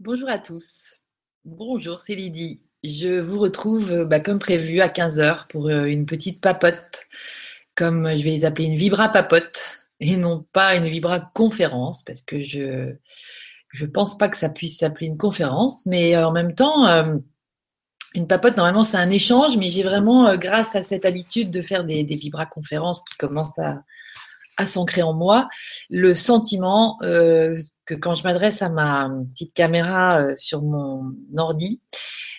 Bonjour à tous. Bonjour, c'est Lydie. Je vous retrouve euh, bah, comme prévu à 15h pour euh, une petite papote, comme je vais les appeler une vibra papote et non pas une vibra conférence parce que je je pense pas que ça puisse s'appeler une conférence, mais euh, en même temps une papote normalement c'est un échange, mais j'ai vraiment grâce à cette habitude de faire des, vibra conférences qui commencent à à s'ancrer en moi le sentiment que quand je m'adresse à ma petite caméra euh, sur mon ordi,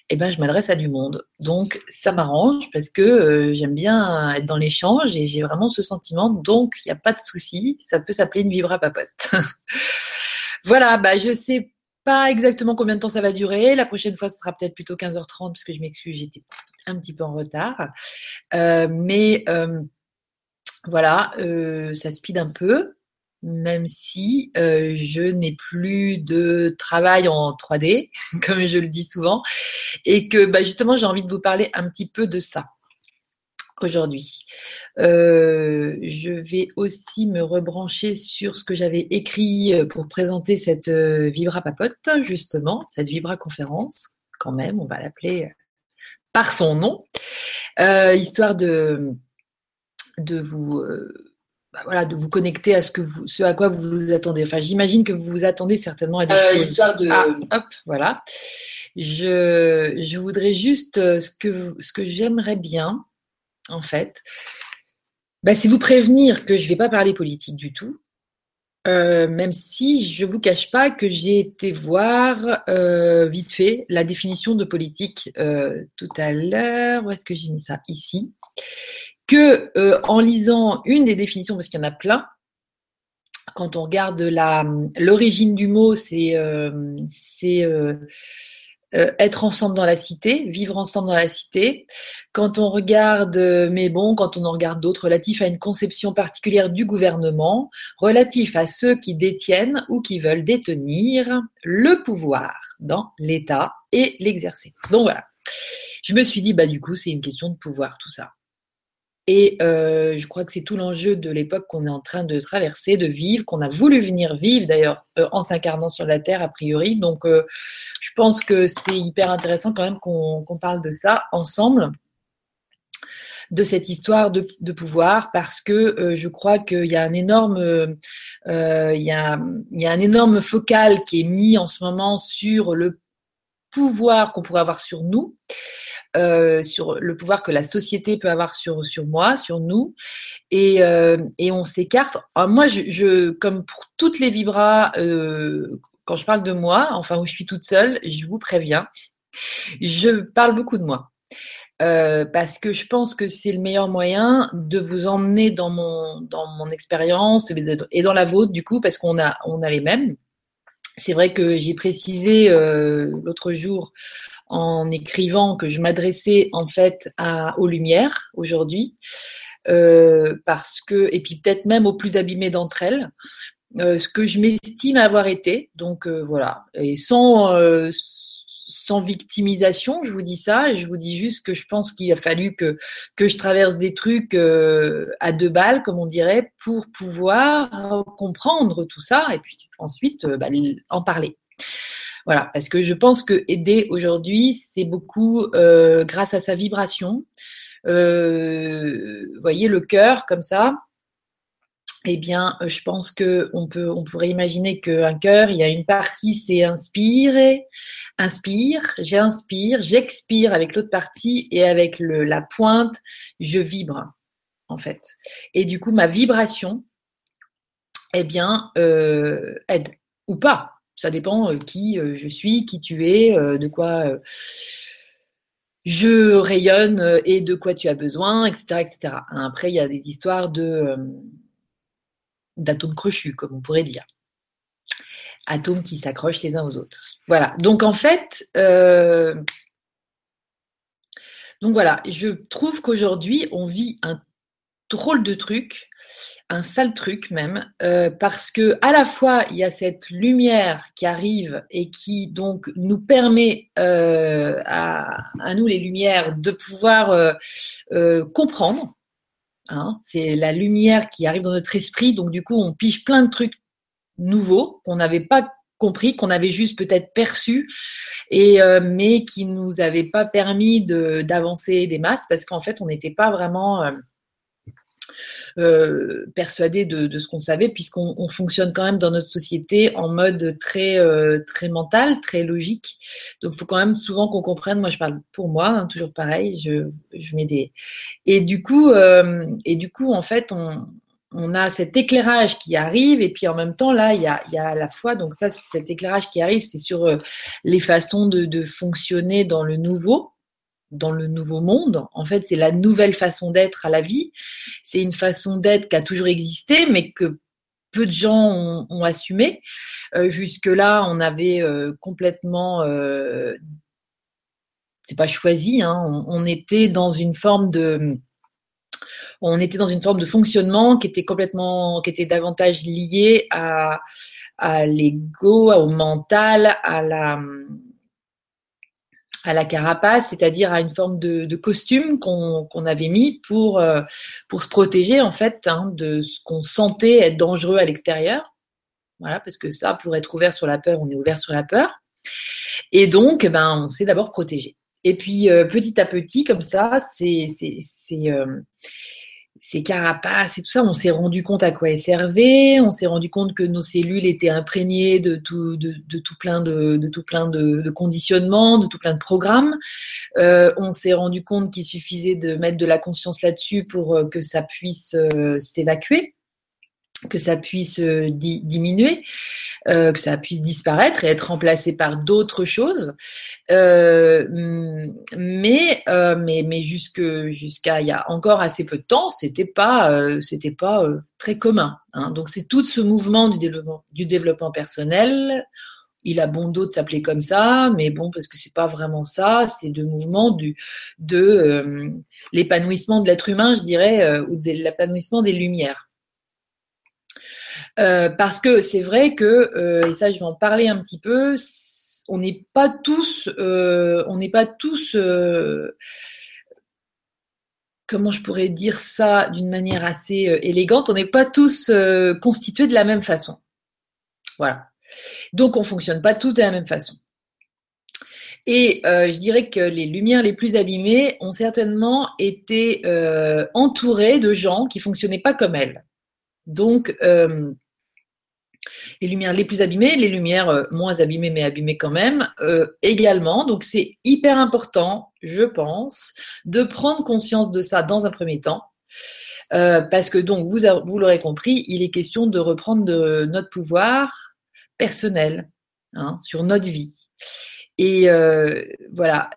eh ben, je m'adresse à du monde. Donc, ça m'arrange parce que euh, j'aime bien être dans l'échange et j'ai vraiment ce sentiment. Donc, il n'y a pas de souci. Ça peut s'appeler une vibra papote. voilà, bah, je sais pas exactement combien de temps ça va durer. La prochaine fois, ce sera peut-être plutôt 15h30 parce que je m'excuse, j'étais un petit peu en retard. Euh, mais voilà, ça speed un peu même si euh, je n'ai plus de travail en 3D, comme je le dis souvent, et que bah, justement j'ai envie de vous parler un petit peu de ça aujourd'hui. Euh, je vais aussi me rebrancher sur ce que j'avais écrit euh, pour présenter cette Vibra Papote, justement, cette Vibra conférence, quand même, on va l'appeler par son nom, histoire de, de vous bah, voilà, de vous connecter à ce, que vous, ce à quoi vous vous attendez. Enfin, j'imagine que vous vous attendez certainement à des euh, choses. Histoire de... Ah, hop, voilà. Je, je voudrais juste euh, ce que, ce que j'aimerais bien, en fait, bah, c'est vous prévenir que je ne vais pas parler politique du tout. Euh, même si je ne vous cache pas que j'ai été voir vite fait la définition de politique tout à l'heure. Où est-ce que j'ai mis ça? Ici que euh, en lisant une des définitions, parce qu'il y en a plein, quand on regarde l'origine du mot, c'est euh, euh, être ensemble dans la cité, vivre ensemble dans la cité. Quand on regarde, mais bon, quand on en regarde d'autres relatifs à une conception particulière du gouvernement, relatif à ceux qui détiennent ou qui veulent détenir le pouvoir dans l'État et l'exercer. Donc voilà. Je me suis dit, bah du coup, c'est une question de pouvoir, tout ça. Et euh, je crois que c'est tout l'enjeu de l'époque qu'on est en train de traverser, de vivre, qu'on a voulu venir vivre d'ailleurs euh, en s'incarnant sur la Terre a priori. Donc euh, je pense que c'est hyper intéressant quand même qu'on parle de ça ensemble de cette histoire de, pouvoir parce que je crois qu'il y a un énorme focal qui est mis en ce moment sur le pouvoir qu'on pourrait avoir sur nous euh, sur le pouvoir que la société peut avoir sur, sur moi, sur nous, et, euh, et on s'écarte. Moi, je, comme pour toutes les vibras, euh, quand je parle de moi, enfin où je suis toute seule, je vous préviens, je parle beaucoup de moi. Parce que je pense que c'est le meilleur moyen de vous emmener dans mon, dans mon expérience et dans la vôtre, du coup, parce qu'on a, on a les mêmes. C'est vrai que j'ai précisé l'autre jour en écrivant que je m'adressais en fait à, aux lumières aujourd'hui, euh, parce que et puis peut-être même aux plus abîmées d'entre elles, euh, ce que je m'estime avoir été. Donc voilà, et sans sans victimisation, je vous dis ça, je vous dis juste que je pense qu'il a fallu que, que je traverse des trucs euh, à deux balles, comme on dirait, pour pouvoir comprendre tout ça, et puis ensuite euh, bah, en parler. Voilà, parce que je pense que aider aujourd'hui, c'est beaucoup euh, grâce à sa vibration. vous voyez le cœur comme ça, eh bien, euh, je pense que on peut, on pourrait imaginer qu'un cœur, il y a une partie, c'est inspirer, inspire, j'inspire, j'expire avec l'autre partie et avec le, la pointe, je vibre en fait. Et du coup, ma vibration, eh bien, euh, aide ou pas. Ça dépend euh, qui je suis, qui tu es, de quoi je rayonne et de quoi tu as besoin, etc., etc. Après, il y a des histoires de d'atomes crochus, comme on pourrait dire. Atomes qui s'accrochent les uns aux autres. Voilà. Donc en fait, euh, donc voilà, je trouve qu'aujourd'hui on vit un drôle de truc, un sale truc même, euh, parce que à la fois il y a cette lumière qui arrive et qui donc nous permet euh, à, nous les lumières de pouvoir comprendre Hein. c'est la lumière qui arrive dans notre esprit, donc du coup on pige plein de trucs nouveaux qu'on n'avait pas compris, qu'on avait juste peut-être perçu, euh, mais qui nous avait pas permis d'avancer des masses parce qu'en fait, on n'était pas vraiment euh, euh, persuadé de, ce qu'on savait, puisqu'on fonctionne quand même dans notre société en mode très très mental, très logique. Donc, il faut quand même souvent qu'on comprenne. Moi, je parle pour moi, hein, toujours pareil. Je, je mets des et du coup et du coup, en fait, on on a cet éclairage qui arrive et puis en même temps là il y a, il y a la foi donc ça cet éclairage qui arrive c'est sur euh, les façons de, de, fonctionner dans le nouveau dans le nouveau monde. En fait c'est la nouvelle façon d'être à la vie. C'est une façon d'être qui a toujours existé mais que peu de gens ont, ont assumé. Euh, jusque là on avait euh, complètement euh, c'est pas choisi hein, on, était dans une forme de on était dans une forme de fonctionnement qui était complètement, qui était davantage lié à, à l'ego, au mental, à la, à la carapace, c'est-à-dire à une forme de, costume qu'on avait mis pour, euh, pour se protéger en fait hein, de ce qu'on sentait être dangereux à l'extérieur. Voilà, parce que ça, pour être ouvert sur la peur, on est ouvert sur la peur. Et donc, ben, on s'est d'abord protégé. Et puis, euh, petit à petit, comme ça, c'est euh, ces carapaces et tout ça, on s'est rendu compte à quoi elles servaient, on s'est rendu compte que nos cellules étaient imprégnées de tout, de, tout plein de, de tout plein de, conditionnements, de tout plein de programmes. Euh, on s'est rendu compte qu'il suffisait de mettre de la conscience là-dessus pour euh, que ça puisse euh, s'évacuer que ça puisse euh, diminuer, euh, que ça puisse disparaître et être remplacé par d'autres choses. Euh, mais, mais, mais jusque, jusqu'à il y a encore assez peu de temps, c'était pas, c'était pas très commun. Hein. Donc c'est tout ce mouvement du développement, du développement personnel. Il a bon dos de s'appeler comme ça, mais bon, parce que c'est pas vraiment ça, c'est de mouvement du, de l'épanouissement de l'être humain, je dirais, ou de l'épanouissement des lumières. Euh, parce que c'est vrai que, euh, et ça je vais en parler un petit peu, on n'est pas tous, euh, on n'est pas tous, comment je pourrais dire ça d'une manière assez élégante, on n'est pas tous constitués de la même façon. Voilà. Donc on fonctionne pas tous de la même façon. Et je dirais que les lumières les plus abîmées ont certainement été entourées de gens qui fonctionnaient pas comme elles. Donc, les lumières les plus abîmées, les lumières euh, moins abîmées mais abîmées quand même euh, également. Donc c'est hyper important, je pense, de prendre conscience de ça dans un premier temps. Euh, parce que donc vous, l'aurez compris, il est question de reprendre notre pouvoir personnel hein, sur notre vie. Et euh, voilà,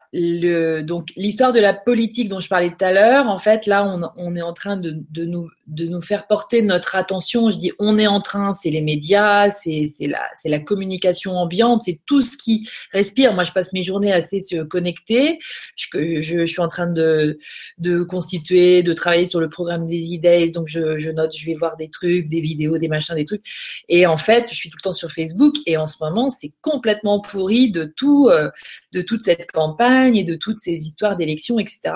donc l'histoire de la politique dont je parlais tout à l'heure, en fait, là, on, est en train de, nous, de nous faire porter notre attention. Je dis on est en train, c'est les médias, c'est la, la communication ambiante, c'est tout ce qui respire. Moi, je passe mes journées assez connectées. Je, je, je suis en train de, de constituer, de travailler sur le programme des idées. Donc, je, je note, je vais voir des trucs, des vidéos, des machins, des trucs. Et en fait, je suis tout le temps sur Facebook et en ce moment, c'est complètement pourri de tout euh, de toute cette campagne et de toutes ces histoires d'élections, etc.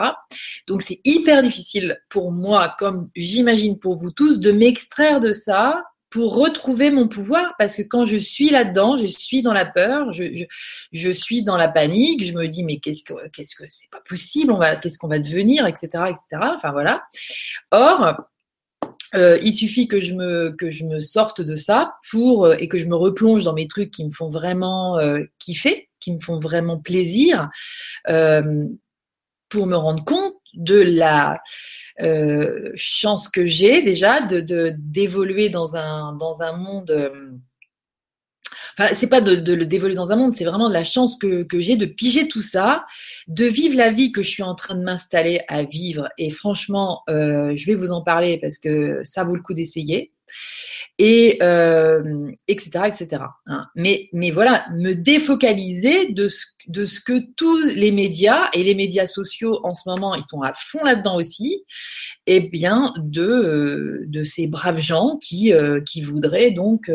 Donc c'est hyper difficile pour moi, comme j'imagine pour vous tous, de m'extraire de ça pour retrouver mon pouvoir parce que quand je suis là-dedans, je suis dans la peur, je, suis dans la panique, je me dis mais qu'est-ce que qu'est-ce que c'est pas possible, on va qu'est-ce qu'on va devenir, etc., etc. Enfin voilà. Or euh, il suffit que je me que je me sorte de ça pour euh, et que je me replonge dans mes trucs qui me font vraiment euh, kiffer, qui me font vraiment plaisir, pour me rendre compte de la chance que j'ai déjà de d'évoluer dans un dans un monde Enfin, c'est pas de, le dévoiler dans un monde, c'est vraiment de la chance que, que j'ai de piger tout ça, de vivre la vie que je suis en train de m'installer à vivre. Et franchement, euh, je vais vous en parler parce que ça vaut le coup d'essayer et euh, etc etc hein. mais mais voilà me défocaliser de ce de ce que tous les médias et les médias sociaux en ce moment ils sont à fond là-dedans aussi et eh bien de euh, de ces braves gens qui euh, qui voudraient donc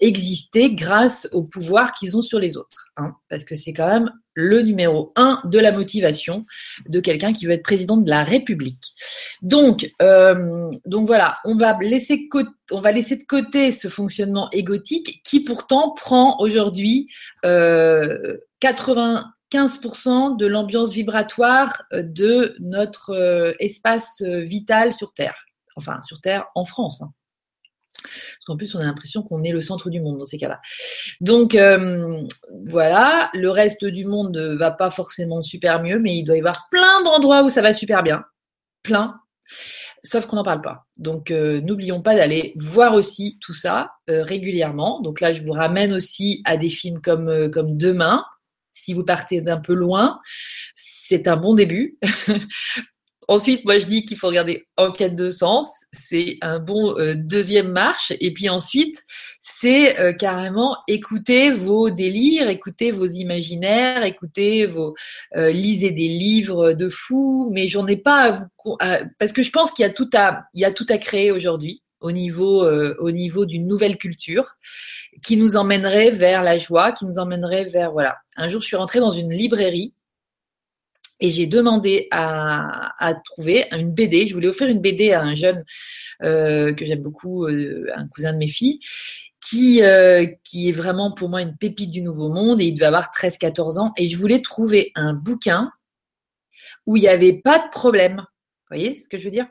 exister grâce au pouvoir qu'ils ont sur les autres hein, parce que c'est quand même le numéro un de la motivation de quelqu'un qui veut être président de la République. Donc, euh, donc voilà, on va laisser on va laisser de côté ce fonctionnement égotique qui pourtant prend aujourd'hui euh, 95% de l'ambiance vibratoire de notre euh, espace vital sur Terre. Enfin, sur Terre en France. Hein. Parce qu'en plus, on a l'impression qu'on est le centre du monde dans ces cas-là. Donc, euh, voilà, le reste du monde ne va pas forcément super mieux, mais il doit y avoir plein d'endroits où ça va super bien. Plein. Sauf qu'on n'en parle pas. Donc, euh, n'oublions pas d'aller voir aussi tout ça euh, régulièrement. Donc là, je vous ramène aussi à des films comme, comme Demain. Si vous partez d'un peu loin, c'est un bon début. Ensuite, moi, je dis qu'il faut regarder Enquête de sens. C'est un bon euh, deuxième marche. Et puis ensuite, c'est euh, carrément écouter vos délires, écouter vos imaginaires, écouter vos, euh, lisez des livres de fous. Mais j'en ai pas à vous, parce que je pense qu'il y a tout à, il tout à créer aujourd'hui au niveau, au niveau d'une nouvelle culture qui nous emmènerait vers la joie, qui nous emmènerait vers, voilà. Un jour, je suis rentrée dans une librairie et j'ai demandé à, trouver une BD. Je voulais offrir une BD à un jeune euh, que j'aime beaucoup, euh, un cousin de mes filles, qui, euh, qui est vraiment pour moi une pépite du nouveau monde. Et il devait avoir 13-14 ans. Et je voulais trouver un bouquin où il n'y avait pas de problème. Vous voyez ce que je veux dire?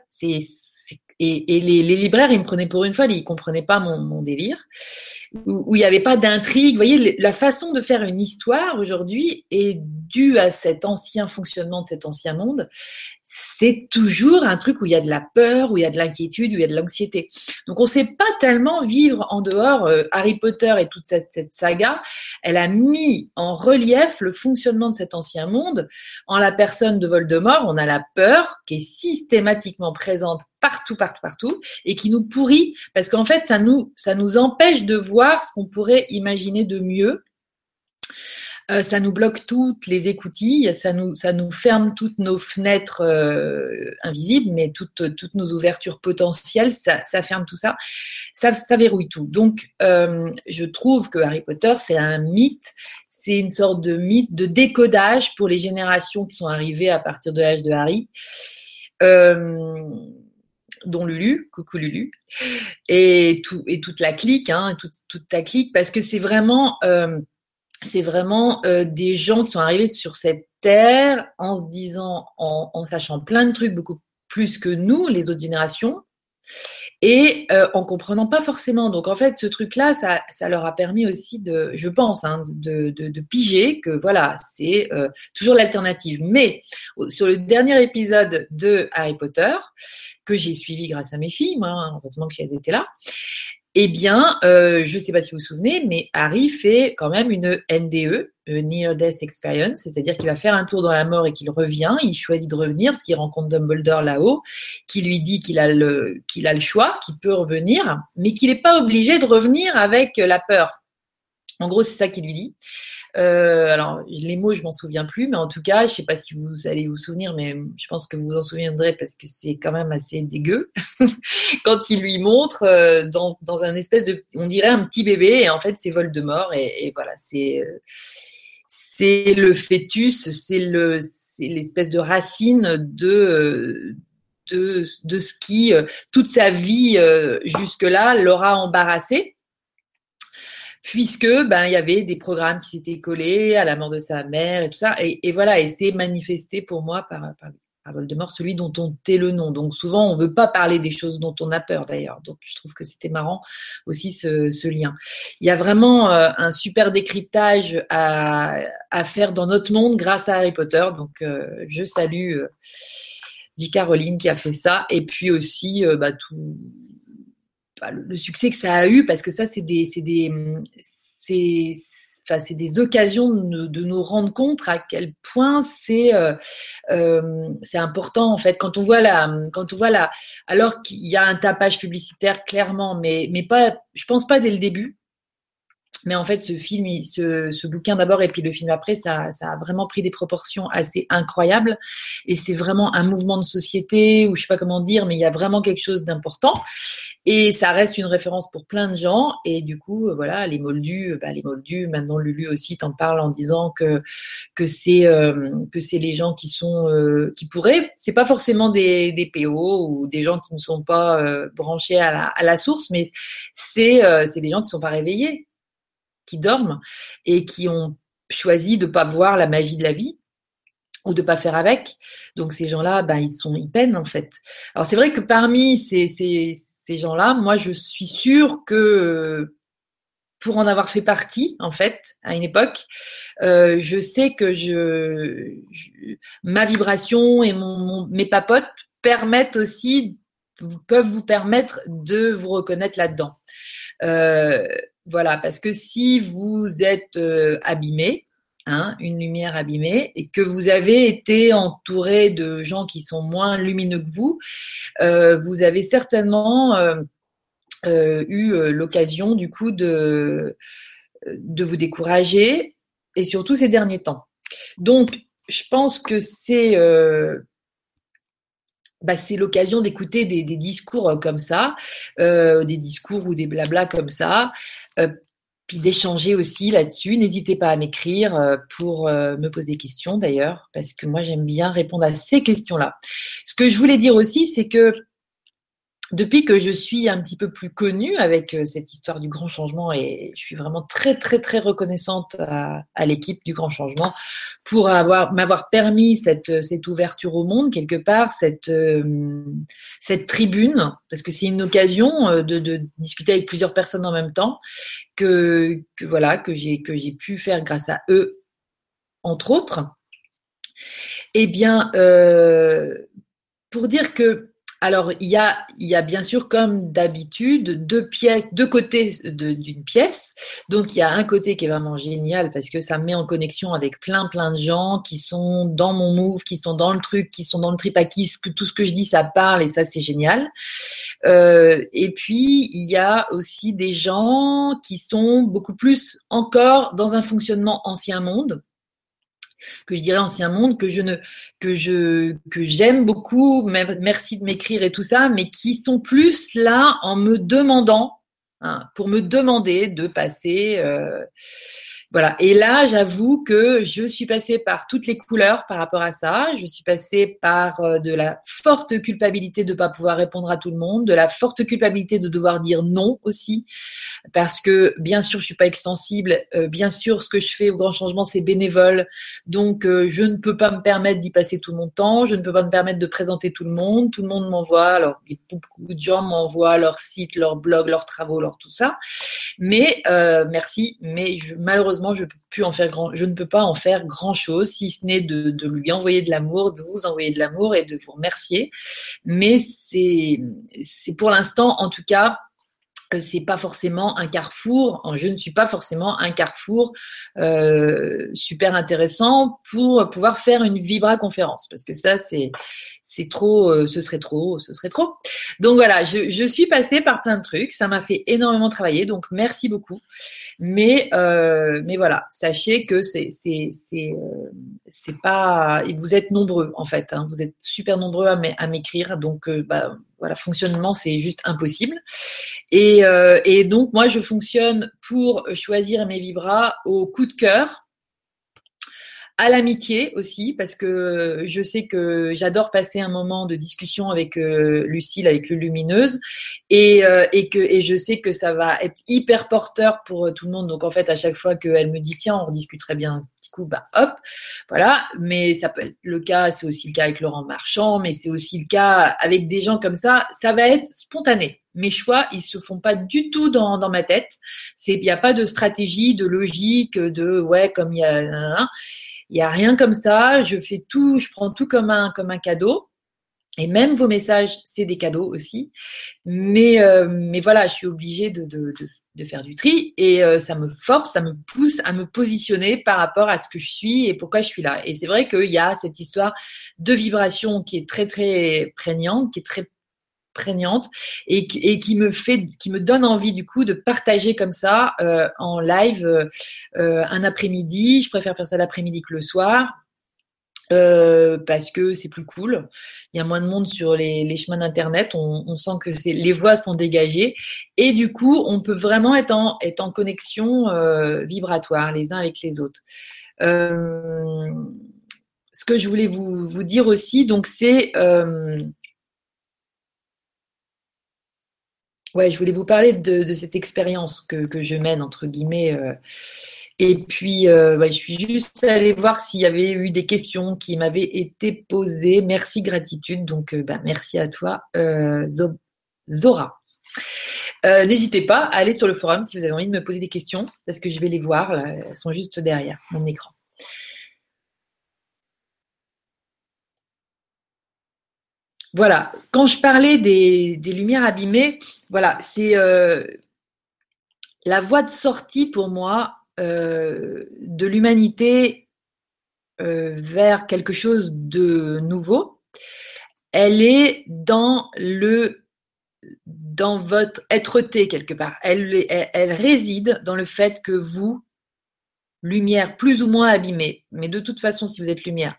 Et, les, libraires, ils me prenaient pour une folle, ils comprenaient pas mon, délire, où, il n'y avait pas d'intrigue. Vous voyez, la façon de faire une histoire aujourd'hui est due à cet ancien fonctionnement de cet ancien monde c'est toujours un truc où il y a de la peur, où il y a de l'inquiétude, où il y a de l'anxiété. Donc on ne sait pas tellement vivre en dehors. Euh, Harry Potter et toute cette, saga, elle a mis en relief le fonctionnement de cet ancien monde. En la personne de Voldemort, on a la peur qui est systématiquement présente partout, partout, partout, et qui nous pourrit parce qu'en fait ça nous ça nous empêche de voir ce qu'on pourrait imaginer de mieux euh, ça nous bloque toutes les écoutilles, ça nous, ça nous ferme toutes nos fenêtres euh, invisibles, mais toutes, toutes nos ouvertures potentielles, ça, ça ferme tout ça, ça, ça verrouille tout. Donc, euh, je trouve que Harry Potter, c'est un mythe, c'est une sorte de mythe de décodage pour les générations qui sont arrivées à partir de l'âge de Harry. dont Lulu, coucou Lulu, et, tout, et toute la clique, hein, toute, toute ta clique, parce que c'est vraiment c'est vraiment euh, des gens qui sont arrivés sur cette terre en se disant, en, sachant plein de trucs beaucoup plus que nous, les autres générations, et euh, en comprenant pas forcément. Donc en fait, ce truc-là, ça, ça, leur a permis aussi de, je pense, hein, de, piger que voilà, c'est euh, toujours l'alternative. Mais sur le dernier épisode de Harry Potter, que j'ai suivi grâce à mes filles, moi, heureusement qu'elles étaient là, eh bien, euh, je ne sais pas si vous vous souvenez, mais Harry fait quand même une NDE, une Near Death Experience, c'est-à-dire qu'il va faire un tour dans la mort et qu'il revient. Il choisit de revenir parce qu'il rencontre Dumbledore là-haut, qui lui dit qu'il a le qu'il a le choix, qu'il peut revenir, mais qu'il n'est pas obligé de revenir avec la peur. En gros, c'est ça qu'il lui dit. Euh, alors, les mots, je m'en souviens plus, mais en tout cas, je sais pas si vous allez vous souvenir, mais je pense que vous vous en souviendrez parce que c'est quand même assez dégueu. Quand il lui montre euh, dans, dans, un espèce de, on dirait un petit bébé, et en fait, c'est Voldemort, et, et voilà, c'est euh, c'est le fœtus, c'est le, c'est l'espèce de racine de de, de ce qui toute sa vie jusque-là l'aura embarrassé puisque ben il y avait des programmes qui s'étaient collés à la mort de sa mère et tout ça. Et, voilà et c'est manifesté pour moi par, par, par, Voldemort celui dont on tait le nom. Donc souvent on veut pas parler des choses dont on a peur d'ailleurs. Donc je trouve que c'était marrant aussi ce, ce, lien. Il y a vraiment euh, un super décryptage à, à, faire dans notre monde grâce à Harry Potter. Donc euh, je salue euh, Caroline qui a fait ça. Et puis aussi euh, bah, tout le, succès que ça a eu, parce que ça, c'est des, c'est des, c'est, enfin, c'est des occasions de, nous rendre compte à quel point c'est, euh, euh, c'est important en fait. Quand on voit la, quand on voit la, alors qu'il y a un tapage publicitaire clairement, mais, mais pas, je pense pas dès le début. Mais en fait, ce film, ce, ce bouquin d'abord et puis le film après, ça, ça, a vraiment pris des proportions assez incroyables. Et c'est vraiment un mouvement de société, ou je sais pas comment dire, mais il y a vraiment quelque chose d'important. Et ça reste une référence pour plein de gens. Et du coup, euh, voilà, les Moldus, euh, bah, les Moldus, maintenant Lulu aussi t'en parle en disant que que c'est euh, que c'est les gens qui sont qui pourraient, c'est pas forcément des, des PO ou des gens qui ne sont pas branchés à la, à la source, mais c'est c'est des gens qui sont pas réveillés qui dorment et qui ont choisi de pas voir la magie de la vie ou de pas faire avec. Donc ces gens-là, ben, ils sont, ils peinent en fait. Alors c'est vrai que parmi ces, ces, ces gens-là, moi je suis sûre que pour en avoir fait partie en fait à une époque, euh, je sais que je, ma vibration et mon, mes papotes permettent aussi peuvent vous permettre de vous reconnaître là-dedans. Euh, voilà, parce que si vous êtes euh, abîmé, hein, une lumière abîmée, et que vous avez été entouré de gens qui sont moins lumineux que vous, euh, vous avez certainement euh, eu l'occasion du coup de, de vous décourager, et surtout ces derniers temps. Donc, je pense que c'est bah, c'est l'occasion d'écouter des, discours euh, comme ça, euh, des discours ou des blablas comme ça, euh, puis d'échanger aussi là-dessus. N'hésitez pas à m'écrire pour me poser des questions d'ailleurs, parce que moi j'aime bien répondre à ces questions-là. Ce que je voulais dire aussi, c'est que depuis que je suis un petit peu plus connue avec euh, cette histoire du grand changement et je suis vraiment très très très reconnaissante à, l'équipe du grand changement pour avoir m'avoir permis cette, cette ouverture au monde quelque part cette euh, cette tribune. Parce que c'est une occasion euh, de, de, discuter avec plusieurs personnes en même temps que, que voilà que j'ai que j'ai pu faire grâce à eux entre autres. Eh bien euh, pour dire que alors, il y a, il y a bien sûr, comme d'habitude, deux pièces, deux côtés d'une pièce. Donc, il y a un côté qui est vraiment génial parce que ça me met en connexion avec plein, plein de gens qui sont dans mon move, qui sont dans le truc, qui sont dans le trip à qui tout ce que je dis, ça parle et ça, c'est génial. Euh, et puis, il y a aussi des gens qui sont beaucoup plus encore dans un fonctionnement ancien monde que je dirais ancien monde, que je ne, que je, que j'aime beaucoup, merci de m'écrire et tout ça, mais qui sont plus là en me demandant, hein, pour me demander de passer, euh, voilà. Et là, j'avoue que je suis passée par toutes les couleurs par rapport à ça. Je suis passée par euh, de la forte culpabilité de ne pas pouvoir répondre à tout le monde, de la forte culpabilité de devoir dire non aussi, parce que bien sûr, je suis pas extensible. Euh, bien sûr, ce que je fais au grand changement, c'est bénévole. Donc, euh, je ne peux pas me permettre d'y passer tout mon temps. Je ne peux pas me permettre de présenter tout le monde. Tout le monde m'envoie. Alors, beaucoup de gens m'envoient leur site, leur blog, leurs travaux, leur tout ça. Mais merci. Mais je, malheureusement je ne peux pas en faire grand chose, si ce n'est de, lui envoyer de l'amour, de vous envoyer de l'amour et de vous remercier. Mais c'est pour l'instant, en tout cas, c'est pas forcément un carrefour. Je ne suis pas forcément un carrefour euh, super intéressant pour pouvoir faire une vibra conférence parce que ça c'est c'est trop, euh, ce serait trop, ce serait trop. Donc voilà, je, je suis passée par plein de trucs, ça m'a fait énormément travailler, donc merci beaucoup. Mais, euh, mais voilà, sachez que c'est c'est c'est euh, c'est pas, vous êtes nombreux en fait, hein, vous êtes super nombreux à m'écrire, donc euh, bah, voilà, fonctionnement c'est juste impossible. Et, euh, et donc moi je fonctionne pour choisir mes vibras au coup de cœur à l'amitié aussi, parce que je sais que j'adore passer un moment de discussion avec euh, Lucille, avec le Lumineuse, et, euh, que, et je sais que ça va être hyper porteur pour euh, tout le monde. Donc en fait, à chaque fois qu'elle me dit, tiens, on rediscuterait bien coup, bah hop, voilà. Mais ça peut être le cas, c'est aussi le cas avec Laurent Marchand, mais c'est aussi le cas avec des gens comme ça. Ça va être spontané mes choix, ils se font pas du tout dans, dans ma tête. C'est, il n'y a pas de stratégie, de logique, de ouais, comme il y a. Il n'y a rien comme ça. Je fais tout, je prends tout comme un, comme un cadeau. Et même vos messages, c'est des cadeaux aussi. Mais, euh, mais voilà, je suis obligée de, de, de, de faire du tri et euh, ça me force, ça me pousse à me positionner par rapport à ce que je suis et pourquoi je suis là. Et c'est vrai qu'il y a cette histoire de vibration qui est très, très prégnante, qui est très prégnante et, et, qui me fait, qui me donne envie du coup de partager comme ça euh, en live euh, un après-midi. Je préfère faire ça l'après-midi que le soir. Euh, parce que c'est plus cool. Il y a moins de monde sur les, chemins d'internet. On, sent que les voix sont dégagées et du coup, on peut vraiment être en, connexion euh, vibratoire les uns avec les autres. Euh, ce que je voulais vous, dire aussi, donc c'est ouais, je voulais vous parler de, cette expérience que, je mène entre guillemets et puis, euh, je suis juste allée voir s'il y avait eu des questions qui m'avaient été posées. Merci, gratitude. Donc, euh, bah, merci à toi, euh, Zora. N'hésitez pas à aller sur le forum si vous avez envie de me poser des questions, parce que je vais les voir. elles sont juste derrière mon écran. Voilà, quand je parlais des, des lumières abîmées, voilà, c'est la voie de sortie pour moi de l'humanité euh, vers quelque chose de nouveau, elle est dans le dans votre être-té quelque part. Elle, elle, réside dans le fait que vous, lumière plus ou moins abîmée, mais de toute façon, si vous êtes lumière,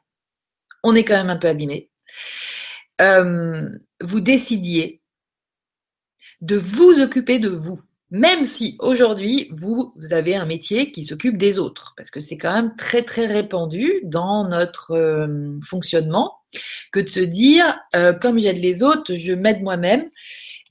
on est quand même un peu abîmé, euh, vous décidiez de vous occuper de vous même si aujourd'hui, vous, avez un métier qui s'occupe des autres, parce que c'est quand même très, très répandu dans notre euh, fonctionnement que de se dire, euh, comme j'aide les autres, je m'aide moi-même.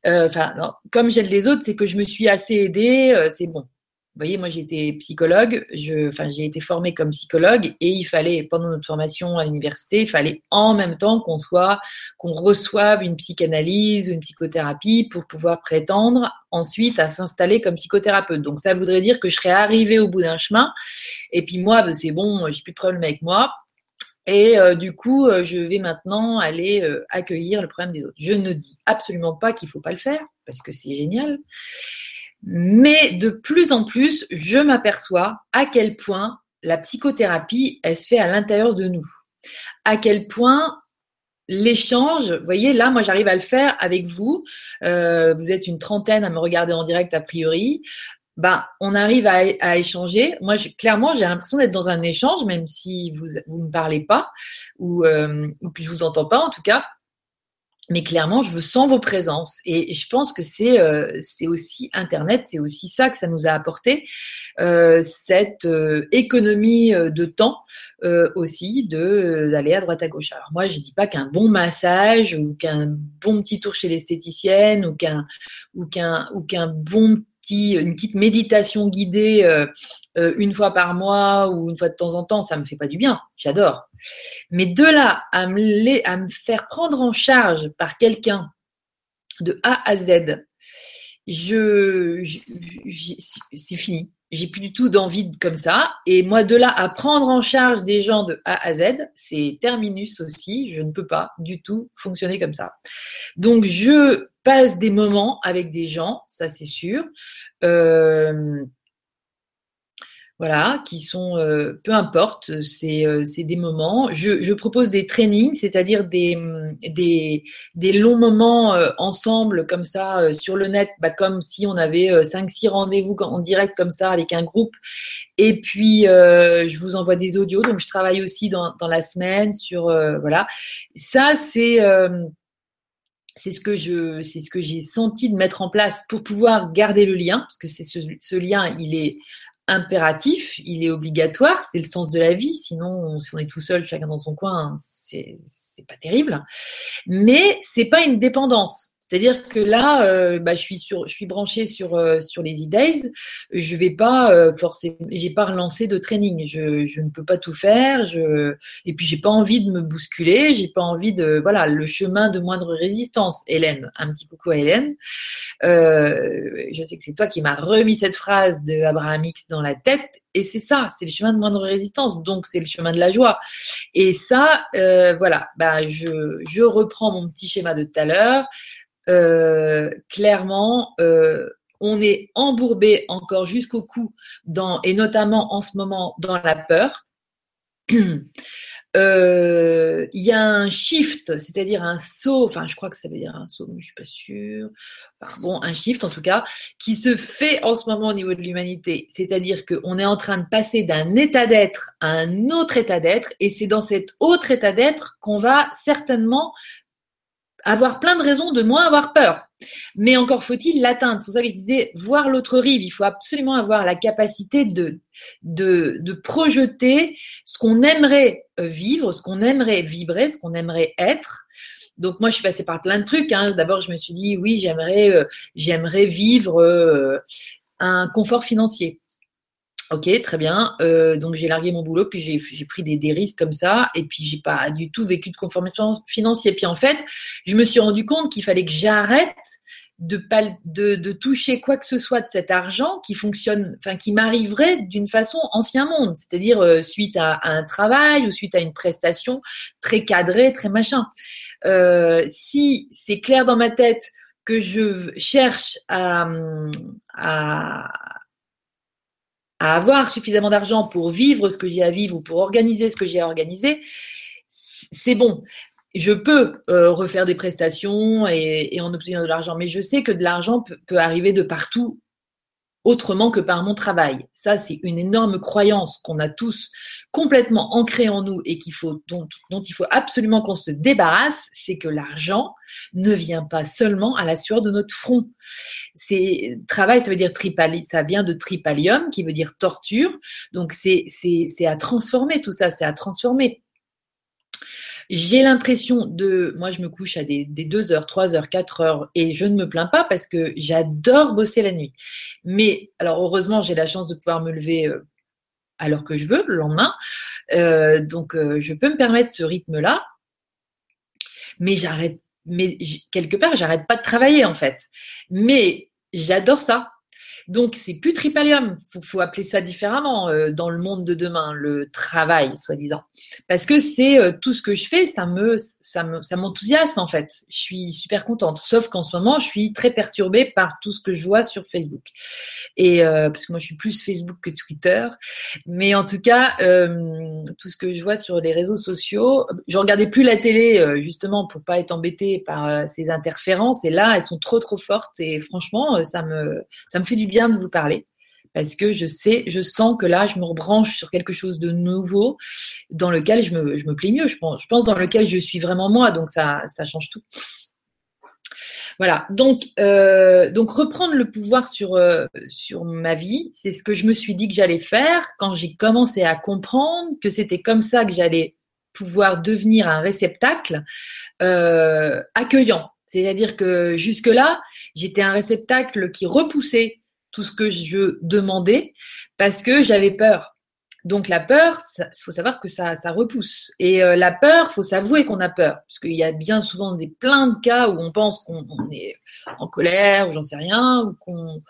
Euh, enfin, comme j'aide les autres, c'est que je me suis assez aidée, c'est bon. Vous voyez, moi j'étais psychologue, enfin j'ai été formée comme psychologue et il fallait pendant notre formation à l'université, il fallait en même temps qu'on soit, qu'on reçoive une psychanalyse ou une psychothérapie pour pouvoir prétendre ensuite à s'installer comme psychothérapeute. Donc ça voudrait dire que je serais arrivée au bout d'un chemin et puis moi, ben, c'est bon, j'ai plus de problème avec moi. Et euh, du coup, euh, je vais maintenant aller euh, accueillir le problème des autres. Je ne dis absolument pas qu'il faut pas le faire parce que c'est génial. Mais de plus en plus, je m'aperçois à quel point la psychothérapie, elle se fait à l'intérieur de nous. À quel point l'échange, vous voyez, là, moi, j'arrive à le faire avec vous. Euh, vous êtes une trentaine à me regarder en direct a priori. Ben, on arrive à, échanger. Moi, clairement, j'ai l'impression d'être dans un échange, même si vous vous ne parlez pas ou, euh, ou puis je vous entends pas en tout cas mais clairement, je sens vos présences. Et je pense que c'est euh, c'est aussi Internet, c'est aussi ça que ça nous a apporté, euh, cette euh, économie euh, de temps euh, aussi, de d'aller à droite à gauche. Alors moi, je dis pas qu'un bon massage ou qu'un bon petit tour chez l'esthéticienne ou qu'un ou qu'un ou qu'un bon petit une petite méditation guidée une fois par mois ou une fois de temps en temps, ça me fait pas du bien. J'adore. Mais de là à me, faire prendre en charge par quelqu'un de A à Z, je, c'est fini. J'ai plus du tout d'envie comme ça. Et moi, de là à prendre en charge des gens de A à Z, c'est terminus aussi. Je ne peux pas du tout fonctionner comme ça. Donc, je passe des moments avec des gens, ça c'est sûr. Euh, voilà, qui sont, euh, peu importe, c'est euh, des moments. Je, propose des trainings, c'est-à-dire des, des, des, longs moments euh, ensemble, comme ça, sur le net, bah, comme si on avait 5-6 rendez-vous en direct, comme ça, avec un groupe. Et puis, je vous envoie des audios, donc je travaille aussi dans, dans la semaine sur, voilà. Ça, c'est c'est ce que je c'est ce que j'ai senti de mettre en place pour pouvoir garder le lien parce que c'est ce, ce, lien il est impératif, il est obligatoire, c'est le sens de la vie. Sinon, si on est tout seul, chacun dans son coin, c'est pas terrible. Mais c'est pas une dépendance. C'est-à-dire que là, euh, bah, je suis sur, branchée sur euh, sur les e-days. Je vais pas euh, relancé de training. Je, ne peux pas tout faire. Et puis j'ai pas envie de me bousculer. J'ai pas envie de voilà le chemin de moindre résistance. Hélène, un petit coucou à Hélène. je sais que c'est toi qui m'as remis cette phrase de Abraham X dans la tête. Et c'est ça, c'est le chemin de moindre résistance. Donc c'est le chemin de la joie. Et ça, voilà, bah je reprends mon petit schéma de tout à l'heure. Euh, clairement, euh, on est embourbé encore jusqu'au cou, dans, et notamment en ce moment dans la peur. Euh, il y a un shift, c'est-à-dire un saut, enfin je crois que ça veut dire un saut, mais je suis pas sûre. bon, un shift en tout cas, qui se fait en ce moment au niveau de l'humanité. C'est-à-dire qu'on est en train de passer d'un état d'être à un autre état d'être, et c'est dans cet autre état d'être qu'on va certainement avoir plein de raisons de moins avoir peur. Mais encore faut-il l'atteindre. C'est pour ça que je disais, voir l'autre rive, il faut absolument avoir la capacité de, de, de projeter ce qu'on aimerait euh, vivre, ce qu'on aimerait vibrer, ce qu'on aimerait être. Donc moi, je suis passée par plein de trucs. Hein. D'abord, je me suis dit, oui, j'aimerais, euh, j'aimerais vivre euh, un confort financier. Ok, très bien. Euh, donc j'ai largué mon boulot, puis j'ai pris des, risques comme ça, et puis j'ai pas du tout vécu de conformation financier. Puis en fait, je me suis rendu compte qu'il fallait que j'arrête de, toucher quoi que ce soit de cet argent qui fonctionne, enfin qui m'arriverait d'une façon ancien monde, c'est-à-dire euh, suite à, un travail ou suite à une prestation très cadrée, très machin. Euh, si c'est clair dans ma tête que je cherche à à avoir suffisamment d'argent pour vivre ce que j'ai à vivre ou pour organiser ce que j'ai à organiser, c'est bon. Je peux euh, refaire des prestations et, en obtenir de l'argent, mais je sais que de l'argent peut, arriver de partout autrement que par mon travail. Ça, c'est une énorme croyance qu'on a tous complètement ancrée en nous et qu'il faut, dont, dont il faut absolument qu'on se débarrasse, c'est que l'argent ne vient pas seulement à la sueur de notre front. C'est travail, ça veut dire tripali, ça vient de tripalium, qui veut dire torture. Donc c'est c'est à transformer tout ça, c'est à transformer. J'ai l'impression de, moi je me couche à des, des 2 heures, 3 heures, 4 heures et je ne me plains pas parce que j'adore bosser la nuit. Mais alors heureusement j'ai la chance de pouvoir me lever euh, alors que je veux le lendemain. Euh, donc euh, je peux me permettre ce rythme-là. Mais j'arrête, mais quelque part j'arrête pas de travailler en fait. Mais j'adore ça. Donc, c'est plus tripalium. Il faut, appeler ça différemment euh, dans le monde de demain, le travail, soi-disant. Parce que c'est euh, tout ce que je fais, ça me, ça me, ça m'enthousiasme en fait. Je suis super contente. Sauf qu'en ce moment, je suis très perturbée par tout ce que je vois sur Facebook. Et euh, parce que moi, je suis plus Facebook que Twitter. Mais en tout cas, tout ce que je vois sur les réseaux sociaux, je regardais plus la télé justement pour pas être embêtée par ces interférences. Et là, elles sont trop trop fortes. Et franchement, ça me, ça me fait du bien de vous parler parce que je sais, je sens que là, je me rebranche sur quelque chose de nouveau dans lequel je me, je me plais mieux. Je pense, je pense dans lequel je suis vraiment moi, donc ça, ça change tout. Voilà, donc, euh, donc reprendre le pouvoir sur, euh, sur ma vie, c'est ce que je me suis dit que j'allais faire quand j'ai commencé à comprendre que c'était comme ça que j'allais pouvoir devenir un réceptacle euh, accueillant. C'est-à-dire que jusque-là, j'étais un réceptacle qui repoussait tout ce que je demandais parce que j'avais peur. Donc la peur, il faut savoir que ça, ça repousse. Et euh, la peur, faut s'avouer qu'on a peur, parce qu'il y a bien souvent des plein de cas où on pense qu'on est en colère ou j'en sais rien, ou qu'on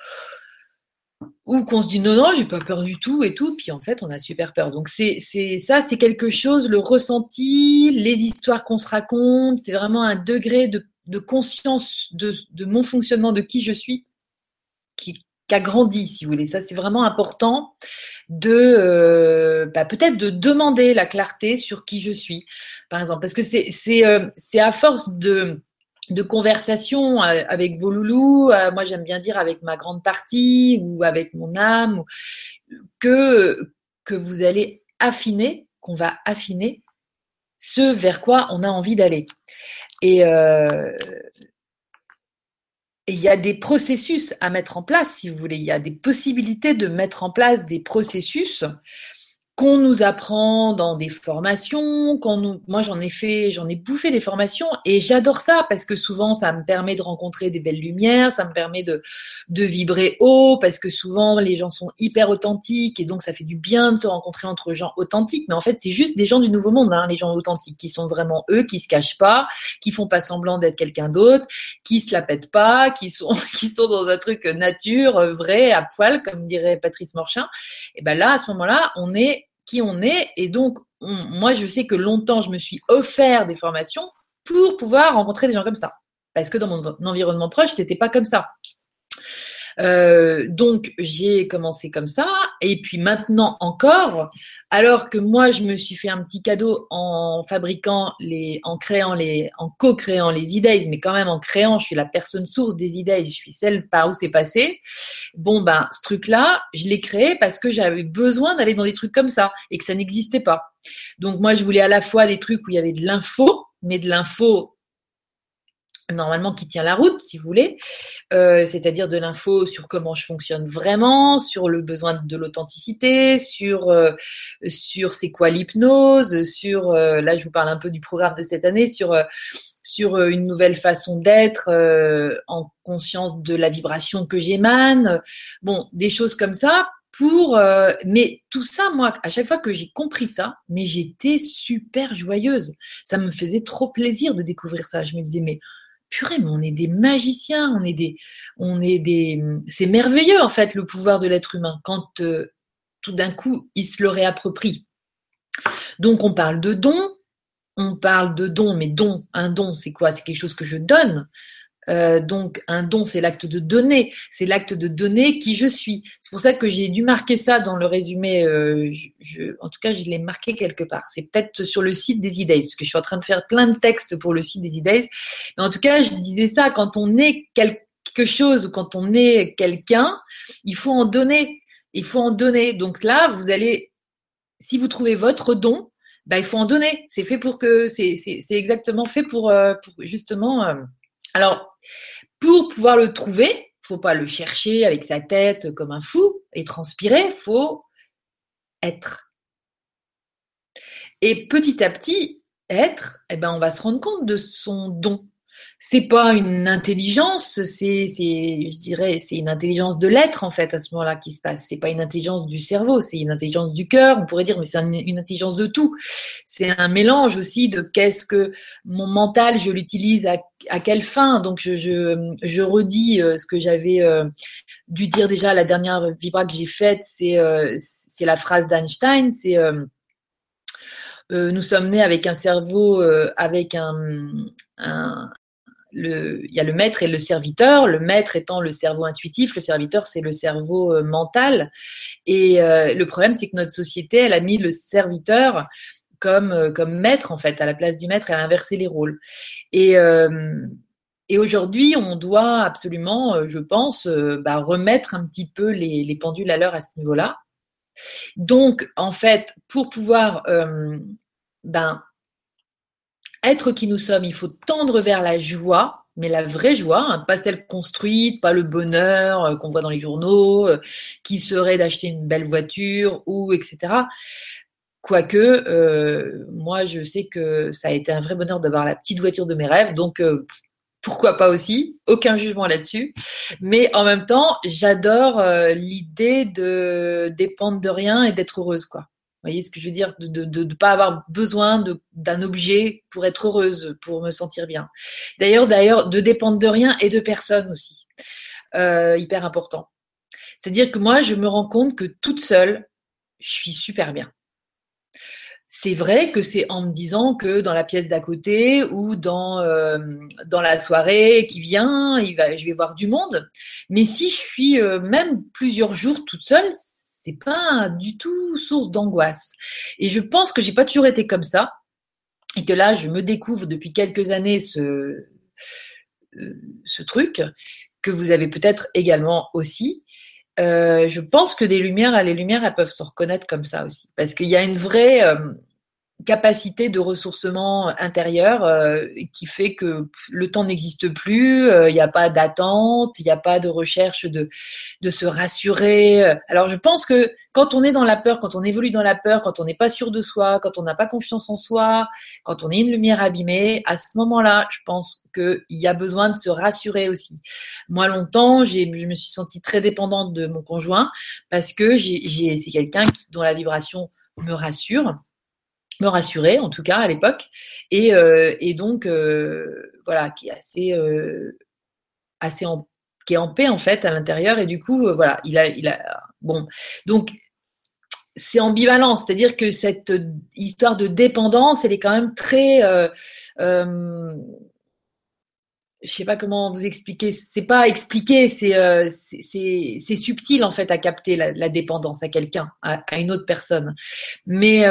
ou qu'on se dit non non j'ai pas peur du tout et tout, puis en fait on a super peur. Donc c'est ça, c'est quelque chose, le ressenti, les histoires qu'on se raconte, c'est vraiment un degré de, de conscience de, de mon fonctionnement, de qui je suis, qui qui a grandi, si vous voulez. Ça, c'est vraiment important de euh, bah, peut-être de demander la clarté sur qui je suis, par exemple, parce que c'est c'est euh, à force de de conversation euh, avec vos loulous, moi j'aime bien dire avec ma grande partie ou avec mon âme, que que vous allez affiner, qu'on va affiner ce vers quoi on a envie d'aller. Et il y a des processus à mettre en place, si vous voulez. Il y a des possibilités de mettre en place des processus qu'on nous apprend dans des formations, qu'on nous, moi j'en ai fait, j'en ai bouffé des formations et j'adore ça parce que souvent ça me permet de rencontrer des belles lumières, ça me permet de, de vibrer haut parce que souvent les gens sont hyper authentiques et donc ça fait du bien de se rencontrer entre gens authentiques. Mais en fait c'est juste des gens du nouveau monde, hein, les gens authentiques qui sont vraiment eux, qui se cachent pas, qui font pas semblant d'être quelqu'un d'autre, qui se la pètent pas, qui sont qui sont dans un truc nature, vrai, à poil comme dirait Patrice Morchin. Et ben là à ce moment-là on est qui on est. Et donc, moi, je sais que longtemps, je me suis offert des formations pour pouvoir rencontrer des gens comme ça. Parce que dans mon environnement proche, c'était pas comme ça. Euh, donc j'ai commencé comme ça, et puis maintenant encore, alors que moi je me suis fait un petit cadeau en fabriquant les, en créant les, en co-créant les idées, mais quand même en créant, je suis la personne source des idées, je suis celle par où c'est passé. Bon ben ce truc-là, je l'ai créé parce que j'avais besoin d'aller dans des trucs comme ça et que ça n'existait pas. Donc moi je voulais à la fois des trucs où il y avait de l'info, mais de l'info normalement qui tient la route, si vous voulez, euh, c'est-à-dire de l'info sur comment je fonctionne vraiment, sur le besoin de l'authenticité, sur euh, sur c'est quoi l'hypnose, sur euh, là je vous parle un peu du programme de cette année, sur sur une nouvelle façon d'être en conscience de la vibration que j'émane, bon des choses comme ça pour mais tout ça moi à chaque fois que j'ai compris ça mais j'étais super joyeuse. Ça me faisait trop plaisir de découvrir ça. Je me disais mais purée, mais on est des magiciens, on est des, on est des, c'est merveilleux en fait le pouvoir de l'être humain quand euh, tout d'un coup il se le réapproprie. Donc on parle de don, on parle de don, mais don, un don, c'est quoi? C'est quelque chose que je donne. Euh, donc un don, c'est l'acte de donner, c'est l'acte de donner qui je suis. C'est pour ça que j'ai dû marquer ça dans le résumé. Euh, en tout cas, je l'ai marqué quelque part. C'est peut-être sur le site des idées, parce que je suis en train de faire plein de textes pour le site des idées. Mais en tout cas, je disais ça quand on est quelque chose ou quand on est quelqu'un, il faut en donner. Il faut en donner. Donc là, vous allez, si vous trouvez votre don, bah, il faut en donner. C'est fait pour que, c'est exactement fait pour, euh, pour justement alors, pour pouvoir le trouver, faut pas le chercher avec sa tête comme un fou et transpirer, faut être. Et petit à petit, être, eh ben, on va se rendre compte de son don c'est pas une intelligence, c'est, c'est, je dirais, c'est une intelligence de l'être en fait à ce moment-là qui se passe. C'est pas une intelligence du cerveau, c'est une intelligence du cœur. On pourrait dire, mais c'est une intelligence de tout. C'est un mélange aussi de qu'est-ce que mon mental, je l'utilise à, à quelle fin. Donc je, je, je redis euh, ce que j'avais euh, dû dire déjà à la dernière vibra que j'ai faite. C'est, euh, c'est la phrase d'Einstein. C'est nous sommes nés avec un cerveau, avec un, un, il y a le maître et le serviteur, le maître étant le cerveau intuitif, le serviteur c'est le cerveau euh, mental. Et euh, le problème c'est que notre société, elle a mis le serviteur comme, euh, comme maître en fait, à la place du maître, elle a inversé les rôles. Et, et aujourd'hui, on doit absolument, je pense, bah, remettre un petit peu les, les pendules à l'heure à ce niveau-là. Donc, en fait, pour pouvoir ben, être qui nous sommes, il faut tendre vers la joie, mais la vraie joie, hein, pas celle construite, pas le bonheur euh, qu'on voit dans les journaux, euh, qui serait d'acheter une belle voiture ou etc. Quoique, euh, moi, je sais que ça a été un vrai bonheur d'avoir la petite voiture de mes rêves, donc pourquoi pas aussi, aucun jugement là-dessus. Mais en même temps, j'adore l'idée de dépendre de rien et d'être heureuse, quoi voyez ce que je veux dire? De ne de, pas avoir besoin d'un objet pour être heureuse, pour me sentir bien. D'ailleurs, d'ailleurs, de dépendre de rien et de personne aussi. Euh, hyper important. C'est-à-dire que moi, je me rends compte que toute seule, je suis super bien. C'est vrai que c'est en me disant que dans la pièce d'à côté ou dans, euh, dans la soirée qui vient, il va, je vais voir du monde. Mais si je suis euh, même plusieurs jours toute seule, c'est pas du tout source d'angoisse. Et je pense que j'ai pas toujours été comme ça et que là, je me découvre depuis quelques années ce, euh, ce truc que vous avez peut-être également aussi. Euh, je pense que des lumières, les lumières, elles peuvent se reconnaître comme ça aussi, parce qu'il y a une vraie, euh, capacité de ressourcement intérieur euh, qui fait que le temps n'existe plus, euh, il n'y a pas d'attente, il n'y a pas de recherche de, de se rassurer. Alors je pense que quand on est dans la peur, quand on évolue dans la peur, quand on n'est pas sûr de soi, quand on n'a pas confiance en soi, quand on est une lumière abîmée, à ce moment-là, je pense qu'il y a besoin de se rassurer aussi. Moi, longtemps, je me suis sentie très dépendante de mon conjoint parce que c'est quelqu'un dont la vibration me rassure me rassurer, en tout cas à l'époque, et, euh, donc euh, voilà, qui est assez, euh, assez en, paix en fait à l'intérieur, et du coup voilà, il a, il a bon, donc c'est ambivalent, c'est-à-dire que cette histoire de dépendance, elle est quand même très je sais pas comment vous expliquer. C'est pas expliquer, c'est c'est subtil en fait à capter la, dépendance à quelqu'un, à, à, une autre personne. Mais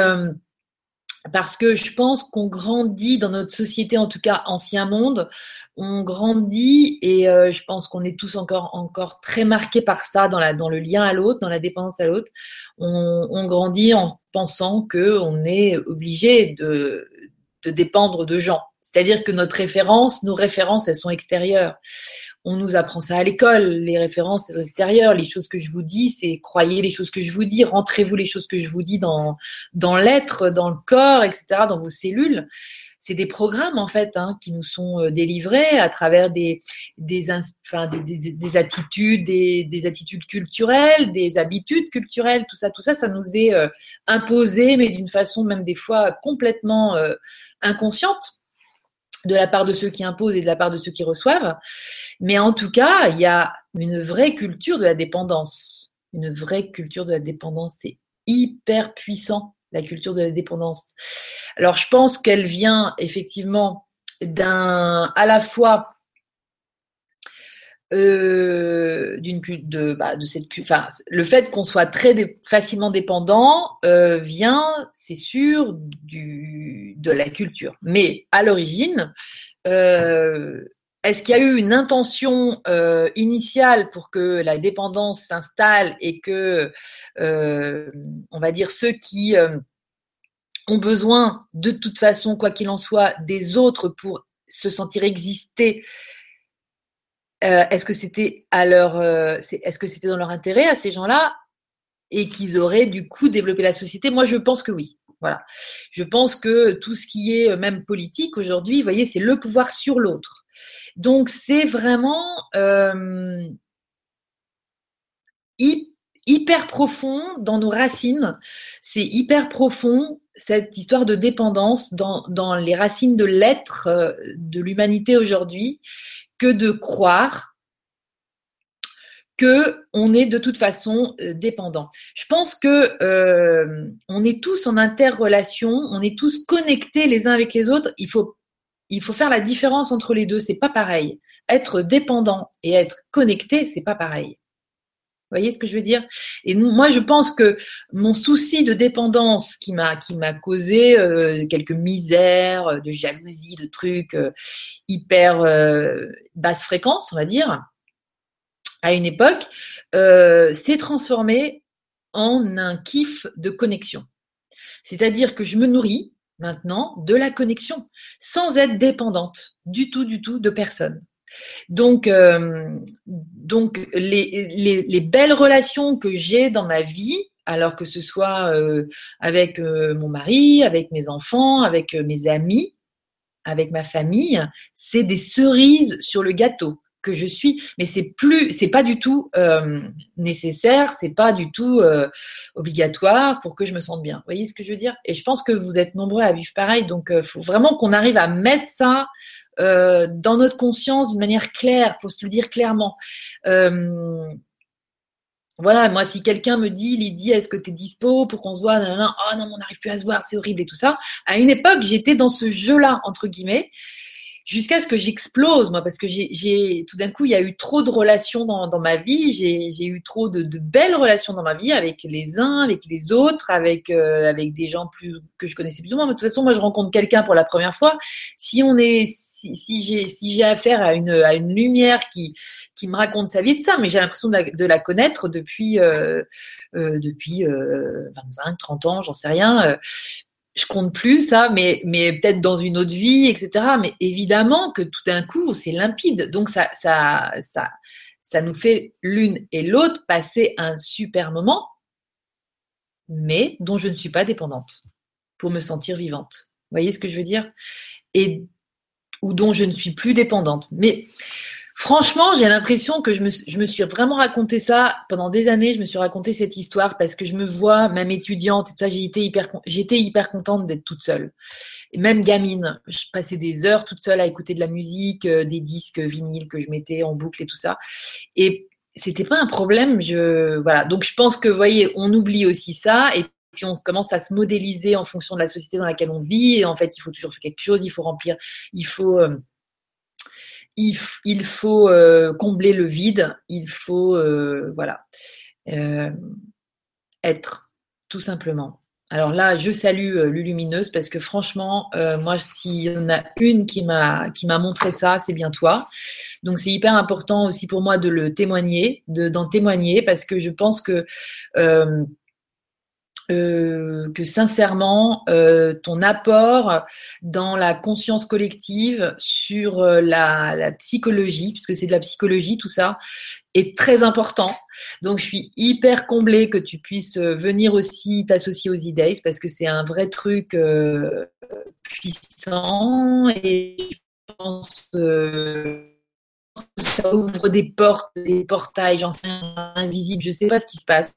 parce que je pense qu'on grandit dans notre société, en tout cas ancien monde, on grandit et euh, je pense qu'on est tous encore encore très marqués par ça dans la dans le lien à l'autre, dans la dépendance à l'autre. On, on, grandit en pensant que on est obligé de de dépendre de gens. C'est-à-dire que notre référence, nos références, elles sont extérieures on nous apprend ça à l'école, les références extérieures, les choses que je vous dis, c'est croyez les choses que je vous dis, rentrez-vous les choses que je vous dis dans, dans l'être, dans le corps, etc., dans vos cellules. C'est des programmes en fait hein, qui nous sont euh, délivrés à travers des des, enfin, des, des, des, attitudes, des, des, attitudes culturelles, des habitudes culturelles, tout ça, tout ça, ça nous est euh, imposé, mais d'une façon même des fois complètement euh, inconsciente de la part de ceux qui imposent et de la part de ceux qui reçoivent. Mais en tout cas, il y a une vraie culture de la dépendance. Une vraie culture de la dépendance. C'est hyper puissant, la culture de la dépendance. Alors, je pense qu'elle vient effectivement d'un, à la fois euh, d'une bah, de cette enfin le fait qu'on soit très facilement dépendant euh, vient c'est sûr du de la culture. Mais à l'origine euh, est-ce qu'il y a eu une intention initiale pour que la dépendance s'installe et que on va dire ceux qui ont besoin de toute façon quoi qu'il en soit des autres pour se sentir exister euh, est-ce que c'était à leur, euh, est-ce que c'était dans leur intérêt à ces gens-là et qu'ils auraient du coup développé la société? Moi, je pense que oui. Voilà. Je pense que tout ce qui est euh, même politique aujourd'hui, vous voyez, c'est le pouvoir sur l'autre. Donc c'est vraiment hyper profond dans nos racines. C'est hyper profond cette histoire de dépendance dans, dans les racines de l'être de l'humanité aujourd'hui que de croire que on est de toute façon euh, dépendant. Je pense que euh, on est tous en interrelation, on est tous connectés les uns avec les autres. Il faut il faut faire la différence entre les deux. C'est pas pareil. Être dépendant et être connecté, c'est pas pareil. Vous voyez ce que je veux dire? Et moi, je pense que mon souci de dépendance qui m'a qui m'a causé euh, quelques misères, euh, de jalousie, de trucs euh, hyper euh, basse fréquence, on va dire, à une époque, euh, s'est transformé en un kiff de connexion. C'est-à-dire que je me nourris maintenant de la connexion, sans être dépendante du tout, du tout de personne. Donc, euh, donc les, les, les, belles relations que j'ai dans ma vie, alors que ce soit euh, avec euh, mon mari, avec mes enfants, avec euh, mes amis, avec ma famille, c'est des cerises sur le gâteau que je suis, mais c'est plus, c'est pas du tout nécessaire, c'est pas du tout obligatoire pour que je me sente bien. Vous voyez ce que je veux dire? Et je pense que vous êtes nombreux à vivre pareil, donc faut vraiment qu'on arrive à mettre ça euh, dans notre conscience d'une manière claire, faut se le dire clairement. Euh, voilà, moi, si quelqu'un me dit, Lydie, est-ce que tu es dispo pour qu'on se voit Oh non, on n'arrive plus à se voir, c'est horrible et tout ça. À une époque, j'étais dans ce jeu-là, entre guillemets jusqu'à ce que j'explose, moi, parce que j'ai tout d'un coup, il y a eu trop de relations dans, dans ma vie, j'ai eu trop de, de, belles relations dans ma vie avec les uns, avec les autres, avec euh, avec des gens plus que je connaissais plus ou moins. De toute façon, moi, je rencontre quelqu'un pour la première fois. Si on est, si, si j'ai si affaire à une à une lumière qui qui me raconte sa vie de ça, mais j'ai l'impression de, la connaître depuis euh, euh, depuis 25, 30 ans, j'en sais rien je compte plus ça, mais, mais peut-être dans une autre vie, etc. Mais évidemment que tout d'un coup, c'est limpide. Donc ça, ça, ça, ça nous fait l'une et l'autre passer un super moment, mais dont je ne suis pas dépendante pour me sentir vivante. Vous voyez ce que je veux dire? Et ou dont je ne suis plus dépendante. Mais Franchement, j'ai l'impression que je me, suis vraiment raconté ça pendant des années. Je me suis raconté cette histoire parce que je me vois, même étudiante, et tout ça, j'étais hyper, j'étais hyper contente d'être toute seule. Même gamine, je passais des heures toute seule à écouter de la musique, euh, des disques vinyles que je mettais en boucle et tout ça. Et c'était pas un problème. Je, voilà. Donc je pense que, vous voyez, on oublie aussi ça et puis on commence à se modéliser en fonction de la société dans laquelle on vit. Et en fait, il faut toujours faire quelque chose, il faut remplir, il faut euh, il, faut combler le vide, il faut voilà être tout simplement. Alors là, je salue Lulumineuse parce que franchement, moi, s'il y en a une qui m'a qui m'a montré ça, c'est bien toi. Donc c'est hyper important aussi pour moi de le témoigner, de d'en témoigner parce que je pense que euh, que sincèrement, euh, ton apport dans la conscience collective sur euh, la, psychologie, puisque c'est de la psychologie tout ça, est très important. Donc je suis hyper comblée que tu puisses venir aussi t'associer aux idées parce que c'est un vrai truc puissant et je pense ça ouvre des portes, des portails, j'en sais rien, invisibles, je sais pas ce qui se passe.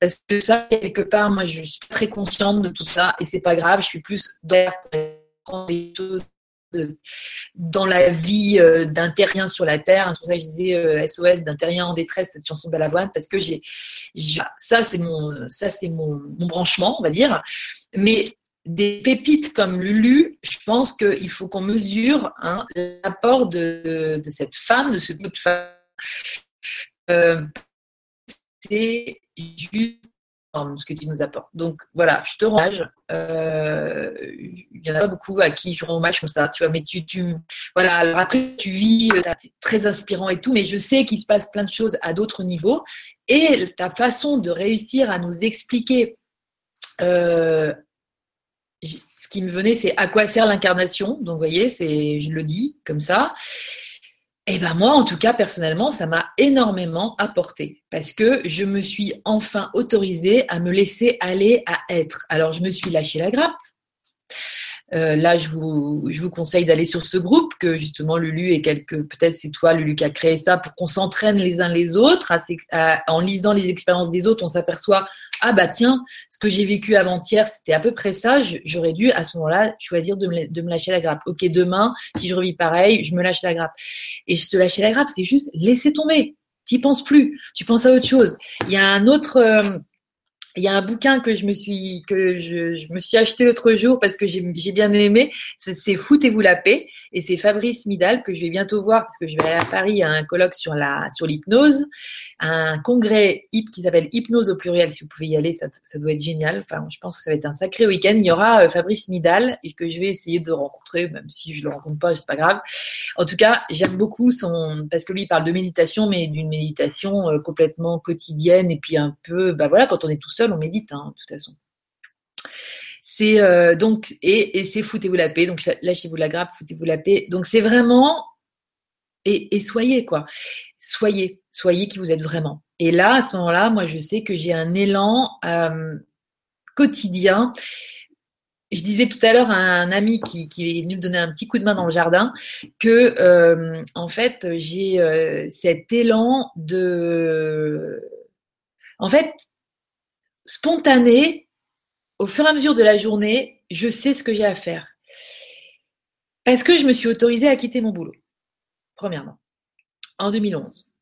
Parce que ça, quelque part, moi, je suis très consciente de tout ça et c'est pas grave, je suis plus choses dans la vie euh, d'un terrien sur la terre. C'est pour ça que je disais SOS euh, d'un terrien en détresse, cette chanson de Balavoine, parce que j'ai, ça c'est mon, ça c'est mon, mon branchement, on va dire. Mais des pépites comme Lulu, je pense qu'il faut qu'on mesure hein, l'apport de, cette femme, de ce bout de femme. Euh, c'est juste ce que tu nous apportes. Donc voilà, je te rends hommage. Euh, il n'y en a pas beaucoup à qui je rends hommage comme ça, tu vois, mais tu voilà, alors après tu vis, euh, c'est très inspirant et tout, mais je sais qu'il se passe plein de choses à d'autres niveaux et ta façon de réussir à nous expliquer ce qui me venait, c'est à quoi sert l'incarnation. Donc, vous voyez, c'est, je le dis comme ça. Et eh ben moi, en tout cas, personnellement, ça m'a énormément apporté parce que je me suis enfin autorisée à me laisser aller à être. Alors, je me suis lâché la grappe. Euh, là, je vous, je vous conseille d'aller sur ce groupe que justement Lulu et quelques, peut-être c'est toi Lulu qui a créé ça pour qu'on s'entraîne les uns les autres. en lisant les expériences des autres, on s'aperçoit ah bah tiens, ce que j'ai vécu avant-hier, c'était à peu près ça. J'aurais dû à ce moment-là choisir de me, de me lâcher la grappe. Ok, demain, si je revis pareil, je me lâche la grappe. Et se lâcher la grappe, c'est juste laisser tomber. T'y penses plus. Tu penses à autre chose. Il y a un autre euh, il y a un bouquin que je me suis que je, me suis acheté l'autre jour parce que j'ai bien aimé. C'est Foutez-vous la paix et c'est Fabrice Midal que je vais bientôt voir parce que je vais aller à Paris à un colloque sur la sur l'hypnose, un congrès hip qui s'appelle Hypnose au pluriel. Si vous pouvez y aller, ça, ça, doit être génial. Enfin, je pense que ça va être un sacré week-end. Il y aura euh, Fabrice Midal et que je vais essayer de rencontrer, même si je le rencontre pas, c'est pas grave. En tout cas, j'aime beaucoup son parce que lui il parle de méditation, mais d'une méditation euh, complètement quotidienne et puis un peu, bah voilà, quand on est tout seul on médite, hein, de toute façon. C'est euh, donc et, c'est foutez-vous la paix. Donc lâchez-vous la grappe, foutez-vous la paix. Donc c'est vraiment et, soyez quoi. Soyez, soyez qui vous êtes vraiment. Et là, à ce moment-là, moi, je sais que j'ai un élan euh, quotidien. Je disais tout à l'heure à un ami qui, est venu me donner un petit coup de main dans le jardin que, euh, en fait, j'ai cet élan de. En fait, spontané, au fur et à mesure de la journée, je sais ce que j'ai à faire. Parce que je me suis autorisée à quitter mon boulot, premièrement, en 2011.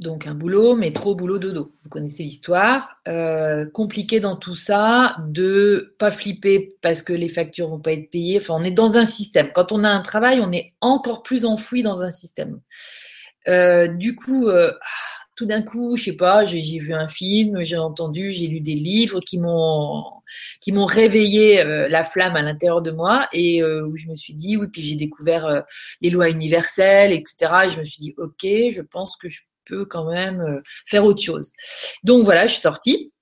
Donc un boulot, mais trop boulot dodo. Vous connaissez l'histoire. Euh, compliqué dans tout ça, de pas flipper parce que les factures vont pas être payées. Enfin, on est dans un système. Quand on a un travail, on est encore plus enfoui dans un système. Euh, du coup, euh, tout d'un coup, je sais pas, j'ai vu un film, j'ai entendu, j'ai lu des livres qui m'ont qui m'ont réveillé euh, la flamme à l'intérieur de moi et euh, où je me suis dit oui, puis j'ai découvert euh, les lois universelles, etc. Et je me suis dit ok, je pense que je peux quand même faire autre chose. Donc voilà, je suis sortie.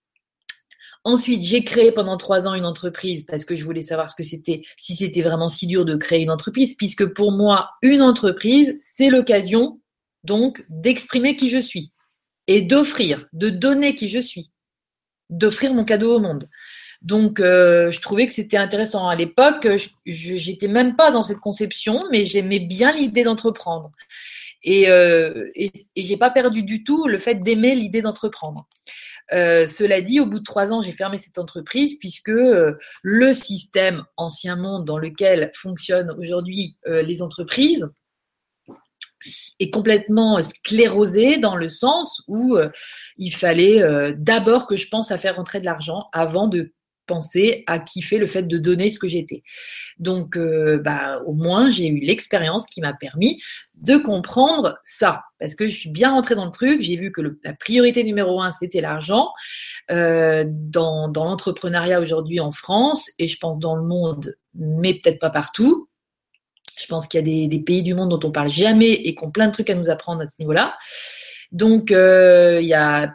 Ensuite, j'ai créé pendant trois ans une entreprise parce que je voulais savoir ce que c'était, si c'était vraiment si dur de créer une entreprise, puisque pour moi, une entreprise, c'est l'occasion donc d'exprimer qui je suis et d'offrir, de donner qui je suis, d'offrir mon cadeau au monde. Donc, euh, je trouvais que c'était intéressant. À l'époque, je n'étais même pas dans cette conception, mais j'aimais bien l'idée d'entreprendre. Et, euh, et, j'ai pas perdu du tout le fait d'aimer l'idée d'entreprendre. Euh, cela dit, au bout de trois ans, j'ai fermé cette entreprise puisque euh, le système ancien monde dans lequel fonctionnent aujourd'hui les entreprises est complètement sclérosé dans le sens où euh, il fallait euh, d'abord que je pense à faire rentrer de l'argent avant de penser à kiffer le fait de donner ce que j'étais. Donc, euh, bah, au moins, j'ai eu l'expérience qui m'a permis de comprendre ça. Parce que je suis bien rentrée dans le truc, j'ai vu que la priorité numéro un, c'était l'argent. Dans, dans l'entrepreneuriat aujourd'hui en France, et je pense dans le monde, mais peut-être pas partout. Je pense qu'il y a des, pays du monde dont on parle jamais et qui ont plein de trucs à nous apprendre à ce niveau-là. Donc, euh, il y a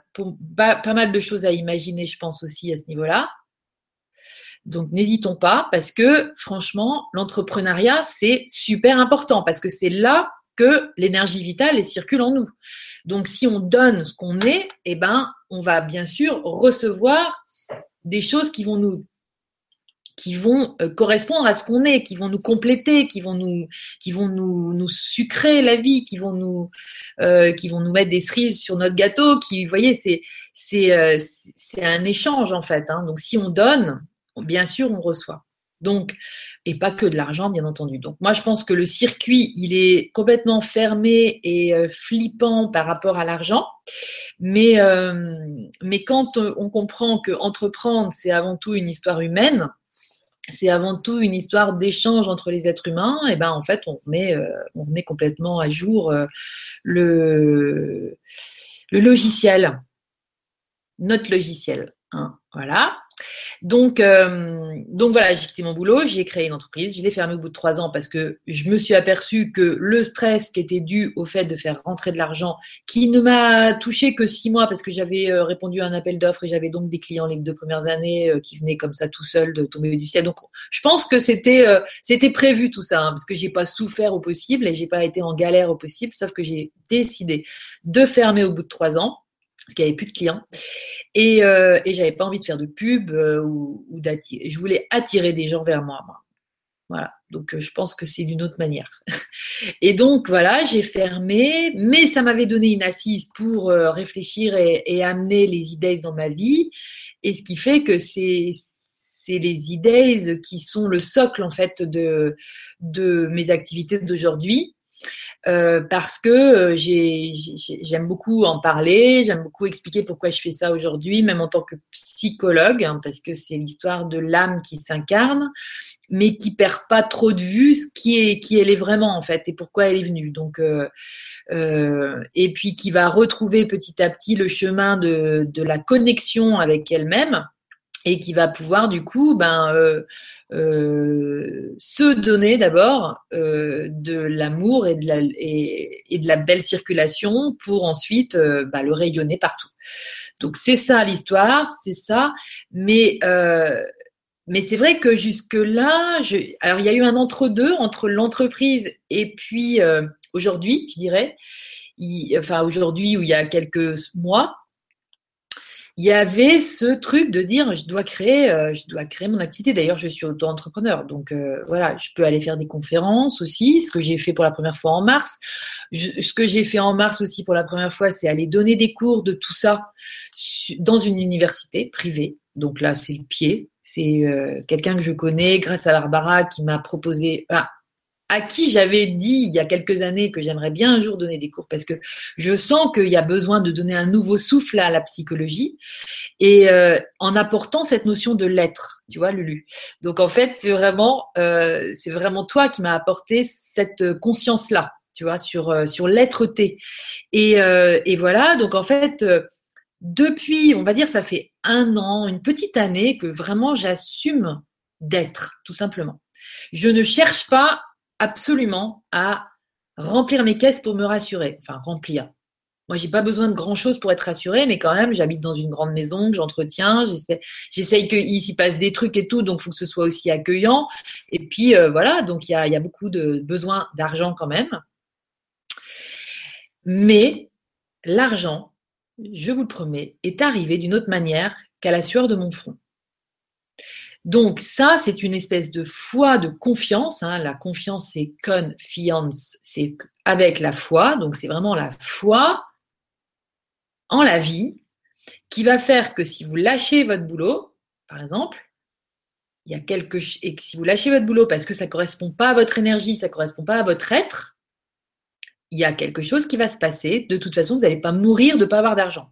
pas, pas mal de choses à imaginer, je pense aussi à ce niveau-là. Donc n'hésitons pas parce que franchement, l'entrepreneuriat, c'est super important parce que c'est là que l'énergie vitale circule en nous. Donc si on donne ce qu'on est, eh ben, on va bien sûr recevoir des choses qui vont nous qui vont euh, correspondre à ce qu'on est, qui vont nous compléter, qui vont nous, qui vont nous, nous sucrer la vie, qui vont nous, euh, qui vont nous mettre des cerises sur notre gâteau. Qui, vous voyez, c'est, c'est, euh, c'est un échange en fait. Hein. Donc si on donne, bien sûr, on reçoit. Donc, et pas que de l'argent, bien entendu. Donc, moi, je pense que le circuit, il est complètement fermé et euh, flippant par rapport à l'argent. Mais, euh, mais quand on comprend que entreprendre, c'est avant tout une histoire humaine, c'est avant tout une histoire d'échange entre les êtres humains, et ben en fait, on remet, euh, complètement à jour le, le logiciel, notre logiciel. Hein, voilà. Donc, euh, donc voilà, j'ai quitté mon boulot, j'ai créé une entreprise, je l'ai fermée au bout de trois ans parce que je me suis aperçue que le stress qui était dû au fait de faire rentrer de l'argent, qui ne m'a touché que six mois parce que j'avais euh, répondu à un appel d'offres et j'avais donc des clients les deux premières années euh, qui venaient comme ça tout seuls de tomber du ciel. Donc, je pense que c'était c'était prévu tout ça hein, parce que j'ai pas souffert au possible et j'ai pas été en galère au possible, sauf que j'ai décidé de fermer au bout de trois ans parce qu'il n'y avait plus de clients. Et, euh, et j'avais pas envie de faire de pub euh, ou, d'attirer. Je voulais attirer des gens vers moi. Voilà. Donc, euh, je pense que c'est d'une autre manière. Et donc, voilà, j'ai fermé, mais ça m'avait donné une assise pour euh, réfléchir et, et, amener les idées dans ma vie. Et ce qui fait que c'est c'est les idées qui sont le socle en fait de de mes activités d'aujourd'hui. Euh, parce que euh, j'aime beaucoup en parler, j'aime beaucoup expliquer pourquoi je fais ça aujourd'hui, même en tant que psychologue, hein, parce que c'est l'histoire de l'âme qui s'incarne, mais qui perd pas trop de vue ce qui est qui elle est vraiment en fait et pourquoi elle est venue. Donc euh, euh, et puis qui va retrouver petit à petit le chemin de, de la connexion avec elle-même et qui va pouvoir du coup ben, euh, euh, se donner d'abord euh, de l'amour et, de la, et, de la belle circulation pour ensuite euh, ben, le rayonner partout. Donc c'est ça l'histoire, c'est ça, mais euh, mais c'est vrai que jusque là, je, alors il y a eu un entre-deux entre l'entreprise et puis euh, aujourd'hui, je dirais, enfin aujourd'hui où il y a quelques mois, il y avait ce truc de dire je dois créer, euh, je dois créer mon activité. D'ailleurs, je suis auto-entrepreneur, donc euh, voilà, je peux aller faire des conférences aussi. Ce que j'ai fait pour la première fois en mars, ce que j'ai fait en mars aussi pour la première fois, c'est aller donner des cours de tout ça dans une université privée. Donc là, c'est le pied. C'est euh, quelqu'un que je connais grâce à Barbara qui m'a proposé. Ah, à qui j'avais dit il y a quelques années que j'aimerais bien un jour donner des cours parce que je sens qu'il y a besoin de donner un nouveau souffle à la psychologie et euh, en apportant cette notion de l'être, tu vois, Lulu. Donc en fait, c'est vraiment, euh, c'est vraiment toi qui m'as apporté cette conscience-là, tu vois, sur euh, sur l'être-té. Et, et voilà, donc en fait. Depuis, on va dire, ça fait un an, une petite année que vraiment j'assume d'être, tout simplement. Je ne cherche pas absolument à remplir mes caisses pour me rassurer. Enfin, remplir. Moi, j'ai pas besoin de grand chose pour être rassurée, mais quand même, j'habite dans une grande maison que j'entretiens. J'essaye qu'il s'y passe des trucs et tout, donc il faut que ce soit aussi accueillant. Et puis euh, voilà, donc il y a, beaucoup de besoin d'argent quand même. Mais l'argent, je vous le promets, est arrivé d'une autre manière qu'à la sueur de mon front. Donc ça, c'est une espèce de foi, de confiance. Hein. La confiance, c'est confiance, c'est avec la foi. Donc c'est vraiment la foi en la vie qui va faire que si vous lâchez votre boulot, par exemple, il y a quelque et que si vous lâchez votre boulot parce que ça correspond pas à votre énergie, ça correspond pas à votre être, il y a quelque chose qui va se passer. De toute façon, vous n'allez pas mourir de ne pas avoir d'argent.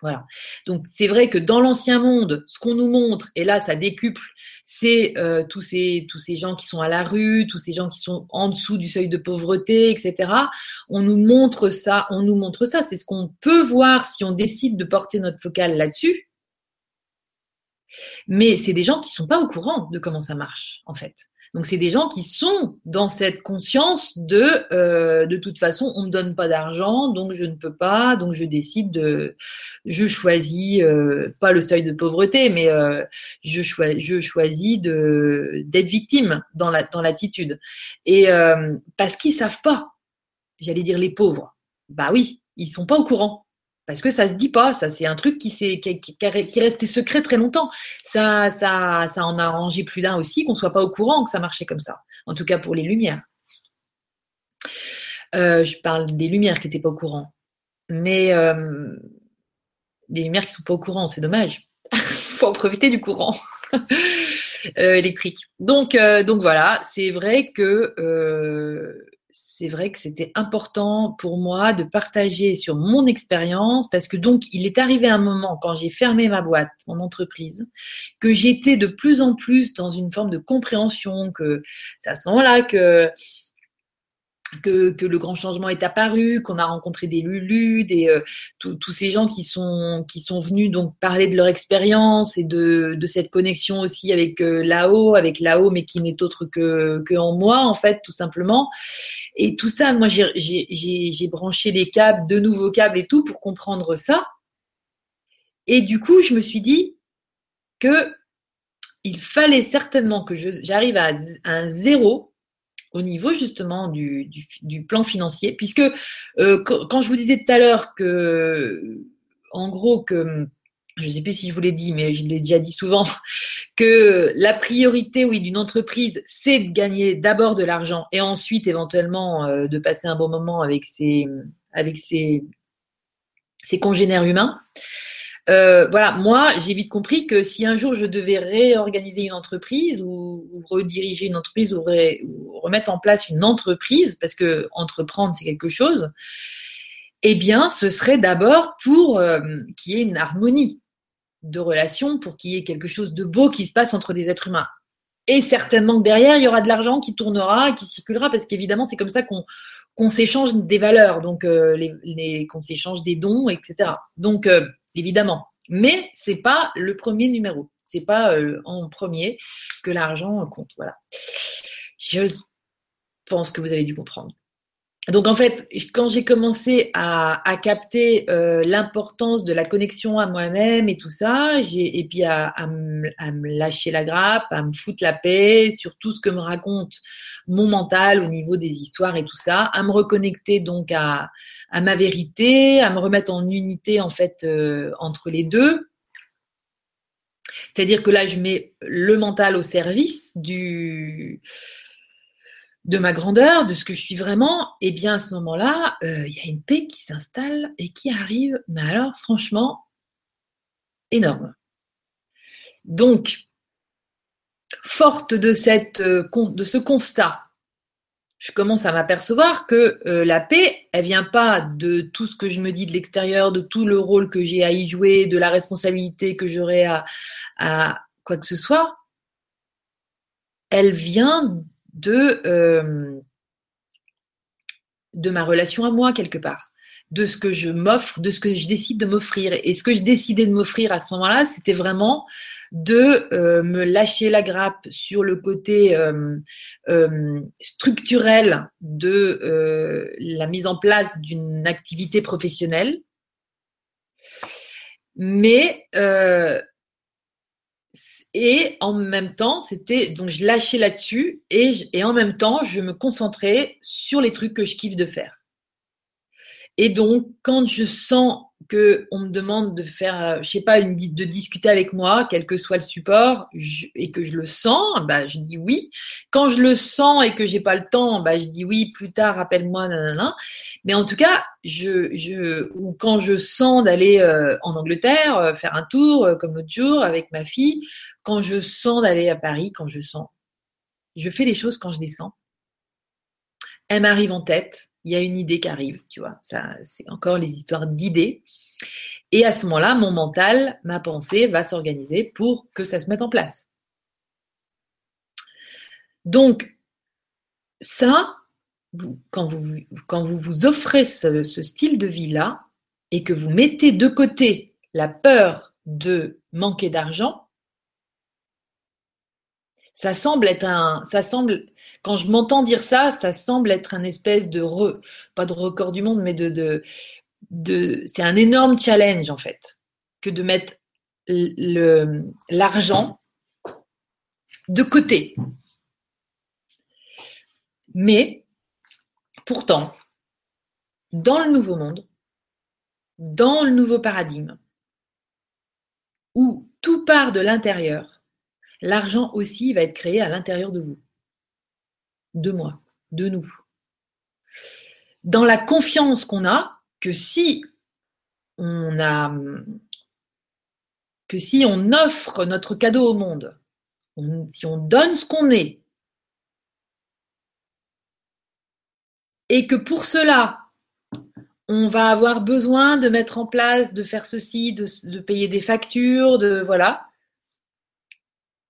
Voilà. Donc c'est vrai que dans l'ancien monde, ce qu'on nous montre, et là ça décuple, c'est euh, tous ces tous ces gens qui sont à la rue, tous ces gens qui sont en dessous du seuil de pauvreté, etc. On nous montre ça, on nous montre ça. C'est ce qu'on peut voir si on décide de porter notre focale là-dessus. Mais c'est des gens qui sont pas au courant de comment ça marche en fait. Donc c'est des gens qui sont dans cette conscience de euh, de toute façon on me donne pas d'argent donc je ne peux pas donc je décide de je choisis euh, pas le seuil de pauvreté mais euh, je choisis je choisis de d'être victime dans la dans l'attitude. Et parce qu'ils savent pas. J'allais dire les pauvres. Bah oui ils sont pas au courant parce que ça se dit pas, ça c'est un truc qui, s'est, qui, qui, est secret très longtemps. Ça, ça, ça en a arrangé plus d'un aussi qu'on soit pas au courant que ça marchait comme ça. En tout cas pour les lumières. Euh, je parle des lumières qui n'étaient pas au courant, mais euh, des lumières qui sont pas au courant, c'est dommage. Faut en profiter du courant euh, électrique. Donc, donc voilà, c'est vrai que c'est vrai que c'était important pour moi de partager sur mon expérience parce que donc il est arrivé un moment quand j'ai fermé ma boîte, mon entreprise, que j'étais de plus en plus dans une forme de compréhension que c'est à ce moment-là que que, que, le grand changement est apparu, qu'on a rencontré des Lulu, des euh, tous ces gens qui sont qui sont venus donc parler de leur expérience et de, de cette connexion aussi avec euh, là-haut, avec là-haut, mais qui n'est autre que que en moi en fait tout simplement. Et tout ça, moi j'ai branché des câbles, de nouveaux câbles et tout pour comprendre ça. Et du coup, je me suis dit que il fallait certainement que j'arrive à un zéro au niveau justement du, du, plan financier, puisque euh, quand je vous disais tout à l'heure que, en gros, que je ne sais plus si je vous l'ai dit, mais je l'ai déjà dit souvent, que la priorité, oui, d'une entreprise, c'est de gagner d'abord de l'argent et ensuite éventuellement euh, de passer un bon moment avec ses, avec ses, ses congénères humains. Euh, voilà, moi, j'ai vite compris que si un jour je devais réorganiser une entreprise ou, rediriger une entreprise ou, remettre en place une entreprise, parce que entreprendre c'est quelque chose, eh bien, ce serait d'abord pour euh, qu'il y ait une harmonie de relations, pour qu'il y ait quelque chose de beau qui se passe entre des êtres humains. Et certainement que derrière, il y aura de l'argent qui tournera, qui circulera, parce qu'évidemment, c'est comme ça qu'on s'échange des valeurs, donc euh, qu'on s'échange des dons, etc. Donc évidemment. Mais c'est pas le premier numéro. C'est pas euh, en premier que l'argent compte. Voilà. Je pense que vous avez dû comprendre. Donc en fait, quand j'ai commencé à, capter euh, l'importance de la connexion à moi-même et tout ça, et puis à, à, me, à, me, lâcher la grappe, à me foutre la paix sur tout ce que me raconte mon mental au niveau des histoires et tout ça, à me reconnecter donc à, ma vérité, à me remettre en unité en fait euh, entre les deux. C'est-à-dire que là, je mets le mental au service du de ma grandeur, de ce que je suis vraiment, et eh bien à ce moment-là, euh, il y a une paix qui s'installe et qui arrive, mais alors franchement, énorme. Donc, forte de, cette, euh, de ce constat, je commence à m'apercevoir que euh, la paix, elle vient pas de tout ce que je me dis de l'extérieur, de tout le rôle que j'ai à y jouer, de la responsabilité que j'aurai à, à quoi que ce soit. Elle vient de, euh, de ma relation à moi quelque part, de ce que je m'offre, de ce que je décide de m'offrir. Et ce que je décidais de m'offrir à ce moment-là, c'était vraiment de euh, me lâcher la grappe sur le côté euh, structurel de la mise en place d'une activité professionnelle. Mais et en même temps, c'était donc je lâchais là-dessus et, et en même temps, je me concentrais sur les trucs que je kiffe de faire. Et donc, quand je sens que on me demande de faire, euh, je sais pas, de discuter avec moi, quel que soit le support, et que je le sens, bah, je dis oui. Quand je le sens et que j'ai pas le temps, bah, je dis oui. Plus tard, rappelle-moi, nanana. Mais en tout cas, je, je, ou quand je sens d'aller euh, en Angleterre euh, faire un tour, euh, comme l'autre jour avec ma fille, quand je sens d'aller à Paris, quand je sens, je fais les choses quand je les sens. Elle m'arrive en tête, il y a une idée qui arrive, tu vois. Ça, c'est encore les histoires d'idées. Et à ce moment-là, mon mental, ma pensée va s'organiser pour que ça se mette en place. Donc, ça, quand vous vous, offrez ce, ce style de vie-là et que vous mettez de côté la peur de manquer d'argent, ça semble être un, ça semble, quand je m'entends dire ça, ça semble être un espèce de pas de record du monde, mais de, c'est un énorme challenge en fait, que de mettre l'argent de côté. Mais pourtant, dans le nouveau monde, dans le nouveau paradigme, où tout part de l'intérieur, l'argent aussi va être créé à l'intérieur de vous, de moi, de nous. Dans la confiance qu'on a que si on offre notre cadeau au monde, si on donne ce qu'on est, et que pour cela, on va avoir besoin de mettre en place, de faire ceci, de payer des factures, de voilà,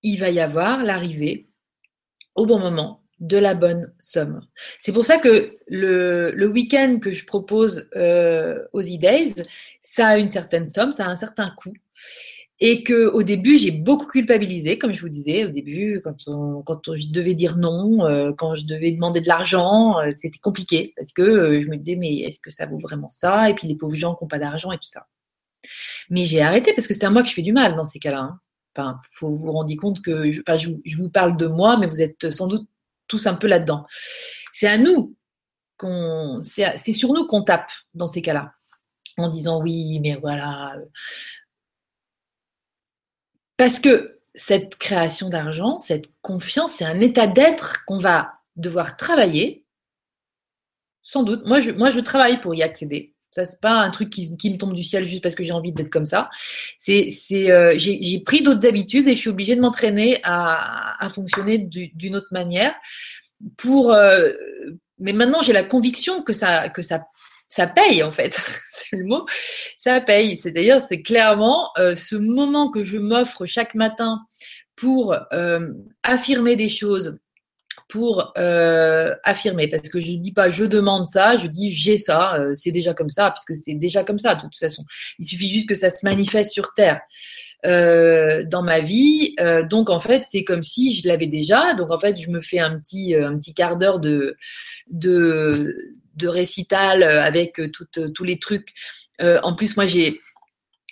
il va y avoir l'arrivée au bon moment de la bonne somme. C'est pour ça que le, week-end que je propose euh, aux E-Days, ça a une certaine somme, ça a un certain coût. Et que au début, j'ai beaucoup culpabilisé, comme je vous disais au début, quand, quand je devais dire non, euh, quand je devais demander de l'argent, euh, c'était compliqué parce que je me disais mais est-ce que ça vaut vraiment ça? Et puis les pauvres gens qui n'ont pas d'argent et tout ça. Mais j'ai arrêté parce que c'est à moi que je fais du mal dans ces cas-là. Hein. Faut vous rendre compte que, je, vous parle de moi, mais vous êtes sans doute tous un peu là-dedans. C'est à nous qu'on, c'est sur nous qu'on tape dans ces cas-là, en disant oui, mais voilà. Parce que cette création d'argent, cette confiance, c'est un état d'être qu'on va devoir travailler, sans doute. Moi, moi, je travaille pour y accéder. Ça, c'est pas un truc qui, me tombe du ciel juste parce que j'ai envie d'être comme ça. C'est, c'est, euh, j'ai, pris d'autres habitudes et je suis obligée de m'entraîner à, à fonctionner du, d'une autre manière. Pour, euh, mais maintenant, j'ai la conviction que ça, que ça, ça paye en fait. c'est le mot. Ça paye. C'est-à-dire, c'est clairement euh, ce moment que je m'offre chaque matin pour affirmer des choses pour euh, affirmer. Parce que je ne dis pas je demande ça, je dis j'ai ça, euh, c'est déjà comme ça, puisque c'est déjà comme ça de toute façon. Il suffit juste que ça se manifeste sur Terre. Euh, dans ma vie, euh, donc en fait c'est comme si je l'avais déjà. Donc en fait je me fais un petit un petit quart d'heure de de de récital avec toutes, tous les trucs. en plus moi j'ai